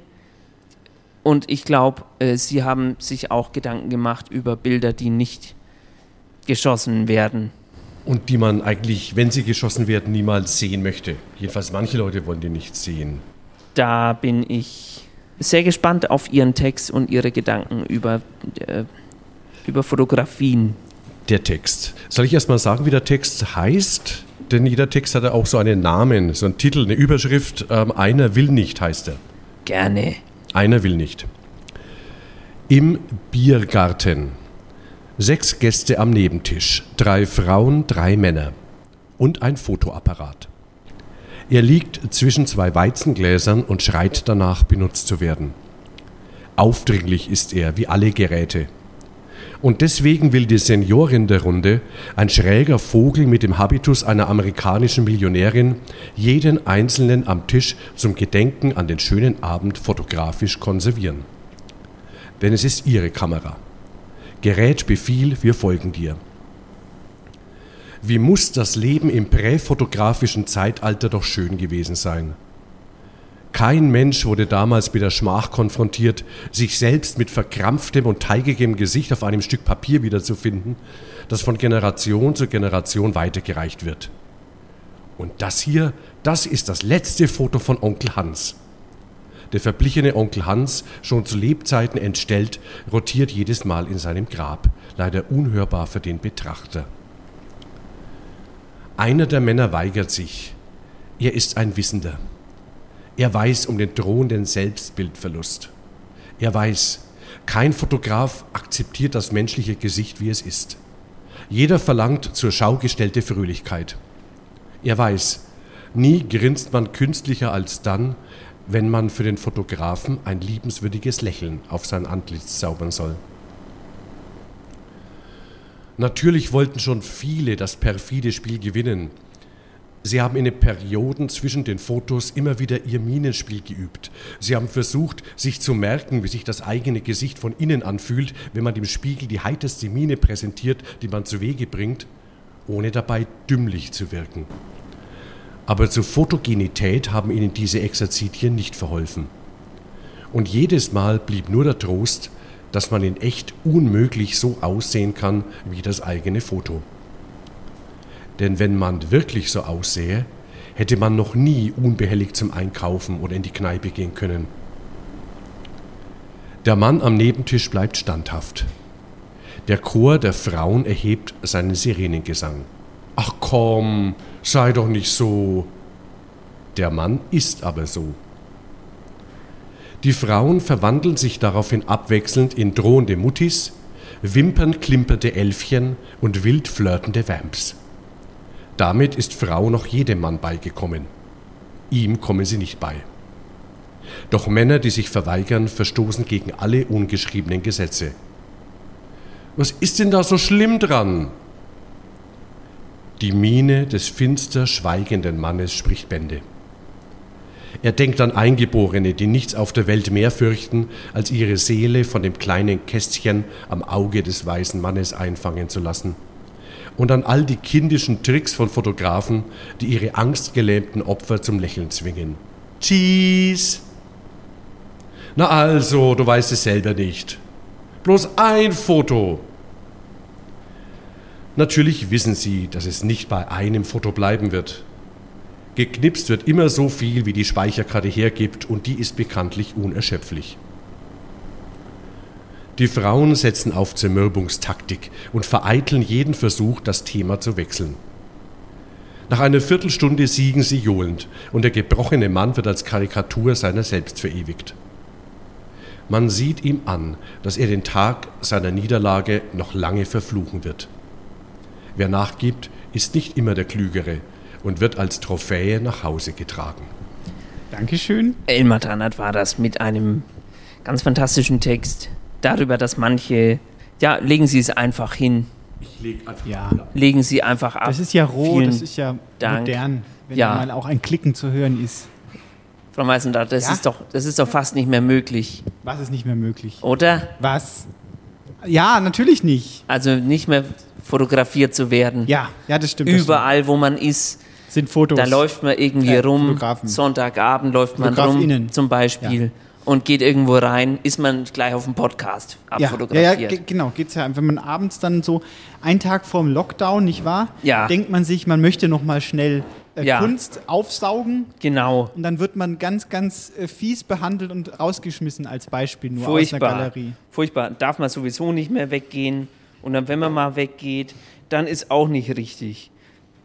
Speaker 6: Und ich glaube, äh, Sie haben sich auch Gedanken gemacht über Bilder, die nicht geschossen werden.
Speaker 18: Und die man eigentlich, wenn sie geschossen werden, niemals sehen möchte. Jedenfalls manche Leute wollen die nicht sehen.
Speaker 6: Da bin ich sehr gespannt auf Ihren Text und Ihre Gedanken über, äh, über Fotografien.
Speaker 18: Der Text. Soll ich erst mal sagen, wie der Text heißt? Denn jeder Text hat ja auch so einen Namen, so einen Titel, eine Überschrift. Ähm, einer will nicht, heißt er.
Speaker 6: Gerne.
Speaker 18: Einer will nicht. Im Biergarten. Sechs Gäste am Nebentisch. Drei Frauen, drei Männer. Und ein Fotoapparat. Er liegt zwischen zwei Weizengläsern und schreit danach, benutzt zu werden. Aufdringlich ist er, wie alle Geräte. Und deswegen will die Seniorin der Runde, ein schräger Vogel mit dem Habitus einer amerikanischen Millionärin, jeden Einzelnen am Tisch zum Gedenken an den schönen Abend fotografisch konservieren. Denn es ist ihre Kamera. Gerät Befehl, wir folgen dir. Wie muss das Leben im präfotografischen Zeitalter doch schön gewesen sein? Kein Mensch wurde damals mit der Schmach konfrontiert, sich selbst mit verkrampftem und teigigem Gesicht auf einem Stück Papier wiederzufinden, das von Generation zu Generation weitergereicht wird. Und das hier, das ist das letzte Foto von Onkel Hans. Der verblichene Onkel Hans, schon zu Lebzeiten entstellt, rotiert jedes Mal in seinem Grab, leider unhörbar für den Betrachter. Einer der Männer weigert sich. Er ist ein Wissender. Er weiß um den drohenden Selbstbildverlust. Er weiß, kein Fotograf akzeptiert das menschliche Gesicht, wie es ist. Jeder verlangt zur Schau gestellte Fröhlichkeit. Er weiß, nie grinst man künstlicher als dann, wenn man für den Fotografen ein liebenswürdiges Lächeln auf sein Antlitz zaubern soll. Natürlich wollten schon viele das perfide Spiel gewinnen. Sie haben in den Perioden zwischen den Fotos immer wieder ihr Minenspiel geübt. Sie haben versucht, sich zu merken, wie sich das eigene Gesicht von innen anfühlt, wenn man dem Spiegel die heiterste Miene präsentiert, die man zu Wege bringt, ohne dabei dümmlich zu wirken. Aber zur Fotogenität haben ihnen diese Exerzitien nicht verholfen. Und jedes Mal blieb nur der Trost, dass man in echt unmöglich so aussehen kann wie das eigene Foto. Denn wenn man wirklich so aussähe, hätte man noch nie unbehelligt zum Einkaufen oder in die Kneipe gehen können. Der Mann am Nebentisch bleibt standhaft. Der Chor der Frauen erhebt seinen Sirenengesang. Ach komm, sei doch nicht so. Der Mann ist aber so. Die Frauen verwandeln sich daraufhin abwechselnd in drohende Muttis, wimpernklimpernde Elfchen und wild flirtende Vamps. Damit ist Frau noch jedem Mann beigekommen. Ihm kommen sie nicht bei. Doch Männer, die sich verweigern, verstoßen gegen alle ungeschriebenen Gesetze. Was ist denn da so schlimm dran? Die Miene des finster schweigenden Mannes spricht Bände. Er denkt an Eingeborene, die nichts auf der Welt mehr fürchten, als ihre Seele von dem kleinen Kästchen am Auge des weißen Mannes einfangen zu lassen und an all die kindischen Tricks von Fotografen, die ihre angstgelähmten Opfer zum Lächeln zwingen. Cheese! Na also, du weißt es selber nicht. Bloß ein Foto. Natürlich wissen sie, dass es nicht bei einem Foto bleiben wird. Geknipst wird immer so viel, wie die Speicherkarte hergibt, und die ist bekanntlich unerschöpflich. Die Frauen setzen auf Zermürbungstaktik und vereiteln jeden Versuch, das Thema zu wechseln. Nach einer Viertelstunde siegen sie johlend und der gebrochene Mann wird als Karikatur seiner selbst verewigt. Man sieht ihm an, dass er den Tag seiner Niederlage noch lange verfluchen wird. Wer nachgibt, ist nicht immer der Klügere und wird als Trophäe nach Hause getragen.
Speaker 7: Dankeschön.
Speaker 6: Elmar Tanert war das mit einem ganz fantastischen Text darüber, dass manche, ja, legen Sie es einfach hin.
Speaker 18: Ich leg einfach
Speaker 7: Ja.
Speaker 6: Legen Sie einfach ab.
Speaker 7: Das ist ja roh,
Speaker 6: Vielen
Speaker 7: das ist ja
Speaker 6: Dank.
Speaker 7: modern, wenn
Speaker 6: Ja.
Speaker 7: mal auch ein Klicken zu hören ist.
Speaker 6: Frau Meißendrath, das,
Speaker 7: Ja?
Speaker 6: ist doch, das ist doch fast nicht mehr möglich,
Speaker 7: Was ist nicht mehr möglich?
Speaker 6: oder?
Speaker 7: Was? Ja, natürlich nicht.
Speaker 6: Also nicht mehr fotografiert zu werden.
Speaker 7: Ja, ja, das stimmt. das
Speaker 6: Überall, wo man ist,
Speaker 7: Sind Fotos.
Speaker 6: da läuft man irgendwie
Speaker 7: Äh,
Speaker 6: rum. Sonntagabend läuft man rum, zum Beispiel. Und geht irgendwo rein, ist man gleich auf dem Podcast
Speaker 7: Ja, ja,
Speaker 6: abfotografiert.
Speaker 7: ja ge- genau, geht's ja. Wenn man abends dann so einen Tag vorm Lockdown, nicht wahr?
Speaker 6: Ja.
Speaker 7: Denkt man sich, man möchte noch mal schnell äh,
Speaker 6: Ja.
Speaker 7: Kunst aufsaugen
Speaker 6: Genau.
Speaker 7: und dann wird man ganz, ganz äh, fies behandelt und rausgeschmissen als Beispiel nur aus einer
Speaker 6: Furchtbar.
Speaker 7: Galerie.
Speaker 6: Furchtbar. Darf man sowieso nicht mehr weggehen. Und dann, wenn man mal weggeht, dann ist auch nicht richtig.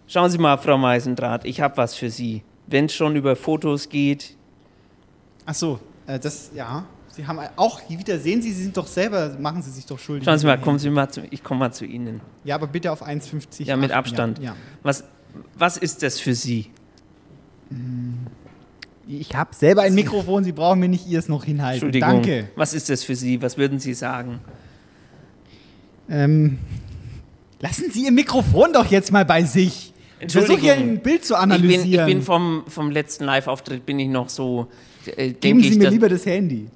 Speaker 6: Schauen Sie mal, Frau Meisendrath, ich habe was für Sie. Wenn es schon über Fotos geht,
Speaker 7: Ach so, das, ja. Sie haben auch, wieder sehen Sie, Sie sind doch selber, machen Sie sich doch schuldig.
Speaker 6: schauen Sie mal, kommen Sie mal zu, ich komme mal zu Ihnen.
Speaker 7: Ja, aber bitte auf 1,50.
Speaker 6: Ja, mit
Speaker 7: achten,
Speaker 6: Abstand.
Speaker 7: Ja, ja.
Speaker 6: Was, was ist das für Sie?
Speaker 7: Ich habe selber ein Mikrofon, Sie brauchen mir nicht Ihrs noch hinhalten.
Speaker 6: Entschuldigung.
Speaker 7: Danke.
Speaker 6: Was ist das für Sie? Was würden Sie sagen?
Speaker 7: Ähm, lassen Sie Ihr Mikrofon doch jetzt mal bei sich. Ich versuche hier ein Bild zu
Speaker 6: Ich bin,
Speaker 7: analysieren.
Speaker 6: ich bin vom, vom letzten Live-Auftritt bin ich noch so. Äh,
Speaker 7: Geben Sie
Speaker 6: ich,
Speaker 7: mir lieber das Handy.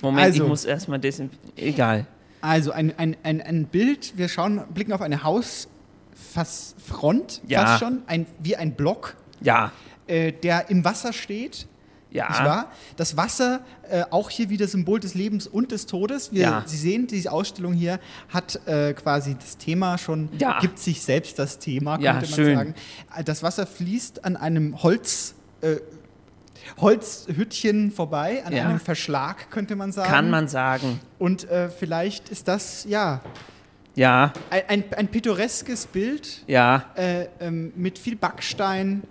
Speaker 6: Moment,
Speaker 7: Also.
Speaker 6: ich muss erstmal desinfizieren. Egal.
Speaker 7: Also ein, ein, ein, ein Bild, wir schauen, blicken auf eine Haus, fast Front,
Speaker 6: Ja.
Speaker 7: fast schon, ein, wie ein Block,
Speaker 6: Ja.
Speaker 7: äh, der im Wasser steht.
Speaker 6: Ja.
Speaker 7: Das Wasser, äh, auch hier wieder Symbol des Lebens und des Todes. Wir,
Speaker 6: Ja.
Speaker 7: Sie sehen, diese Ausstellung hier hat äh, quasi das Thema schon,
Speaker 6: Ja.
Speaker 7: gibt sich selbst das Thema,
Speaker 6: Ja,
Speaker 7: könnte man
Speaker 6: schön.
Speaker 7: sagen. Äh, Das Wasser fließt an einem Holz, äh, Holzhüttchen vorbei, an
Speaker 6: Ja.
Speaker 7: einem Verschlag, könnte man sagen.
Speaker 6: Kann man sagen.
Speaker 7: Und äh, vielleicht ist das, ja,
Speaker 6: Ja.
Speaker 7: ein, ein, ein pittoreskes Bild
Speaker 6: Ja.
Speaker 7: äh, ähm, mit viel Backstein,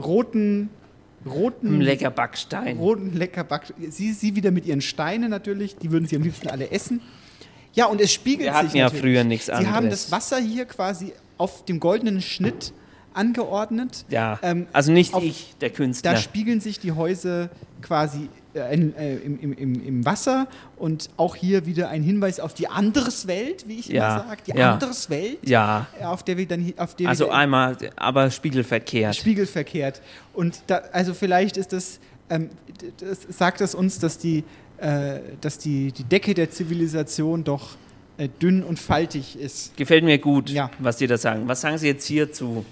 Speaker 7: roten, roten,
Speaker 6: Lecker Backstein.
Speaker 7: roten lecker Backstein. Sie, sie wieder mit ihren Steinen natürlich, die würden sie am liebsten alle essen. Ja, und es spiegelt
Speaker 6: Wir hatten
Speaker 7: sich
Speaker 6: ja
Speaker 7: natürlich.
Speaker 6: früher nichts
Speaker 7: Sie haben
Speaker 6: anderes.
Speaker 7: das Wasser hier quasi auf dem goldenen Schnitt angeordnet.
Speaker 6: Ja.
Speaker 7: Ähm,
Speaker 6: also nicht
Speaker 7: auf-
Speaker 6: ich, der Künstler.
Speaker 7: Da spiegeln sich die Häuser quasi äh, in, äh, im, im, im, Wasser und auch hier wieder ein Hinweis auf die Anderswelt, wie ich
Speaker 6: Ja,
Speaker 7: immer sage. Die
Speaker 6: ja.
Speaker 7: Anderswelt,
Speaker 6: Ja.
Speaker 7: äh, auf der wir dann auf der
Speaker 6: also einmal, aber spiegelverkehrt.
Speaker 7: spiegelverkehrt. Und da, also vielleicht ist das, ähm, das sagt das uns, dass die, äh, dass die, die Decke der Zivilisation doch äh, dünn und faltig ist.
Speaker 6: Gefällt mir gut,
Speaker 7: Ja.
Speaker 6: was Sie da sagen. Was sagen Sie jetzt hierzu?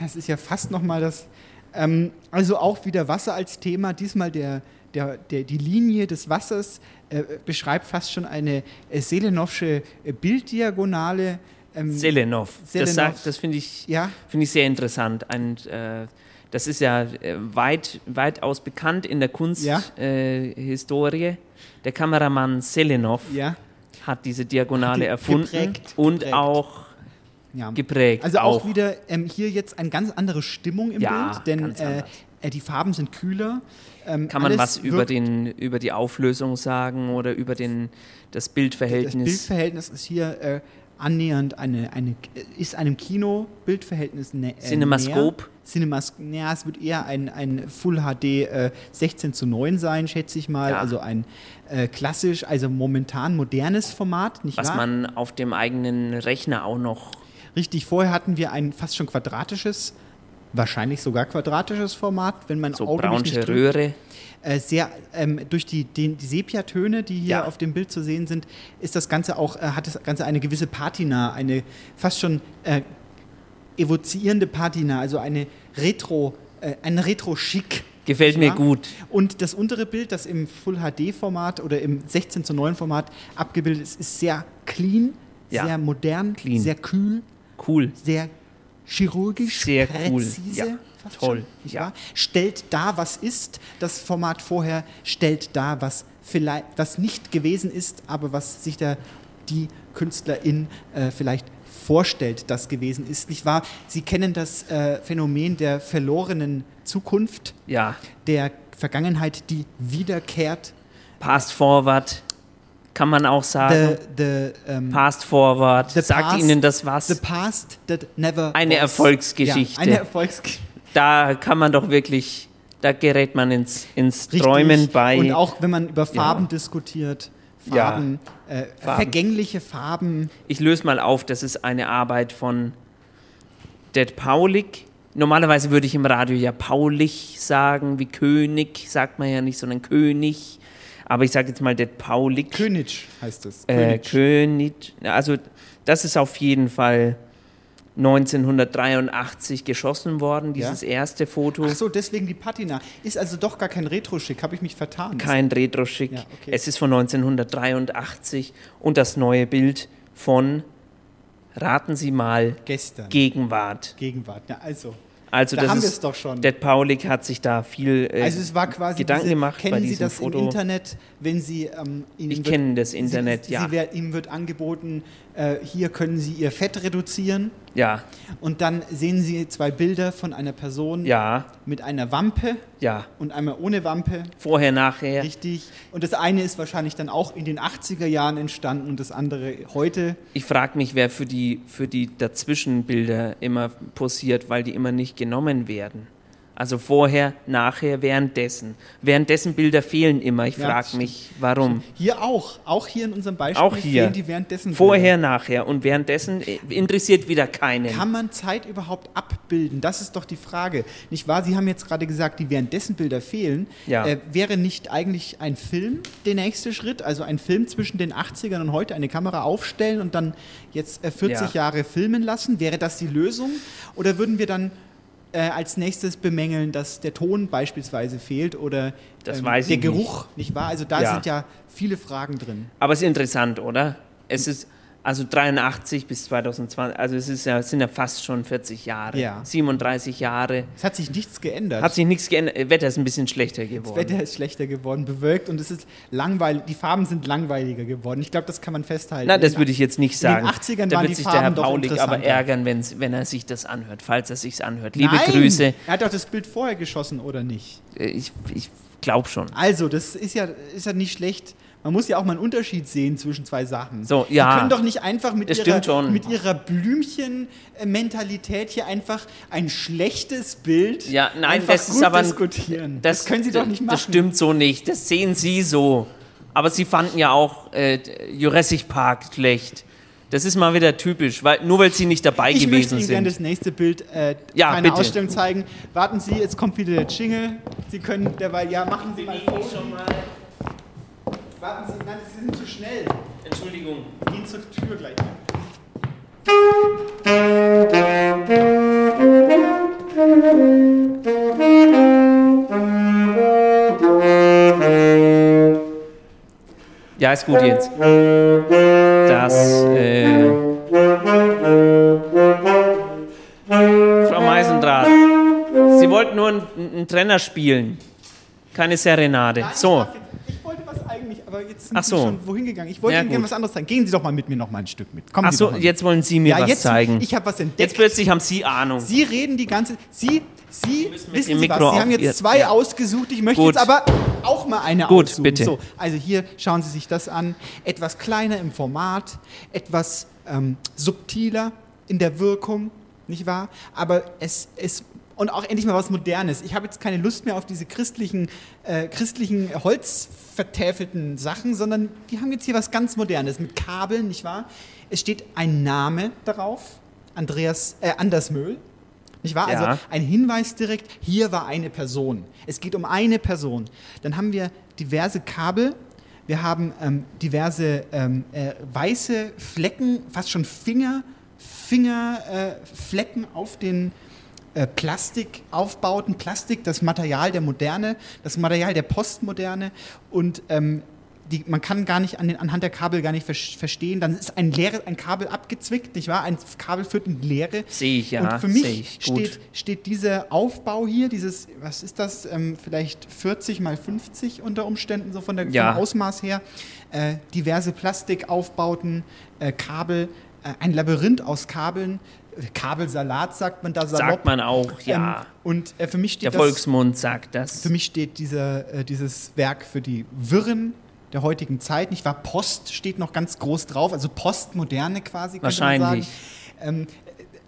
Speaker 7: Das ist ja fast nochmal das. Ähm, also auch wieder Wasser als Thema. Diesmal der, der, der, die Linie des Wassers äh, beschreibt fast schon eine äh, Selenovsche äh, Bilddiagonale. Ähm,
Speaker 6: Selenov.
Speaker 7: Selenov.
Speaker 6: Das, das finde ich,
Speaker 7: Ja.
Speaker 6: finde ich sehr interessant. Ein, äh, das ist ja äh, weit, weitaus bekannt in der
Speaker 7: Ja.
Speaker 6: Kunsthistorie. Äh, Historie. der Kameramann Selenov
Speaker 7: Ja.
Speaker 6: hat diese Diagonale erfunden
Speaker 7: geprägt,
Speaker 6: und
Speaker 7: geprägt.
Speaker 6: auch
Speaker 7: Ja.
Speaker 6: geprägt.
Speaker 7: Also auch, wieder ähm, hier jetzt eine ganz andere Stimmung im
Speaker 6: Ja,
Speaker 7: Bild, denn äh, äh, die Farben sind kühler. Ähm,
Speaker 6: Kann man was über, den, über die Auflösung sagen oder über den, das
Speaker 7: Das
Speaker 6: Bildverhältnis?
Speaker 7: Bildverhältnis ist hier äh, annähernd eine, eine ist einem Kino-Bildverhältnis nä äh,
Speaker 6: Cinemascope?
Speaker 7: näher. Cinemas ja, es wird eher ein, ein Full HD äh, 16 zu 9 sein, schätze ich mal.
Speaker 6: Ja.
Speaker 7: Also ein äh, klassisch, also momentan modernes Format, nicht
Speaker 6: was
Speaker 7: wahr?
Speaker 6: man auf dem eigenen Rechner auch noch.
Speaker 7: Richtig, vorher hatten wir ein fast schon quadratisches, wahrscheinlich sogar quadratisches Format, wenn mein
Speaker 6: So
Speaker 7: Auge
Speaker 6: braunsche
Speaker 7: nicht trügt.
Speaker 6: Röhre.
Speaker 7: Äh, sehr ähm, durch die, den, die Sepiatöne, die hier
Speaker 6: Ja.
Speaker 7: auf dem Bild zu sehen sind, ist das Ganze auch, äh, hat das Ganze eine gewisse Patina, eine fast schon äh, evozierende Patina, also eine Retro, äh, ein Retro-Schick.
Speaker 6: Gefällt mir gut.
Speaker 7: Und das untere Bild, das im Full HD-Format oder im 16 zu 9 Format abgebildet ist, ist sehr clean,
Speaker 6: Ja.
Speaker 7: sehr modern,
Speaker 6: Clean.
Speaker 7: sehr kühl,
Speaker 6: Cool.
Speaker 7: sehr chirurgisch,
Speaker 6: Sehr cool.
Speaker 7: präzise.
Speaker 6: Ja,
Speaker 7: fast
Speaker 6: toll.
Speaker 7: Schon,
Speaker 6: Ja.
Speaker 7: wahr? Stellt dar, was ist. Das Format vorher stellt dar, was vielleicht, was nicht gewesen ist, aber was sich der, die Künstlerin äh, vielleicht vorstellt, das gewesen ist, nicht wahr? Sie kennen das äh, Phänomen der verlorenen Zukunft,
Speaker 6: Ja.
Speaker 7: der Vergangenheit, die wiederkehrt.
Speaker 6: Past Forward kann man auch sagen.
Speaker 7: The, the, ähm,
Speaker 6: Past Forward.
Speaker 7: the
Speaker 6: Sagt
Speaker 7: past-
Speaker 6: Ihnen das was?
Speaker 7: The past that never
Speaker 6: Eine
Speaker 7: was.
Speaker 6: Erfolgsgeschichte.
Speaker 7: Ja, eine Erfolgsgeschichte.
Speaker 6: da kann man doch wirklich, da gerät man ins, ins Träumen bei.
Speaker 7: Und auch wenn man über
Speaker 6: Ja.
Speaker 7: Farben diskutiert,
Speaker 6: Ja.
Speaker 7: Farben, äh,
Speaker 6: Farben.
Speaker 7: vergängliche Farben.
Speaker 6: Ich löse mal auf, das ist eine Arbeit von Det Paulik. Normalerweise würde ich im Radio ja Paulich sagen, wie König, sagt man ja nicht, sondern König. Aber ich sage jetzt mal Det Paulik.
Speaker 7: König heißt es.
Speaker 6: Äh,
Speaker 7: König.
Speaker 6: Also das ist auf jeden Fall 1983 geschossen worden, dieses erste Foto.
Speaker 7: Ach so, deswegen die Patina. Ist also doch gar kein Retro-Schick, habe ich mich vertan.
Speaker 6: Kein Retro-Schick.
Speaker 7: Ja, okay.
Speaker 6: Es ist von 1983 und das neue Bild von, raten Sie mal,
Speaker 7: Gestern.
Speaker 6: Gegenwart.
Speaker 7: Gegenwart. Ja, also.
Speaker 6: Also
Speaker 7: Da
Speaker 6: das
Speaker 7: haben wir es doch schon.
Speaker 6: Det Paulik hat sich da viel äh,
Speaker 7: Also es war quasi
Speaker 6: Gedanken
Speaker 7: diese,
Speaker 6: gemacht
Speaker 7: kennen
Speaker 6: bei
Speaker 7: Sie
Speaker 6: diesem
Speaker 7: das
Speaker 6: Foto.
Speaker 7: im Internet, wenn Sie ähm, Ihnen
Speaker 6: Ich
Speaker 7: wird-
Speaker 6: kenne das Internet,
Speaker 7: Sie,
Speaker 6: ja.
Speaker 7: Sie Ihnen wird angeboten, äh, hier können Sie Ihr Fett reduzieren
Speaker 6: Ja,
Speaker 7: und dann sehen Sie zwei Bilder von einer Person
Speaker 6: ja,
Speaker 7: mit einer Wampe
Speaker 6: ja.
Speaker 7: und einmal ohne Wampe.
Speaker 6: Vorher, nachher.
Speaker 7: Richtig. Und das eine ist wahrscheinlich dann auch in den 80er Jahren entstanden und das andere heute.
Speaker 6: Ich frage mich, wer für die, für die Dazwischenbilder immer posiert, weil die immer nicht genommen werden. Also vorher, nachher, währenddessen. Währenddessen Bilder fehlen immer. Ich
Speaker 7: Ja,
Speaker 6: frage mich, warum.
Speaker 7: Hier auch. Auch hier in unserem Beispiel
Speaker 6: Auch hier.
Speaker 7: fehlen die währenddessen.
Speaker 6: Vorher, nachher. Und währenddessen äh, interessiert wieder keinen.
Speaker 7: Kann man Zeit überhaupt abbilden? Das ist doch die Frage. Nicht wahr? Sie haben jetzt gerade gesagt, die währenddessen Bilder fehlen.
Speaker 6: Ja.
Speaker 7: Äh, wäre nicht eigentlich ein Film der nächste Schritt? Also ein Film zwischen den 80ern und heute, eine Kamera aufstellen und dann jetzt äh, 40
Speaker 6: Ja.
Speaker 7: Jahre filmen lassen? Wäre das die Lösung? Oder würden wir dann äh, als nächstes bemängeln, dass der Ton beispielsweise fehlt oder ähm, der Geruch, nicht. wahr? Also da
Speaker 6: Ja.
Speaker 7: sind ja viele Fragen drin.
Speaker 6: Aber es ist interessant, oder? Es ist also 83 bis 2020, also es ist ja, es sind ja fast schon 40 Jahre.
Speaker 7: Ja.
Speaker 6: 37 Jahre.
Speaker 7: Es hat sich nichts geändert.
Speaker 6: Hat sich nichts geändert. Wetter ist ein bisschen schlechter
Speaker 7: Das
Speaker 6: geworden.
Speaker 7: Wetter ist schlechter geworden, bewölkt und es ist langweilig. Die Farben sind langweiliger geworden. Ich glaube, das kann man festhalten.
Speaker 6: Na, das
Speaker 7: In-
Speaker 6: würde ich jetzt nicht sagen.
Speaker 7: In den 80ern
Speaker 6: da
Speaker 7: waren
Speaker 6: wird sich der Herr Paulik aber ärgern, wenn er sich das anhört, falls er sich's anhört. Liebe
Speaker 7: Nein,
Speaker 6: Grüße.
Speaker 7: Er hat doch das Bild vorher geschossen, oder nicht?
Speaker 6: Äh, Ich, ich glaube schon.
Speaker 7: Also, das ist ja, ist ja nicht schlecht. Man muss ja auch mal einen Unterschied sehen zwischen zwei Sachen.
Speaker 6: So, ja.
Speaker 7: Die können doch nicht einfach mit
Speaker 6: Das
Speaker 7: ihrer, mit ihrer Blümchen-Mentalität hier einfach ein schlechtes Bild
Speaker 6: Ja, nein,
Speaker 7: einfach
Speaker 6: das
Speaker 7: gut
Speaker 6: ist aber
Speaker 7: diskutieren. Das, können Sie doch nicht machen.
Speaker 6: Das stimmt so nicht. Das sehen Sie so. Aber Sie fanden ja auch äh, Jurassic Park schlecht. Das ist mal wieder typisch, weil nur weil Sie nicht dabei
Speaker 7: Ich möchte
Speaker 6: gewesen
Speaker 7: Ihnen gerne
Speaker 6: sind.
Speaker 7: das nächste Bild äh,
Speaker 6: Ja,
Speaker 7: einer
Speaker 6: bitte.
Speaker 7: Ausstellung zeigen. Warten Sie, jetzt kommt wieder der Jingle. Sie können derweil, ja, machen Sie mal vor. Warten Sie, nein, Sie sind zu schnell.
Speaker 6: Entschuldigung.
Speaker 7: Gehen zur Tür gleich.
Speaker 6: Ja, ist gut jetzt. Das, äh, Frau Meisendrath, Sie wollten nur einen, einen Trenner spielen, keine Serenade. So,
Speaker 7: Ich wollte was eigentlich, aber jetzt sind
Speaker 6: Ach
Speaker 7: Sie
Speaker 6: so.
Speaker 7: schon wohin gegangen. Ich wollte
Speaker 6: Ja,
Speaker 7: Ihnen gerne was anderes zeigen. Gehen Sie doch mal mit mir noch mal ein Stück mit. Kommen
Speaker 6: ach
Speaker 7: Sie
Speaker 6: so,
Speaker 7: doch mal mit.
Speaker 6: jetzt wollen Sie mir
Speaker 7: ja,
Speaker 6: was
Speaker 7: jetzt,
Speaker 6: zeigen.
Speaker 7: Ich habe was entdeckt.
Speaker 6: Jetzt plötzlich haben Sie Ahnung.
Speaker 7: Sie reden die ganze. Sie, Sie wissen Sie
Speaker 6: Mikro
Speaker 7: was? Sie haben
Speaker 6: Ihr-
Speaker 7: jetzt zwei
Speaker 6: ja.
Speaker 7: ausgesucht. Ich möchte
Speaker 6: Gut.
Speaker 7: jetzt aber auch mal eine
Speaker 6: Gut,
Speaker 7: aussuchen.
Speaker 6: bitte.
Speaker 7: So, also hier schauen Sie sich das an. Etwas kleiner im Format, etwas ähm, subtiler in der Wirkung, nicht wahr? Aber es ist und auch endlich mal was Modernes. Ich habe jetzt keine Lust mehr auf diese christlichen, äh, christlichen holzvertäfelten Sachen, sondern die haben jetzt hier was ganz Modernes mit Kabeln, nicht wahr? Es steht ein Name darauf, Andreas, äh, Anders Möhl. Nicht wahr?
Speaker 6: Ja.
Speaker 7: Also ein Hinweis direkt, hier war eine Person. Es geht um eine Person. Dann haben wir diverse Kabel. Wir haben ähm, diverse ähm, äh, weiße Flecken, fast schon Finger, Fingerflecken äh, auf den äh, Plastikaufbauten. Plastik, das Material der Moderne, das Material der Postmoderne. Und ähm, die, man kann gar nicht an den, anhand der Kabel gar nicht ver- verstehen. Dann ist ein, leere, ein Kabel abgezwickt, nicht wahr? Ein Kabel führt in die Leere.
Speaker 6: Sehe ich, ja,
Speaker 7: Und für mich steht, steht dieser Aufbau hier, dieses, was ist das, ähm, vielleicht 40 mal 50 unter Umständen, so von der,
Speaker 6: Ja.
Speaker 7: vom Ausmaß her. Äh, diverse Plastikaufbauten, äh, Kabel, äh, ein Labyrinth aus Kabeln. Kabelsalat sagt man da salopp.
Speaker 6: Sagt man auch, ja.
Speaker 7: Ähm, und äh, für mich steht
Speaker 6: Der
Speaker 7: das,
Speaker 6: Volksmund sagt das.
Speaker 7: Für mich steht dieser, äh, dieses Werk für die Wirren der heutigen Zeit. Nicht wahr? Post steht noch ganz groß drauf, also Postmoderne quasi.
Speaker 6: Wahrscheinlich.
Speaker 7: Sagen. Ähm,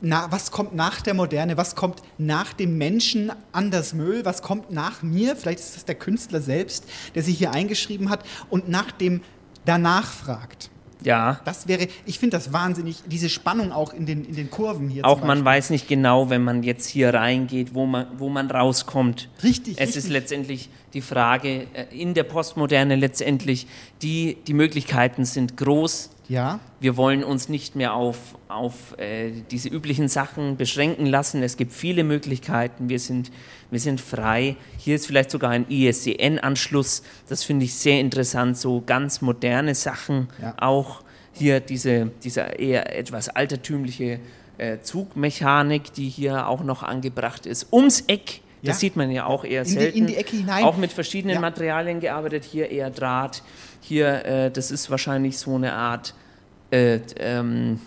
Speaker 7: na, was kommt nach der Moderne? Was kommt nach dem Menschen Anders Möhl? Was kommt nach mir? Vielleicht ist das der Künstler selbst, der sich hier eingeschrieben hat und nach dem danach fragt.
Speaker 6: Ja.
Speaker 7: Das wäre, ich finde das wahnsinnig, diese Spannung auch in den, in den Kurven hier.
Speaker 6: Auch man weiß nicht genau, wenn man jetzt hier reingeht, wo man, wo man rauskommt.
Speaker 7: Richtig.
Speaker 6: Es
Speaker 7: richtig.
Speaker 6: ist letztendlich die Frage, äh, in der Postmoderne letztendlich, die, die Möglichkeiten sind groß.
Speaker 7: Ja.
Speaker 6: Wir wollen uns nicht mehr auf, auf äh, diese üblichen Sachen beschränken lassen. Es gibt viele Möglichkeiten. Wir sind, wir sind frei. Hier ist vielleicht sogar ein ISDN-Anschluss. Das finde ich sehr interessant. So ganz moderne Sachen.
Speaker 7: Ja.
Speaker 6: Auch hier diese, diese eher etwas altertümliche äh, Zugmechanik, die hier auch noch angebracht ist. Ums Eck. Das
Speaker 7: Ja.
Speaker 6: sieht man ja auch eher
Speaker 7: In die-
Speaker 6: selten.
Speaker 7: in die Ecke hinein.
Speaker 6: Auch mit verschiedenen
Speaker 7: Ja.
Speaker 6: Materialien gearbeitet. Hier eher Draht. Hier, äh, das ist wahrscheinlich so eine Art äh, ähm,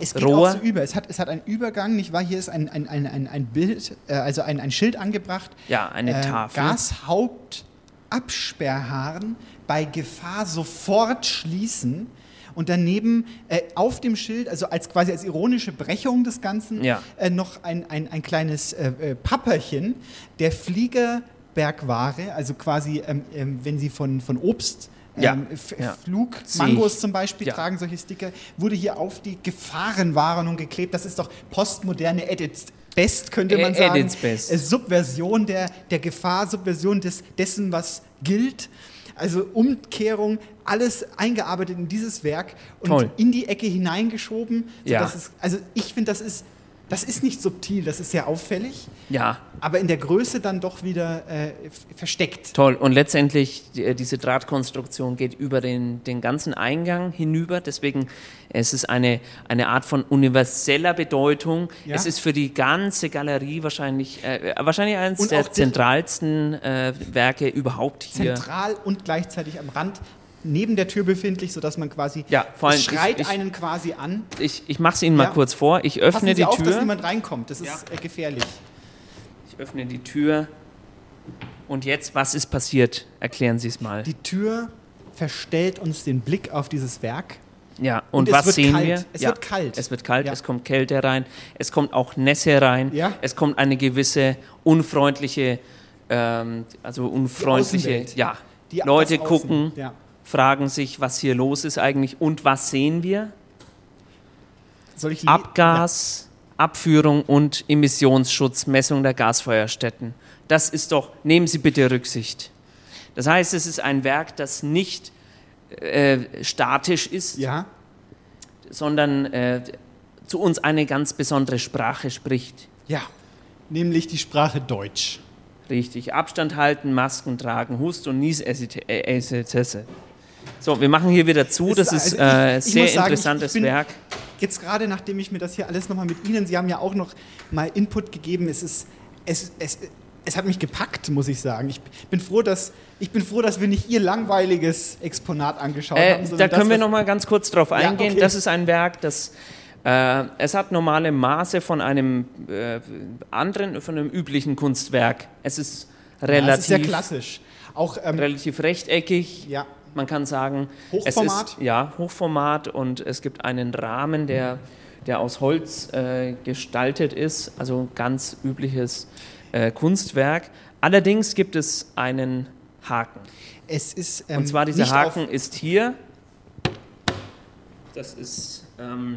Speaker 7: Es geht
Speaker 6: Rohr.
Speaker 7: auch so über. Es hat, es hat einen Übergang, nicht wahr? Hier ist ein, ein, ein, ein, ein Bild, äh, also ein, ein Schild angebracht.
Speaker 6: Ja, eine
Speaker 7: äh,
Speaker 6: Tafel.
Speaker 7: Gashaupt Absperrhahn bei Gefahr sofort schließen. und daneben äh, auf dem Schild, also als quasi als ironische Brechung des Ganzen,
Speaker 6: Ja.
Speaker 7: äh, noch ein, ein, ein kleines äh, äh, Papperchen der Fliegerbergware, also quasi, ähm, ähm, wenn sie von, von Obst
Speaker 6: Ja.
Speaker 7: ähm,
Speaker 6: Ja.
Speaker 7: Flug,
Speaker 6: Sehe
Speaker 7: Mangos
Speaker 6: ich.
Speaker 7: zum Beispiel
Speaker 6: Ja.
Speaker 7: tragen solche Sticker, wurde hier auf die Gefahrenwarnung geklebt. Das ist doch postmoderne Edits Best, könnte man sagen.
Speaker 6: Edits Best.
Speaker 7: Äh, Subversion der, der Gefahr, Subversion des, dessen, was gilt. Also Umkehrung, alles eingearbeitet in dieses Werk und
Speaker 6: Toll.
Speaker 7: in die Ecke hineingeschoben.
Speaker 6: Ja.
Speaker 7: Es, also ich finde, das ist, das ist nicht subtil, das ist sehr auffällig,
Speaker 6: Ja,
Speaker 7: aber in der Größe dann doch wieder äh, versteckt.
Speaker 6: toll. Und letztendlich, die, äh, diese Drahtkonstruktion geht über den, den ganzen Eingang hinüber. Deswegen es ist eine, eine Art von universeller Bedeutung.
Speaker 7: Ja.
Speaker 6: Es ist für die ganze Galerie wahrscheinlich, äh, wahrscheinlich eines der zentralsten äh, Werke überhaupt hier.
Speaker 7: Zentral und gleichzeitig am Rand neben der Tür befindlich, sodass man quasi,
Speaker 6: Ja, vor allem
Speaker 7: schreit
Speaker 6: ich- ich-
Speaker 7: einen quasi an.
Speaker 6: Ich, ich mache es Ihnen mal
Speaker 7: Ja.
Speaker 6: kurz vor. Ich öffne
Speaker 7: Passen Sie
Speaker 6: die
Speaker 7: auf,
Speaker 6: Tür.
Speaker 7: dass niemand reinkommt, das ist äh, gefährlich.
Speaker 6: Ich öffne die Tür. Und jetzt, was ist passiert? Erklären Sie es mal.
Speaker 7: Die Tür verstellt uns den Blick auf dieses Werk.
Speaker 6: Ja, und,
Speaker 7: es
Speaker 6: was sehen
Speaker 7: kalt.
Speaker 6: wir?
Speaker 7: Es
Speaker 6: ja,
Speaker 7: wird kalt.
Speaker 6: Es wird kalt,
Speaker 7: Ja.
Speaker 6: es kommt Kälte rein, es kommt auch Nässe rein,
Speaker 7: Ja.
Speaker 6: es kommt eine gewisse unfreundliche, ähm, also unfreundliche, ja.
Speaker 7: Die-
Speaker 6: Leute gucken,
Speaker 7: ja.
Speaker 6: Fragen sich, was hier los ist eigentlich und was sehen wir? Abgas, Abführung und Emissionsschutz, Messung der Gasfeuerstätten. Das ist doch, nehmen Sie bitte Rücksicht. Das heißt, es ist ein Werk, das nicht äh, statisch ist,
Speaker 7: Ja.
Speaker 6: sondern äh, zu uns eine ganz besondere Sprache spricht.
Speaker 7: Ja, nämlich die Sprache Deutsch.
Speaker 6: Richtig. Abstand halten, Masken tragen, Hust- und Niesessesse. So, wir machen hier wieder zu. Das ist
Speaker 7: also
Speaker 6: äh,
Speaker 7: ich- ich
Speaker 6: sehr
Speaker 7: sagen,
Speaker 6: interessantes
Speaker 7: bin
Speaker 6: Werk.
Speaker 7: Jetzt gerade, nachdem ich mir das hier alles nochmal mit Ihnen, Sie haben ja auch noch mal Input gegeben, es ist, es, es, es hat mich gepackt, muss ich sagen. Ich bin froh, dass, ich bin froh, dass wir nicht Ihr langweiliges Exponat angeschaut
Speaker 6: Äh,
Speaker 7: haben.
Speaker 6: da können
Speaker 7: das,
Speaker 6: wir
Speaker 7: was-
Speaker 6: noch mal ganz kurz drauf
Speaker 7: Ja,
Speaker 6: eingehen.
Speaker 7: okay.
Speaker 6: Das ist ein Werk, das äh, es hat normale Maße von einem äh, anderen, von einem üblichen Kunstwerk. Es ist relativ,
Speaker 7: Ja, es ist sehr klassisch. Auch ähm,
Speaker 6: relativ rechteckig.
Speaker 7: Ja.
Speaker 6: Man kann sagen,
Speaker 7: Hochformat?
Speaker 6: Es ist, ja, Hochformat und es gibt einen Rahmen, der, der aus Holz äh, gestaltet ist, also ganz übliches äh, Kunstwerk. Allerdings gibt es einen Haken.
Speaker 7: Es ist ähm,
Speaker 6: Und zwar dieser Haken ist hier. Das ist,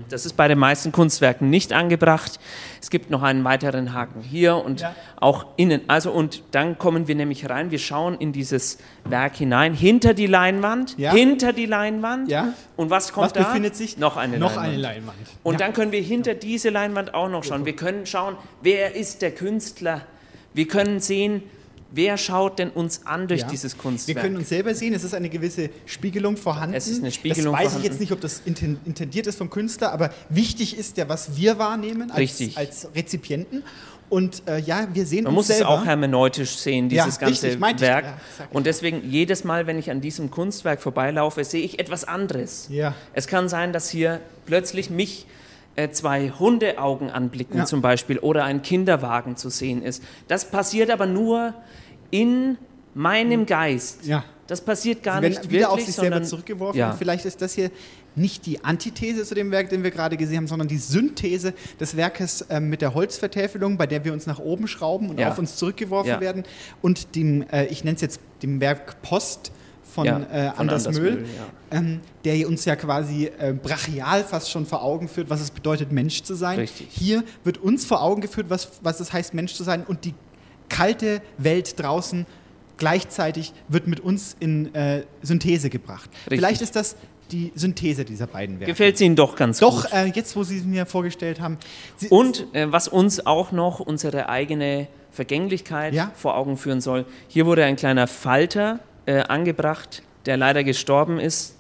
Speaker 6: das ist bei den meisten Kunstwerken nicht angebracht. Es gibt noch einen weiteren Haken hier und
Speaker 7: Ja.
Speaker 6: auch innen. Also und dann kommen wir nämlich rein. Wir schauen in dieses Werk hinein, hinter die Leinwand,
Speaker 7: Ja.
Speaker 6: hinter die Leinwand.
Speaker 7: Ja.
Speaker 6: Und was kommt
Speaker 7: Was
Speaker 6: da?
Speaker 7: befindet sich?
Speaker 6: Noch eine
Speaker 7: Noch
Speaker 6: Leinwand.
Speaker 7: eine Leinwand.
Speaker 6: Und dann können wir hinter diese Leinwand auch noch schauen. Wir können schauen, wer ist der Künstler. Wir können sehen, wer schaut denn uns an durch
Speaker 7: Ja.
Speaker 6: dieses
Speaker 7: Wir
Speaker 6: Kunstwerk.
Speaker 7: können uns selber sehen, es ist eine gewisse Spiegelung vorhanden.
Speaker 6: Es ist eine Spiegelung
Speaker 7: Das weiß
Speaker 6: vorhanden.
Speaker 7: ich jetzt nicht, ob das inten- intendiert ist vom Künstler, aber wichtig ist ja, was wir wahrnehmen als, als Rezipienten. Und äh, ja, wir sehen
Speaker 6: Man
Speaker 7: uns
Speaker 6: muss es
Speaker 7: selber.
Speaker 6: auch hermeneutisch sehen,
Speaker 7: Ja,
Speaker 6: dieses ganze
Speaker 7: richtig.
Speaker 6: Werk.
Speaker 7: Ja,
Speaker 6: und deswegen jedes Mal, wenn ich an diesem Kunstwerk vorbeilaufe, sehe ich etwas anderes.
Speaker 7: Ja.
Speaker 6: Es kann sein, dass hier plötzlich mich zwei Hundeaugen anblicken
Speaker 7: Ja.
Speaker 6: zum Beispiel oder ein Kinderwagen zu sehen ist. Das passiert aber nur in meinem Geist.
Speaker 7: Ja.
Speaker 6: Das passiert gar nicht
Speaker 7: wieder
Speaker 6: wirklich,
Speaker 7: auf sich selber
Speaker 6: sondern
Speaker 7: zurückgeworfen.
Speaker 6: Ja.
Speaker 7: Vielleicht ist das hier nicht die Antithese zu dem Werk, den wir gerade gesehen haben, sondern die Synthese des Werkes ähm, mit der Holzvertäfelung, bei der wir uns nach oben schrauben und
Speaker 6: Ja.
Speaker 7: auf uns zurückgeworfen werden, und dem, äh, ich nenne es jetzt dem Werk Post von,
Speaker 6: Ja,
Speaker 7: äh,
Speaker 6: von
Speaker 7: Anders,
Speaker 6: Anders
Speaker 7: Möhl,
Speaker 6: Möhl,
Speaker 7: ähm, der uns ja quasi äh, brachial fast schon vor Augen führt, was es bedeutet, Mensch zu sein.
Speaker 6: Richtig.
Speaker 7: Hier wird uns vor Augen geführt, was, was es heißt, Mensch zu sein und die kalte Welt draußen gleichzeitig wird mit uns in äh, Synthese gebracht.
Speaker 6: Richtig.
Speaker 7: Vielleicht ist das die Synthese dieser beiden Werke.
Speaker 6: Gefällt es Ihnen doch ganz
Speaker 7: Doch,
Speaker 6: gut.
Speaker 7: äh, jetzt wo Sie es mir vorgestellt haben. Sie,
Speaker 6: Und äh, was uns auch noch unsere eigene Vergänglichkeit
Speaker 7: Ja.
Speaker 6: vor Augen führen soll. Hier wurde ein kleiner Falter äh, angebracht, der leider gestorben ist.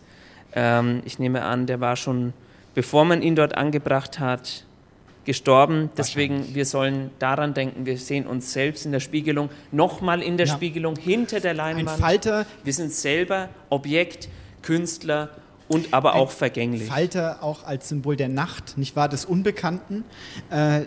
Speaker 6: Ähm, ich nehme an, der war schon, bevor man ihn dort angebracht hat, gestorben. Deswegen, wir sollen daran denken, wir sehen uns selbst in der Spiegelung, nochmal in der
Speaker 7: Ja.
Speaker 6: Spiegelung, hinter der Leinwand.
Speaker 7: Falter.
Speaker 6: Wir sind selber Objekt, Künstler und aber auch vergänglich.
Speaker 7: Falter auch als Symbol der Nacht, nicht wahr, des Unbekannten. Äh,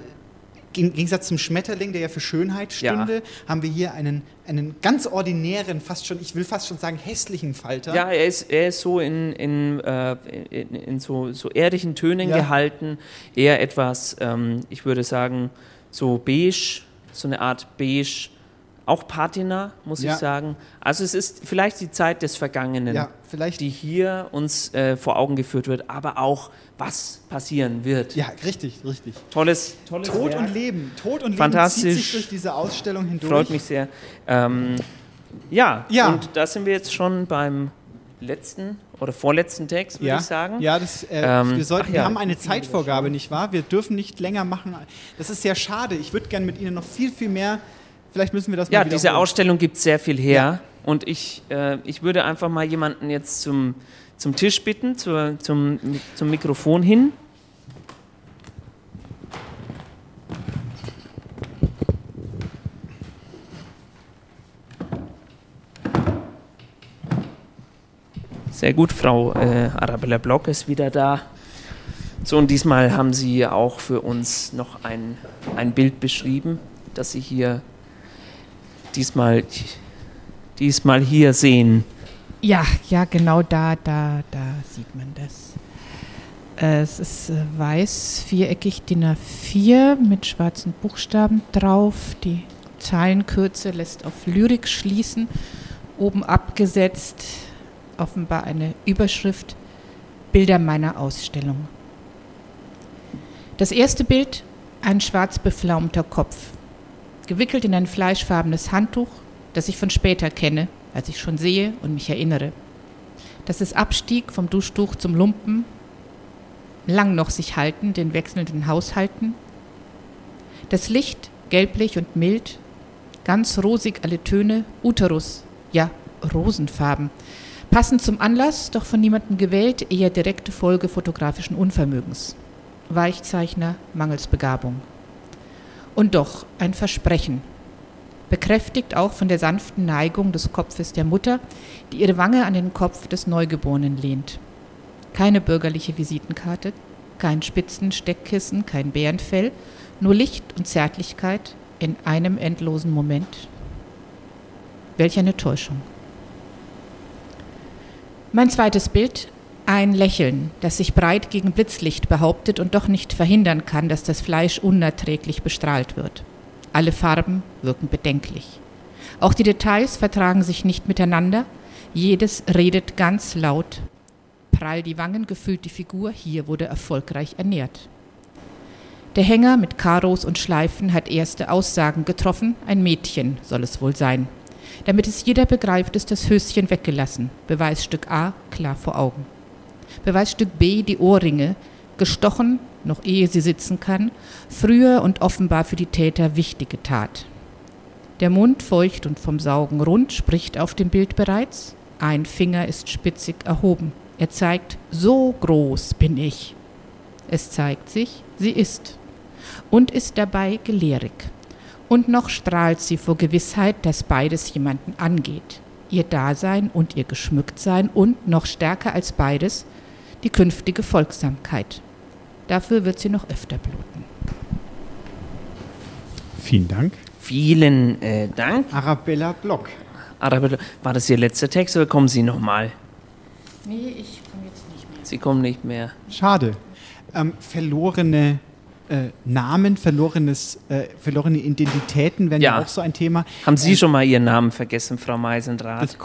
Speaker 7: im Gegensatz zum Schmetterling, der ja für Schönheit stünde,
Speaker 6: Ja.
Speaker 7: haben wir hier einen, einen ganz ordinären, fast schon, ich will fast schon sagen, hässlichen Falter.
Speaker 6: Ja, er ist, er ist so in, in, äh, in, in so, so erdlichen Tönen
Speaker 7: Ja.
Speaker 6: gehalten. Eher etwas, ähm, ich würde sagen, so beige, so eine Art beige, auch Patina, muss
Speaker 7: Ja.
Speaker 6: ich sagen. Also es ist vielleicht die Zeit des Vergangenen, die hier uns äh, vor Augen geführt wird, aber auch, was passieren wird.
Speaker 7: Ja, richtig, richtig.
Speaker 6: Tolles, tolles
Speaker 7: Tod
Speaker 6: Werk.
Speaker 7: und Leben. Tod und Leben
Speaker 6: Fantastisch.
Speaker 7: zieht sich durch diese Ausstellung hindurch.
Speaker 6: Freut mich sehr. Ähm, ja,
Speaker 7: Ja.
Speaker 6: und da sind wir jetzt schon beim letzten oder vorletzten Text, würde
Speaker 7: ja,
Speaker 6: ich sagen.
Speaker 7: Ja, das, äh,
Speaker 6: Ähm,
Speaker 7: wir, sollten, wir
Speaker 6: ja.
Speaker 7: haben eine Zeitvorgabe, nicht wahr? Wir dürfen nicht länger machen. Das ist sehr schade. Ich würde gerne mit Ihnen noch viel, viel mehr. Vielleicht müssen wir das
Speaker 6: Ja,
Speaker 7: mal
Speaker 6: diese
Speaker 7: wiederholen.
Speaker 6: Ausstellung gibt sehr viel her. Und ich, äh, ich würde einfach mal jemanden jetzt zum, zum Tisch bitten, zur, zum, zum Mikrofon hin. Sehr gut, Frau äh, Arabella Block ist wieder da. So, und diesmal haben Sie auch für uns noch ein, ein Bild beschrieben, das Sie hier diesmal, diesmal hier sehen.
Speaker 17: Ja, ja, genau da, da, da sieht man das. Es ist äh, weiß, viereckig DIN A4 mit schwarzen Buchstaben drauf. Die Zeilenkürze lässt auf Lyrik schließen. Oben abgesetzt offenbar eine Überschrift Bilder meiner Ausstellung. Das erste Bild, ein schwarz beflaumter Kopf, gewickelt in ein fleischfarbenes Handtuch, das ich von später kenne, als ich schon sehe und mich erinnere. Dass es abstieg vom Duschtuch zum Lumpen, lang noch sich halten, den wechselnden Haushalten. Das Licht, gelblich und mild, ganz rosig alle Töne, Uterus, ja, Rosenfarben. Passend zum Anlass, doch von niemandem gewählt, eher direkte Folge fotografischen Unvermögens. Weichzeichner, mangels Begabung. Und doch ein Versprechen, bekräftigt auch von der sanften Neigung des Kopfes der Mutter, die ihre Wange an den Kopf des Neugeborenen lehnt. Keine bürgerliche Visitenkarte, kein Spitzensteckkissen, kein Bärenfell, nur Licht und Zärtlichkeit in einem endlosen Moment. Welch eine Täuschung. Mein zweites Bild, ein Lächeln, das sich breit gegen Blitzlicht behauptet und doch nicht verhindern kann, dass das Fleisch unerträglich bestrahlt wird. Alle Farben wirken bedenklich. Auch die Details vertragen sich nicht miteinander, jedes redet ganz laut. Prall die Wangen, gefüllt die Figur, hier wurde erfolgreich ernährt. Der Hänger mit Karos und Schleifen hat erste Aussagen getroffen, ein Mädchen soll es wohl sein. Damit es jeder begreift, ist das Höschen weggelassen. Beweisstück A klar vor Augen. Beweisstück B die Ohrringe, gestochen, noch ehe sie sitzen kann, früher und offenbar für die Täter wichtige Tat. Der Mund feucht und vom Saugen rund spricht auf dem Bild bereits. Ein Finger ist spitzig erhoben. Er zeigt, so groß bin ich. Es zeigt sich, sie ist. Und ist dabei gelehrig. Und noch strahlt sie vor Gewissheit, dass beides jemanden angeht. Ihr Dasein und ihr Geschmücktsein und noch stärker als beides die künftige Folgsamkeit. Dafür wird sie noch öfter bluten.
Speaker 7: Vielen Dank.
Speaker 6: Vielen äh, Dank.
Speaker 7: Arabella Block.
Speaker 6: Arabella, war das Ihr letzter Text oder kommen Sie nochmal?
Speaker 17: Nee, ich komme jetzt nicht mehr.
Speaker 6: Sie kommen nicht mehr.
Speaker 7: Schade. Ähm, verlorene äh, Namen, verlorenes, äh, verlorene Identitäten wären ja.
Speaker 6: Ja.
Speaker 7: auch so ein Thema.
Speaker 6: Haben Sie
Speaker 7: Ähm,
Speaker 6: schon mal Ihren Namen vergessen, Frau Meisendrath?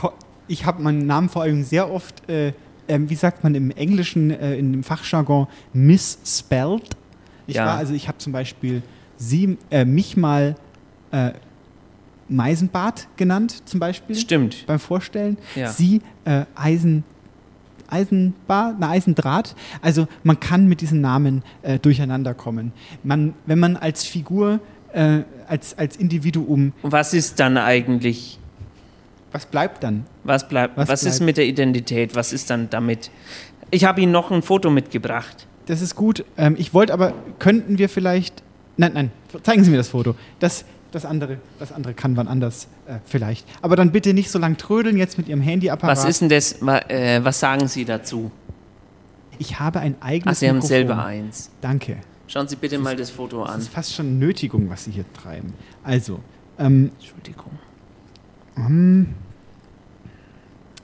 Speaker 7: Ich habe meinen Namen vor allem sehr oft, äh, ähm, wie sagt man im Englischen, äh, in dem Fachjargon, misspelled. Ich
Speaker 6: Ja.
Speaker 7: war, also ich habe zum Beispiel sie, äh, mich mal äh, Meisenbart genannt, zum Beispiel.
Speaker 6: Stimmt.
Speaker 7: Beim Vorstellen.
Speaker 6: Ja.
Speaker 7: Sie äh, Eisen, Eisenbar, na, Eisendraht. Also man kann mit diesen Namen äh, durcheinander kommen. Man, wenn man als Figur, äh, als, als Individuum.
Speaker 6: Was ist dann eigentlich?
Speaker 7: Was bleibt dann?
Speaker 6: Was bleibt? Was,
Speaker 7: Was
Speaker 6: ist
Speaker 7: bleibt?
Speaker 6: mit der Identität? Was ist dann damit? Ich habe Ihnen noch ein Foto mitgebracht.
Speaker 7: Das ist gut. Ähm, ich wollte aber, könnten wir vielleicht. Nein, nein, zeigen Sie mir das Foto. Das, das, andere, das andere kann wann anders äh, vielleicht. Aber dann bitte nicht so lang trödeln jetzt mit Ihrem Handyapparat.
Speaker 6: Was ist denn das? Äh, was sagen Sie dazu?
Speaker 7: Ich habe ein eigenes
Speaker 6: Ach, Sie haben
Speaker 7: Mikrofon.
Speaker 6: selber eins.
Speaker 7: Danke.
Speaker 6: Schauen Sie bitte mal das Foto
Speaker 7: Das
Speaker 6: an.
Speaker 7: ist fast schon Nötigung, was Sie hier treiben. Also, ähm,
Speaker 6: Entschuldigung.
Speaker 7: Ähm,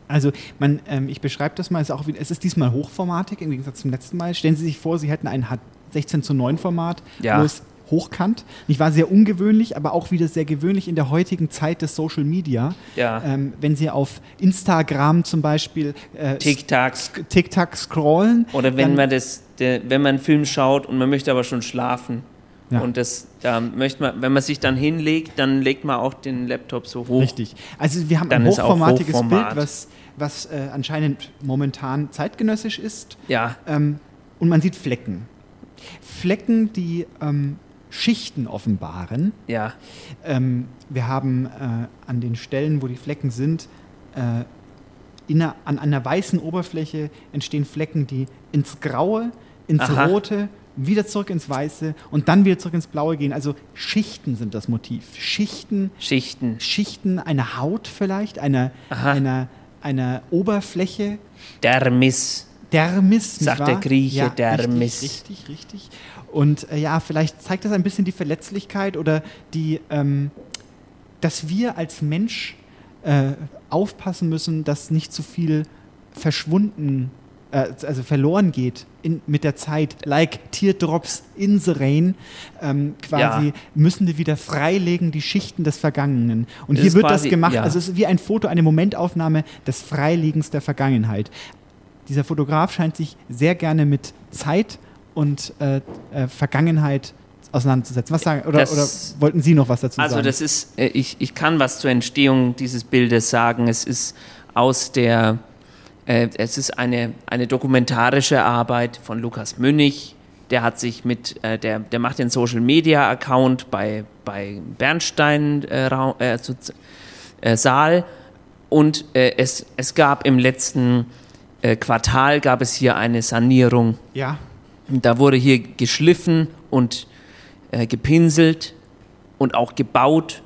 Speaker 7: also, man, ähm, ich beschreibe das mal, es ist, auch es ist diesmal hochformatig im Gegensatz zum letzten Mal. Stellen Sie sich vor, Sie hätten ein H- 16 zu 9 Format,
Speaker 6: Ja.
Speaker 7: bloß hochkant. Nicht war sehr ungewöhnlich, aber auch wieder sehr gewöhnlich in der heutigen Zeit des Social Media.
Speaker 6: Ja.
Speaker 7: Ähm, wenn Sie auf Instagram zum Beispiel äh,
Speaker 6: TikTok.
Speaker 7: TikTok scrollen.
Speaker 6: Oder wenn man das, der, wenn man einen Film schaut und man möchte aber schon schlafen.
Speaker 7: Ja.
Speaker 6: Und das, da möchte man, wenn man sich dann hinlegt, dann legt man auch den Laptop so hoch.
Speaker 7: Richtig. Also wir haben
Speaker 6: Dann
Speaker 7: ein hochformatiges
Speaker 6: Hochformat.
Speaker 7: Bild, was, was äh, anscheinend momentan zeitgenössisch ist.
Speaker 6: Ja.
Speaker 7: Ähm, und man sieht Flecken. Flecken, die ähm, Schichten offenbaren.
Speaker 6: Ja.
Speaker 7: Ähm, wir haben äh, an den Stellen, wo die Flecken sind, äh, in einer, an einer weißen Oberfläche entstehen Flecken, die ins Graue, ins
Speaker 6: Aha.
Speaker 7: Rote, wieder zurück ins Weiße und dann wieder zurück ins Blaue gehen. Also Schichten sind das Motiv. Schichten.
Speaker 6: Schichten.
Speaker 7: Schichten einer Haut vielleicht, einer, einer, einer Oberfläche.
Speaker 6: Dermis.
Speaker 7: Dermis,
Speaker 6: Sagt der
Speaker 7: wahr?
Speaker 6: Grieche,
Speaker 7: ja,
Speaker 6: Dermis.
Speaker 7: Richtig, richtig, richtig. Und äh, ja, vielleicht zeigt das ein bisschen die Verletzlichkeit oder die, ähm, dass wir als Mensch äh, aufpassen müssen, dass nicht zu viel verschwunden, äh, also verloren geht in, mit der Zeit. Like Teardrops in the Rain. Ähm, quasi
Speaker 6: Ja.
Speaker 7: müssen wir wieder freilegen die Schichten des Vergangenen. Und
Speaker 6: Das
Speaker 7: hier wird
Speaker 6: quasi-
Speaker 7: das gemacht.
Speaker 6: ja.
Speaker 7: Also es ist wie ein Foto, eine Momentaufnahme des Freilegens der Vergangenheit. Dieser Fotograf scheint sich sehr gerne mit Zeit und äh, äh, Vergangenheit auseinanderzusetzen. Was sagen, oder,
Speaker 6: Das-
Speaker 7: oder wollten Sie noch was dazu
Speaker 6: Also
Speaker 7: sagen?
Speaker 6: das ist, äh, ich, ich kann was zur Entstehung dieses Bildes sagen. Es ist aus der, es ist eine, eine dokumentarische Arbeit von Lukas Münnig. Der hat sich mit, äh, der, der macht den Social Media Account bei, bei Bernstein äh, äh, zu- äh, Saal und äh, es, es gab im letzten äh, Quartal gab es hier eine Sanierung.
Speaker 7: Ja.
Speaker 6: Da wurde hier geschliffen und äh, gepinselt und auch gebaut.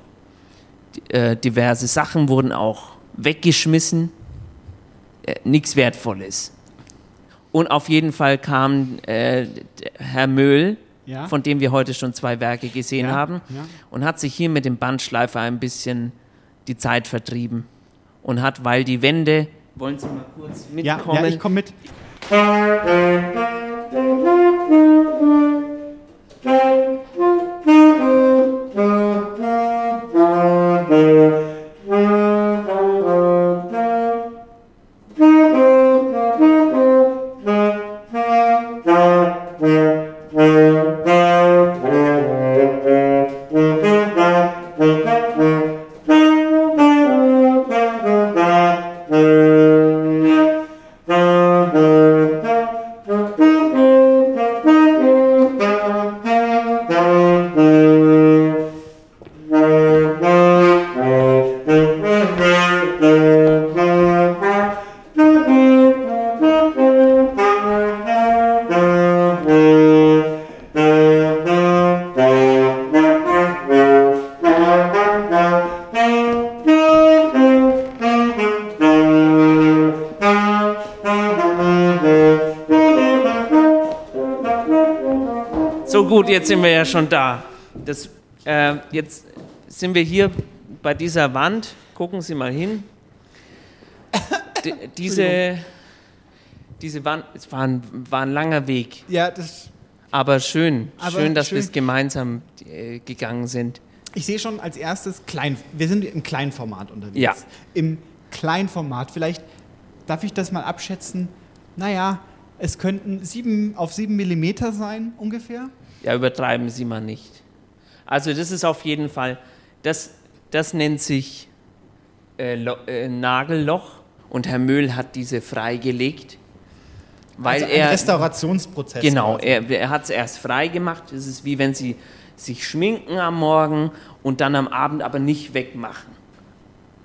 Speaker 6: Äh, diverse Sachen wurden auch weggeschmissen. Äh, Nichts Wertvolles. Und auf jeden Fall kam äh, Herr Möhl,
Speaker 7: Ja.
Speaker 6: von dem wir heute schon zwei Werke gesehen
Speaker 7: Ja,
Speaker 6: haben,
Speaker 7: ja.
Speaker 6: und hat sich hier mit dem Bandschleifer ein bisschen die Zeit vertrieben. Und hat, weil die Wände. Wollen Sie mal kurz
Speaker 7: ja,
Speaker 6: mitkommen?
Speaker 7: ja, ich komme mit.
Speaker 6: jetzt sind wir ja schon da. Das, äh, jetzt sind wir hier bei dieser Wand. Gucken Sie mal hin. D diese, diese Wand, es war ein, war ein langer Weg.
Speaker 7: Ja, das.
Speaker 6: Aber schön,
Speaker 7: Aber
Speaker 6: schön, dass wir es gemeinsam äh, gegangen sind.
Speaker 7: Ich sehe schon als erstes klein. Wir sind im Kleinformat unterwegs.
Speaker 6: Ja.
Speaker 7: Im Kleinformat. Vielleicht darf ich das mal abschätzen. Naja, es könnten sieben auf sieben Millimeter sein ungefähr.
Speaker 6: Ja, übertreiben Sie mal nicht. Also das ist auf jeden Fall, das, das nennt sich äh, äh, Nagelloch und Herr Möhl hat diese freigelegt, weil
Speaker 7: Also ein
Speaker 6: er
Speaker 7: Restaurationsprozess
Speaker 6: Genau,
Speaker 7: quasi.
Speaker 6: er, er hat es erst frei gemacht. Es ist wie wenn Sie sich schminken am Morgen und dann am Abend aber nicht wegmachen,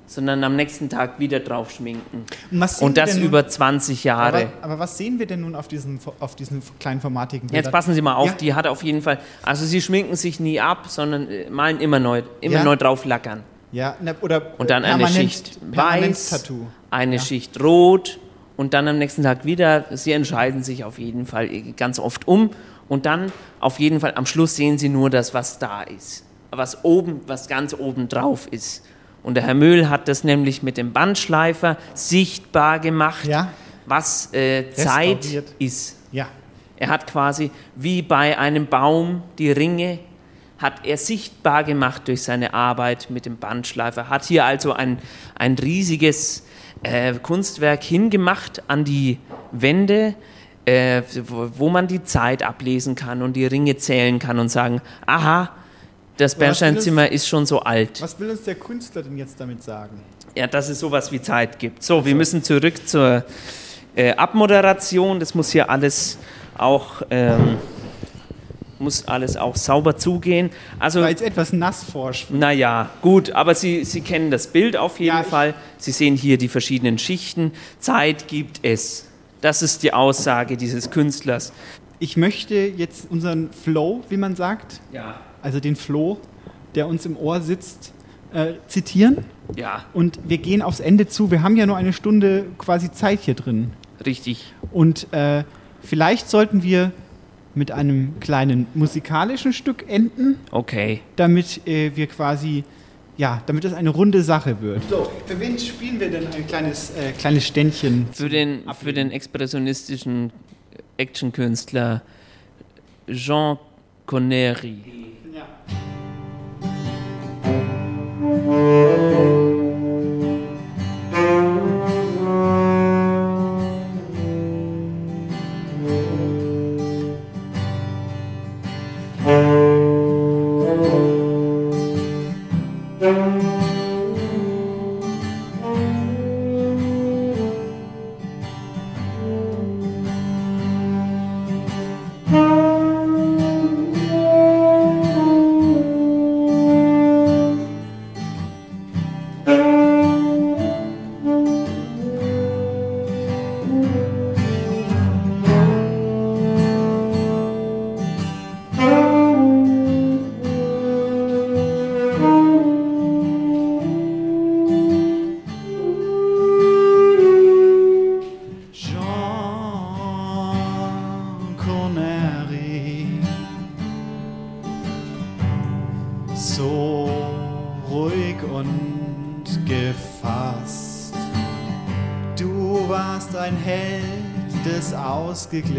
Speaker 6: sondern am nächsten Tag wieder drauf schminken.
Speaker 7: Und
Speaker 6: Und das
Speaker 7: nun-
Speaker 6: über 20 Jahre.
Speaker 7: Aber, aber was sehen wir denn nun auf diesen, auf diesen kleinformatigen
Speaker 6: Jetzt passen Sie mal auf,
Speaker 7: Ja.
Speaker 6: die hat auf jeden Fall, also sie schminken sich nie ab, sondern äh, malen immer neu, immer
Speaker 7: Ja.
Speaker 6: neu drauf lackern.
Speaker 7: Ja, oder
Speaker 6: Und dann eine Schicht weiß,
Speaker 7: Tattoo.
Speaker 6: eine
Speaker 7: Ja.
Speaker 6: Schicht rot und dann am nächsten Tag wieder. Sie entscheiden sich auf jeden Fall ganz oft um Und dann auf jeden Fall am Schluss sehen Sie nur das, was da ist, was oben, was ganz oben drauf ist. Und der Herr Möhl hat das nämlich mit dem Bandschleifer sichtbar gemacht,
Speaker 19: Ja.
Speaker 6: was äh, Zeit ist.
Speaker 19: Ja.
Speaker 6: Er hat quasi wie bei einem Baum die Ringe hat er sichtbar gemacht durch seine Arbeit mit dem Bandschleifer. Hat hier also ein, ein riesiges äh, Kunstwerk hingemacht an die Wände, äh, wo, wo man die Zeit ablesen kann und die Ringe zählen kann und sagen, aha, das Bernsteinzimmer ist schon so alt.
Speaker 19: Was will uns der Künstler denn jetzt damit sagen?
Speaker 6: Ja, dass es sowas wie Zeit gibt. So, wir müssen zurück zur äh, Abmoderation. Das muss hier alles auch ähm, muss alles auch sauber zugehen. Also
Speaker 19: War jetzt etwas nass vorschwimmt.
Speaker 6: naja, gut, aber Sie, Sie kennen das Bild auf jeden Fall. Sie sehen hier die verschiedenen Schichten. Zeit gibt es. Das ist die Aussage dieses Künstlers.
Speaker 19: Ich möchte jetzt unseren Flow, wie man sagt,
Speaker 6: Ja.
Speaker 19: Also den Flow, der uns im Ohr sitzt, äh, zitieren.
Speaker 6: Ja.
Speaker 19: Und wir gehen aufs Ende zu. Wir haben ja nur eine Stunde quasi Zeit hier drin.
Speaker 6: Richtig.
Speaker 19: Und äh, vielleicht sollten wir mit einem kleinen musikalischen Stück enden,
Speaker 6: Okay.
Speaker 19: damit äh, wir quasi, ja, damit es eine runde Sache wird. So, für wen spielen wir denn ein kleines, äh, kleines Ständchen?
Speaker 6: Für den, für den expressionistischen Actionkünstler Jean Connery.
Speaker 7: Jean Plastic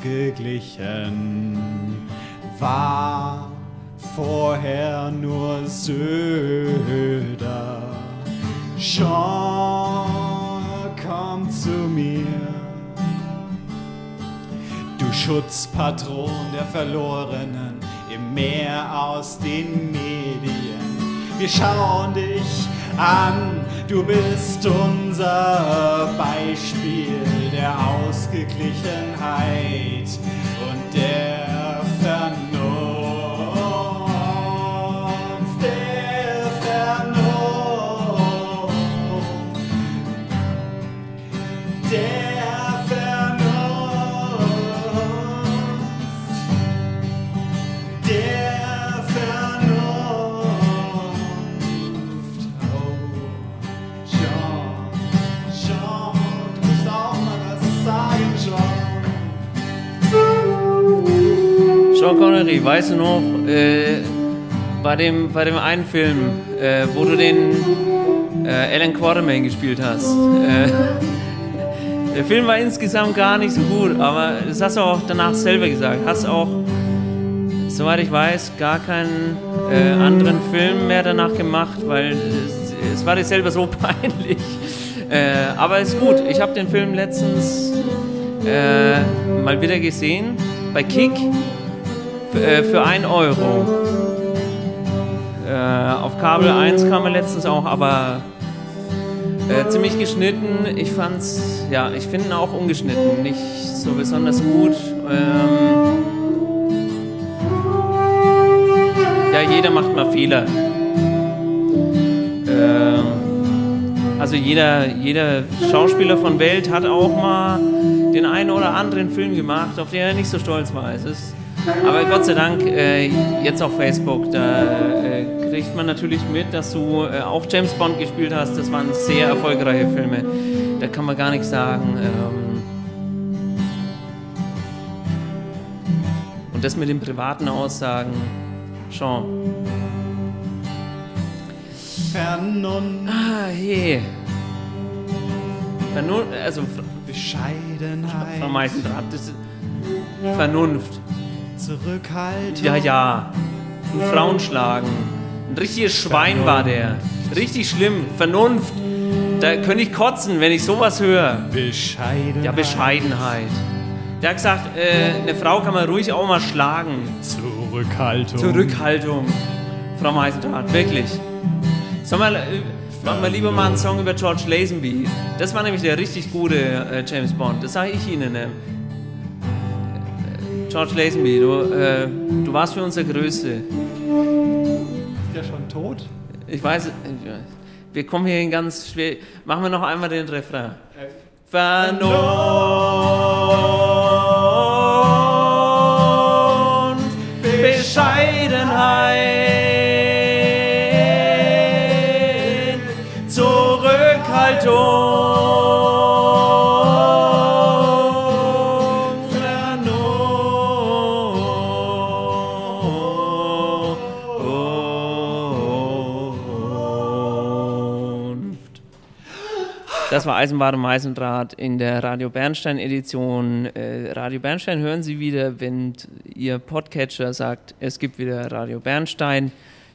Speaker 7: ausgeglichen war vorher nur Söder. Jean, komm zu mir. Du Schutzpatron der Verlorenen im Meer aus den Medien. Wir schauen dich an, du bist unser Beispiel der Ausgeglichenheit und der
Speaker 6: Sean Connery, weißt du noch, äh, bei, dem, bei dem einen Film, äh, wo du den äh, Alan Quatermain gespielt hast, äh, Der Film war insgesamt gar nicht so gut, aber das hast du auch danach selber gesagt. Hast auch, soweit ich weiß, gar keinen äh, anderen Film mehr danach gemacht, weil es, es war dir selber so peinlich. Äh, aber ist gut. Ich habe den Film letztens mal wieder gesehen bei Kick für 1 Euro. Äh, auf Kabel 1 kam er letztens auch, aber äh, ziemlich geschnitten. Ich fand's, ja, ich finde ihn auch ungeschnitten, nicht so besonders gut. Ähm, ja, jeder macht mal Fehler. Ähm, also jeder, jeder Schauspieler von Welt hat auch mal den einen oder anderen Film gemacht, auf den er nicht so stolz war. Es ist, aber Gott sei Dank, äh, jetzt auf Facebook, da äh, kriegt man natürlich mit, dass du äh, auch James Bond gespielt hast. Das waren sehr erfolgreiche Filme. Da kann man gar nichts sagen. Ähm und das mit den privaten Aussagen, schon.
Speaker 7: Vernunft.
Speaker 6: Ah, hey. Vernunft, also
Speaker 7: Bescheidenheit.
Speaker 6: Frau Meisendraht, das ist Vernunft.
Speaker 7: Zurückhaltung.
Speaker 6: Ja, ja. Und Frauen schlagen. Ein richtiges Schwein war der. Richtig schlimm. Vernunft. Da könnte ich kotzen, wenn ich sowas höre.
Speaker 7: Bescheidenheit.
Speaker 6: Ja, Bescheidenheit. Der hat gesagt, äh, eine Frau kann man ruhig auch mal schlagen.
Speaker 7: Zurückhaltung.
Speaker 6: Zurückhaltung. Frau Meisendraht, wirklich. Sollen wir, äh, machen wir lieber mal einen Song über George Lazenby. Das war nämlich der richtig gute äh, James Bond. Das sage ich Ihnen. Äh. George Lazenby, du, äh, du warst für uns der Größte.
Speaker 7: Ist der schon tot?
Speaker 6: Ich weiß, wir kommen hier in ganz schwer. Machen wir noch einmal den Refrain. Vernunft, Das war Eisenbahn und Meisendraht in der Radio Bernstein Edition. Äh, Radio Bernstein hören Sie wieder, wenn Ihr Podcatcher sagt, es gibt wieder Radio Bernstein.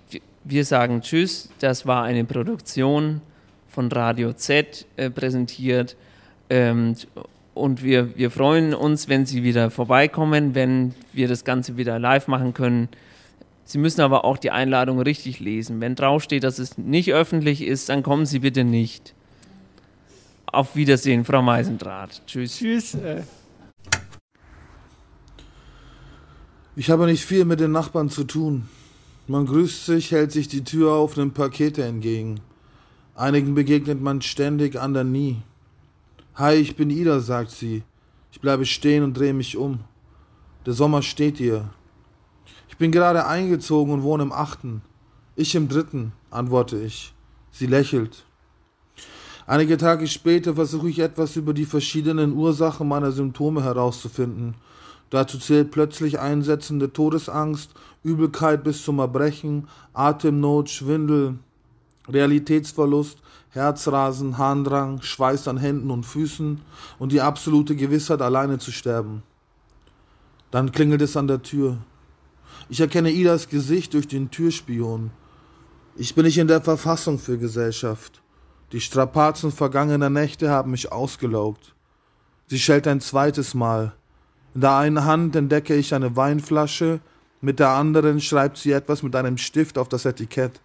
Speaker 6: Wir- Wir sagen Tschüss. Das war eine Produktion von Radio Z äh, präsentiert. Ähm, und wir, wir freuen uns, wenn Sie wieder vorbeikommen, wenn wir das Ganze wieder live machen können. Sie müssen aber auch die Einladung richtig lesen. Wenn draufsteht, dass es nicht öffentlich ist, dann kommen Sie bitte nicht. Auf Wiedersehen, Frau Meisendraht. Tschüss.
Speaker 7: Tschüss. Äh.
Speaker 16: Ich habe nicht viel mit den Nachbarn zu tun. Man grüßt sich, hält sich die Tür auf, nimmt Pakete entgegen. Einigen begegnet man ständig, anderen nie. Hi, ich bin Ida, sagt sie. Ich bleibe stehen und drehe mich um. Der Sommer steht ihr. Ich bin gerade eingezogen und wohne im achten. Ich im dritten, antworte ich. Sie lächelt. Einige Tage später versuche ich etwas über die verschiedenen Ursachen meiner Symptome herauszufinden. Dazu zählt plötzlich einsetzende Todesangst, Übelkeit bis zum Erbrechen, Atemnot, Schwindel, Realitätsverlust, Herzrasen, Harndrang, Schweiß an Händen und Füßen und die absolute Gewissheit, alleine zu sterben. Dann klingelt es an der Tür. Ich erkenne Idas Gesicht durch den Türspion. Ich bin nicht in der Verfassung für Gesellschaft. Die Strapazen vergangener Nächte haben mich ausgelaugt. Sie schellt ein zweites Mal. In der einen Hand entdecke ich eine Weinflasche, mit der anderen schreibt sie etwas mit einem Stift auf das Etikett.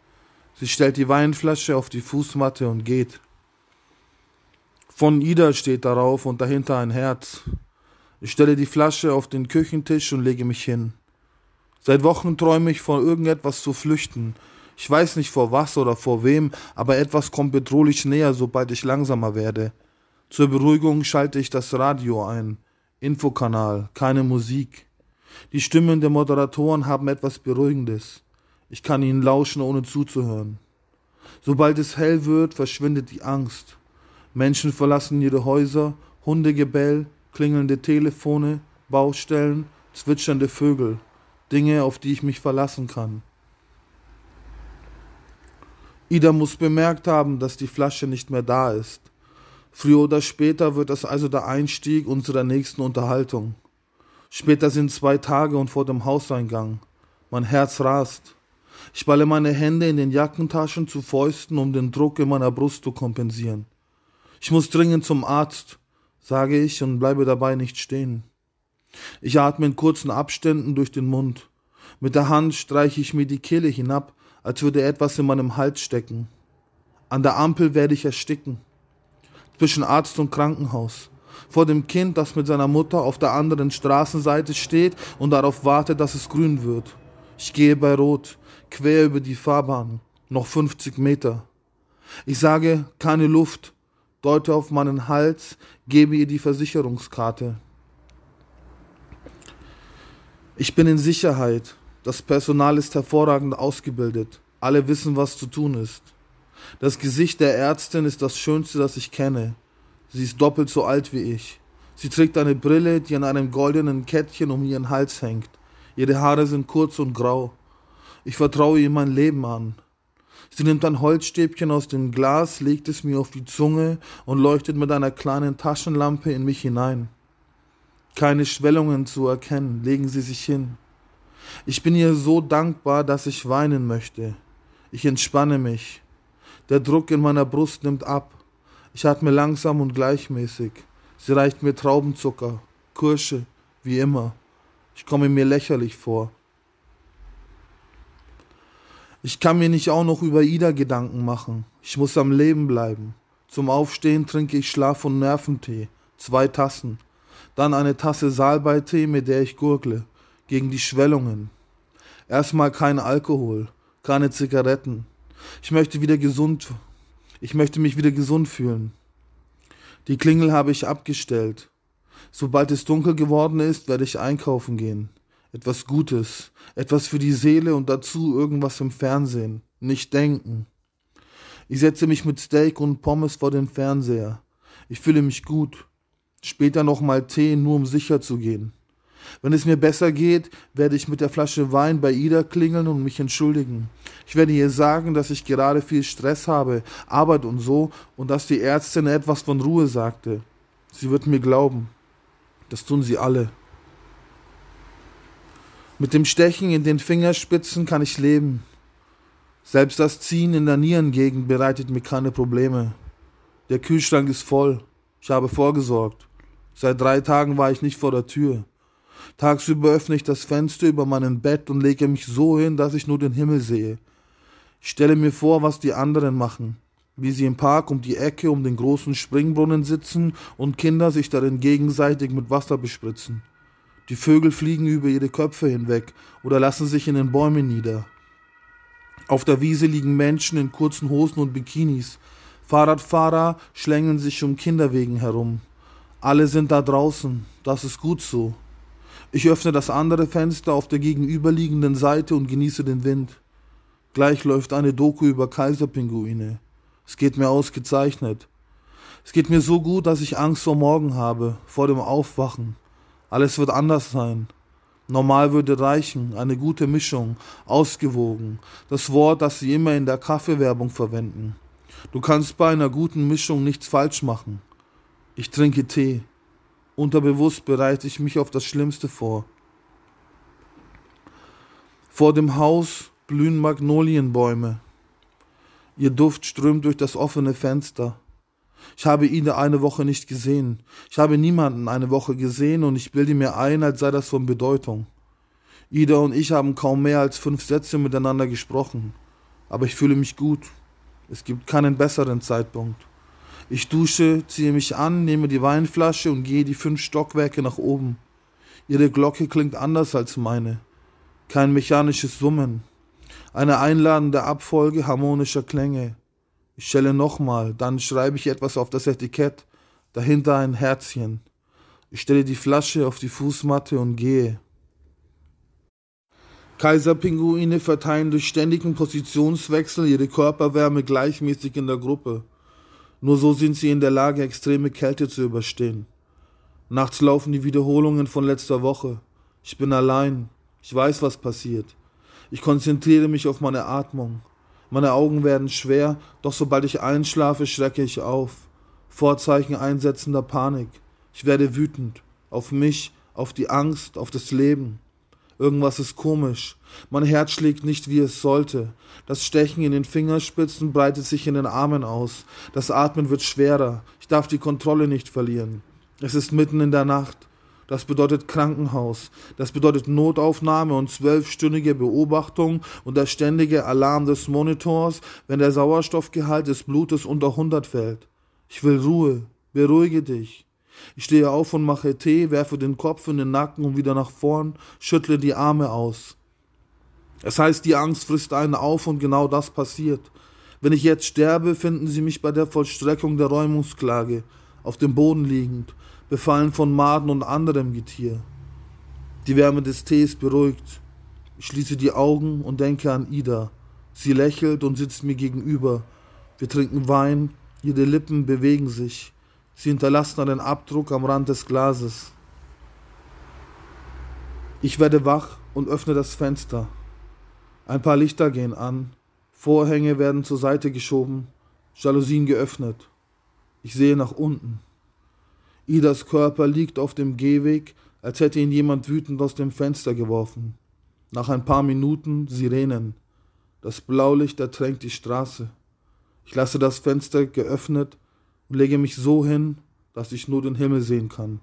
Speaker 16: Sie stellt die Weinflasche auf die Fußmatte und geht. Von Ida steht darauf und dahinter ein Herz. Ich stelle die Flasche auf den Küchentisch und lege mich hin. Seit Wochen träume ich von irgendetwas zu flüchten. Ich weiß nicht vor was oder vor wem, aber etwas kommt bedrohlich näher, sobald ich langsamer werde. Zur Beruhigung schalte ich das Radio ein. Infokanal, keine Musik. Die Stimmen der Moderatoren haben etwas Beruhigendes. Ich kann ihnen lauschen, ohne zuzuhören. Sobald es hell wird, verschwindet die Angst. Menschen verlassen ihre Häuser, Hundegebell, klingelnde Telefone, Baustellen, zwitschernde Vögel. Dinge, auf die ich mich verlassen kann. Ida muss bemerkt haben, dass die Flasche nicht mehr da ist. Früher oder später wird das also der Einstieg unserer nächsten Unterhaltung. Später sind zwei Tage und vor dem Hauseingang. Mein Herz rast. Ich balle meine Hände in den Jackentaschen zu Fäusten, um den Druck in meiner Brust zu kompensieren. Ich muss dringend zum Arzt, sage ich und bleibe dabei nicht stehen. Ich atme in kurzen Abständen durch den Mund. Mit der Hand streiche ich mir die Kehle hinab, als würde etwas in meinem Hals stecken. An der Ampel werde ich ersticken. Zwischen Arzt und Krankenhaus. Vor dem Kind, das mit seiner Mutter auf der anderen Straßenseite steht und darauf wartet, dass es grün wird. Ich gehe bei Rot, quer über die Fahrbahn, noch 50 Meter. Ich sage, keine Luft, deute auf meinen Hals, gebe ihr die Versicherungskarte. Ich bin in Sicherheit. Das Personal ist hervorragend ausgebildet. Alle wissen, was zu tun ist. Das Gesicht der Ärztin ist das Schönste, das ich kenne. Sie ist doppelt so alt wie ich. Sie trägt eine Brille, die an einem goldenen Kettchen um ihren Hals hängt. Ihre Haare sind kurz und grau. Ich vertraue ihr mein Leben an. Sie nimmt ein Holzstäbchen aus dem Glas, legt es mir auf die Zunge und leuchtet mit einer kleinen Taschenlampe in mich hinein. Keine Schwellungen zu erkennen, legen Sie sich hin. Ich bin ihr so dankbar, dass ich weinen möchte. Ich entspanne mich. Der Druck in meiner Brust nimmt ab. Ich atme langsam und gleichmäßig. Sie reicht mir Traubenzucker, Kirsche, wie immer. Ich komme mir lächerlich vor. Ich kann mir nicht auch noch über Ida Gedanken machen. Ich muss am Leben bleiben. Zum Aufstehen trinke ich Schlaf- und Nerventee, zwei Tassen. Dann eine Tasse Salbeitee, mit der ich gurgle, gegen die Schwellungen. Erstmal kein Alkohol, keine Zigaretten. Ich möchte wieder gesund, ich möchte mich wieder gesund fühlen. Die Klingel habe ich abgestellt. Sobald es dunkel geworden ist, werde ich einkaufen gehen etwas Gutes, etwas für die Seele und dazu irgendwas im Fernsehen, nicht denken. Ich setze mich mit Steak und Pommes vor den Fernseher. Ich fühle mich gut. Später noch mal Tee, nur um sicher zu gehen. Wenn es mir besser geht, werde ich mit der Flasche Wein bei Ida klingeln und mich entschuldigen. Ich werde ihr sagen, dass ich gerade viel Stress habe, Arbeit und so, und dass die Ärztin etwas von Ruhe sagte. Sie wird mir glauben. Das tun sie alle. Mit dem Stechen in den Fingerspitzen kann ich leben. Selbst das Ziehen in der Nierengegend bereitet mir keine Probleme. Der Kühlschrank ist voll. Ich habe vorgesorgt. Seit drei Tagen war ich nicht vor der Tür. Tagsüber öffne ich das Fenster über meinem Bett und lege mich so hin, dass ich nur den Himmel sehe. Ich stelle mir vor, was die anderen machen, wie sie im Park um die Ecke um den großen Springbrunnen sitzen und Kinder sich darin gegenseitig mit Wasser bespritzen. Die Vögel fliegen über ihre Köpfe hinweg oder lassen sich in den Bäumen nieder. Auf der Wiese liegen Menschen in kurzen Hosen und Bikinis. Fahrradfahrer schlängeln sich um Kinderwegen herum. Alle sind da draußen. Das ist gut so. Ich öffne das andere Fenster auf der gegenüberliegenden Seite und genieße den Wind. Gleich läuft eine Doku über Kaiserpinguine. Es geht mir ausgezeichnet. Es geht mir so gut, dass ich Angst vor morgen habe, vor dem Aufwachen. Alles wird anders sein. Normal würde reichen, eine gute Mischung, ausgewogen, das Wort, das Sie immer in der Kaffeewerbung verwenden. Du kannst bei einer guten Mischung nichts falsch machen. Ich trinke Tee. Unterbewusst bereite ich mich auf das Schlimmste vor. Vor dem Haus blühen Magnolienbäume. Ihr Duft strömt durch das offene Fenster. Ich habe ihn eine Woche nicht gesehen. Ich habe niemanden eine Woche gesehen und ich bilde mir ein, als sei das von Bedeutung. Ida und ich haben kaum mehr als fünf Sätze miteinander gesprochen. Aber ich fühle mich gut. Es gibt keinen besseren Zeitpunkt. Ich dusche, ziehe mich an, nehme die Weinflasche und gehe die fünf Stockwerke nach oben. Ihre Glocke klingt anders als meine. Kein mechanisches Summen. Eine einladende Abfolge harmonischer Klänge. Ich stelle nochmal, dann schreibe ich etwas auf das Etikett, dahinter ein Herzchen. Ich stelle die Flasche auf die Fußmatte und gehe. Kaiserpinguine verteilen durch ständigen Positionswechsel ihre Körperwärme gleichmäßig in der Gruppe. Nur so sind sie in der Lage, extreme Kälte zu überstehen. Nachts laufen die Wiederholungen von letzter Woche. Ich bin allein. Ich weiß, was passiert. Ich konzentriere mich auf meine Atmung. Meine Augen werden schwer, doch sobald ich einschlafe, schrecke ich auf. Vorzeichen einsetzender Panik. Ich werde wütend. Auf mich, auf die Angst, auf das Leben. Irgendwas ist komisch. Mein Herz schlägt nicht, wie es sollte. Das Stechen in den Fingerspitzen breitet sich in den Armen aus. Das Atmen wird schwerer. Ich darf die Kontrolle nicht verlieren. Es ist mitten in der Nacht. Das bedeutet Krankenhaus. Das bedeutet Notaufnahme und zwölfstündige Beobachtung und der ständige Alarm des Monitors, wenn der Sauerstoffgehalt des Blutes unter 100 fällt. Ich will Ruhe. Beruhige dich. Ich stehe auf und mache Tee, werfe den Kopf in den Nacken und wieder nach vorn, schüttle die Arme aus. Es heißt, die Angst frisst einen auf und genau das passiert. Wenn ich jetzt sterbe, finden Sie mich bei der Vollstreckung der Räumungsklage, auf dem Boden liegend, befallen von Maden und anderem Getier. Die Wärme des Tees beruhigt. Ich schließe die Augen und denke an Ida. Sie lächelt und sitzt mir gegenüber. Wir trinken Wein, ihre Lippen bewegen sich. Sie hinterlassen einen Abdruck am Rand des Glases. Ich werde wach und öffne das Fenster. Ein paar Lichter gehen an, Vorhänge werden zur Seite geschoben, Jalousien geöffnet. Ich sehe nach unten. Idas Körper liegt auf dem Gehweg, als hätte ihn jemand wütend aus dem Fenster geworfen. Nach ein paar Minuten Sirenen. Das Blaulicht ertränkt die Straße. Ich lasse das Fenster geöffnet und lege mich so hin, dass ich nur den Himmel sehen kann.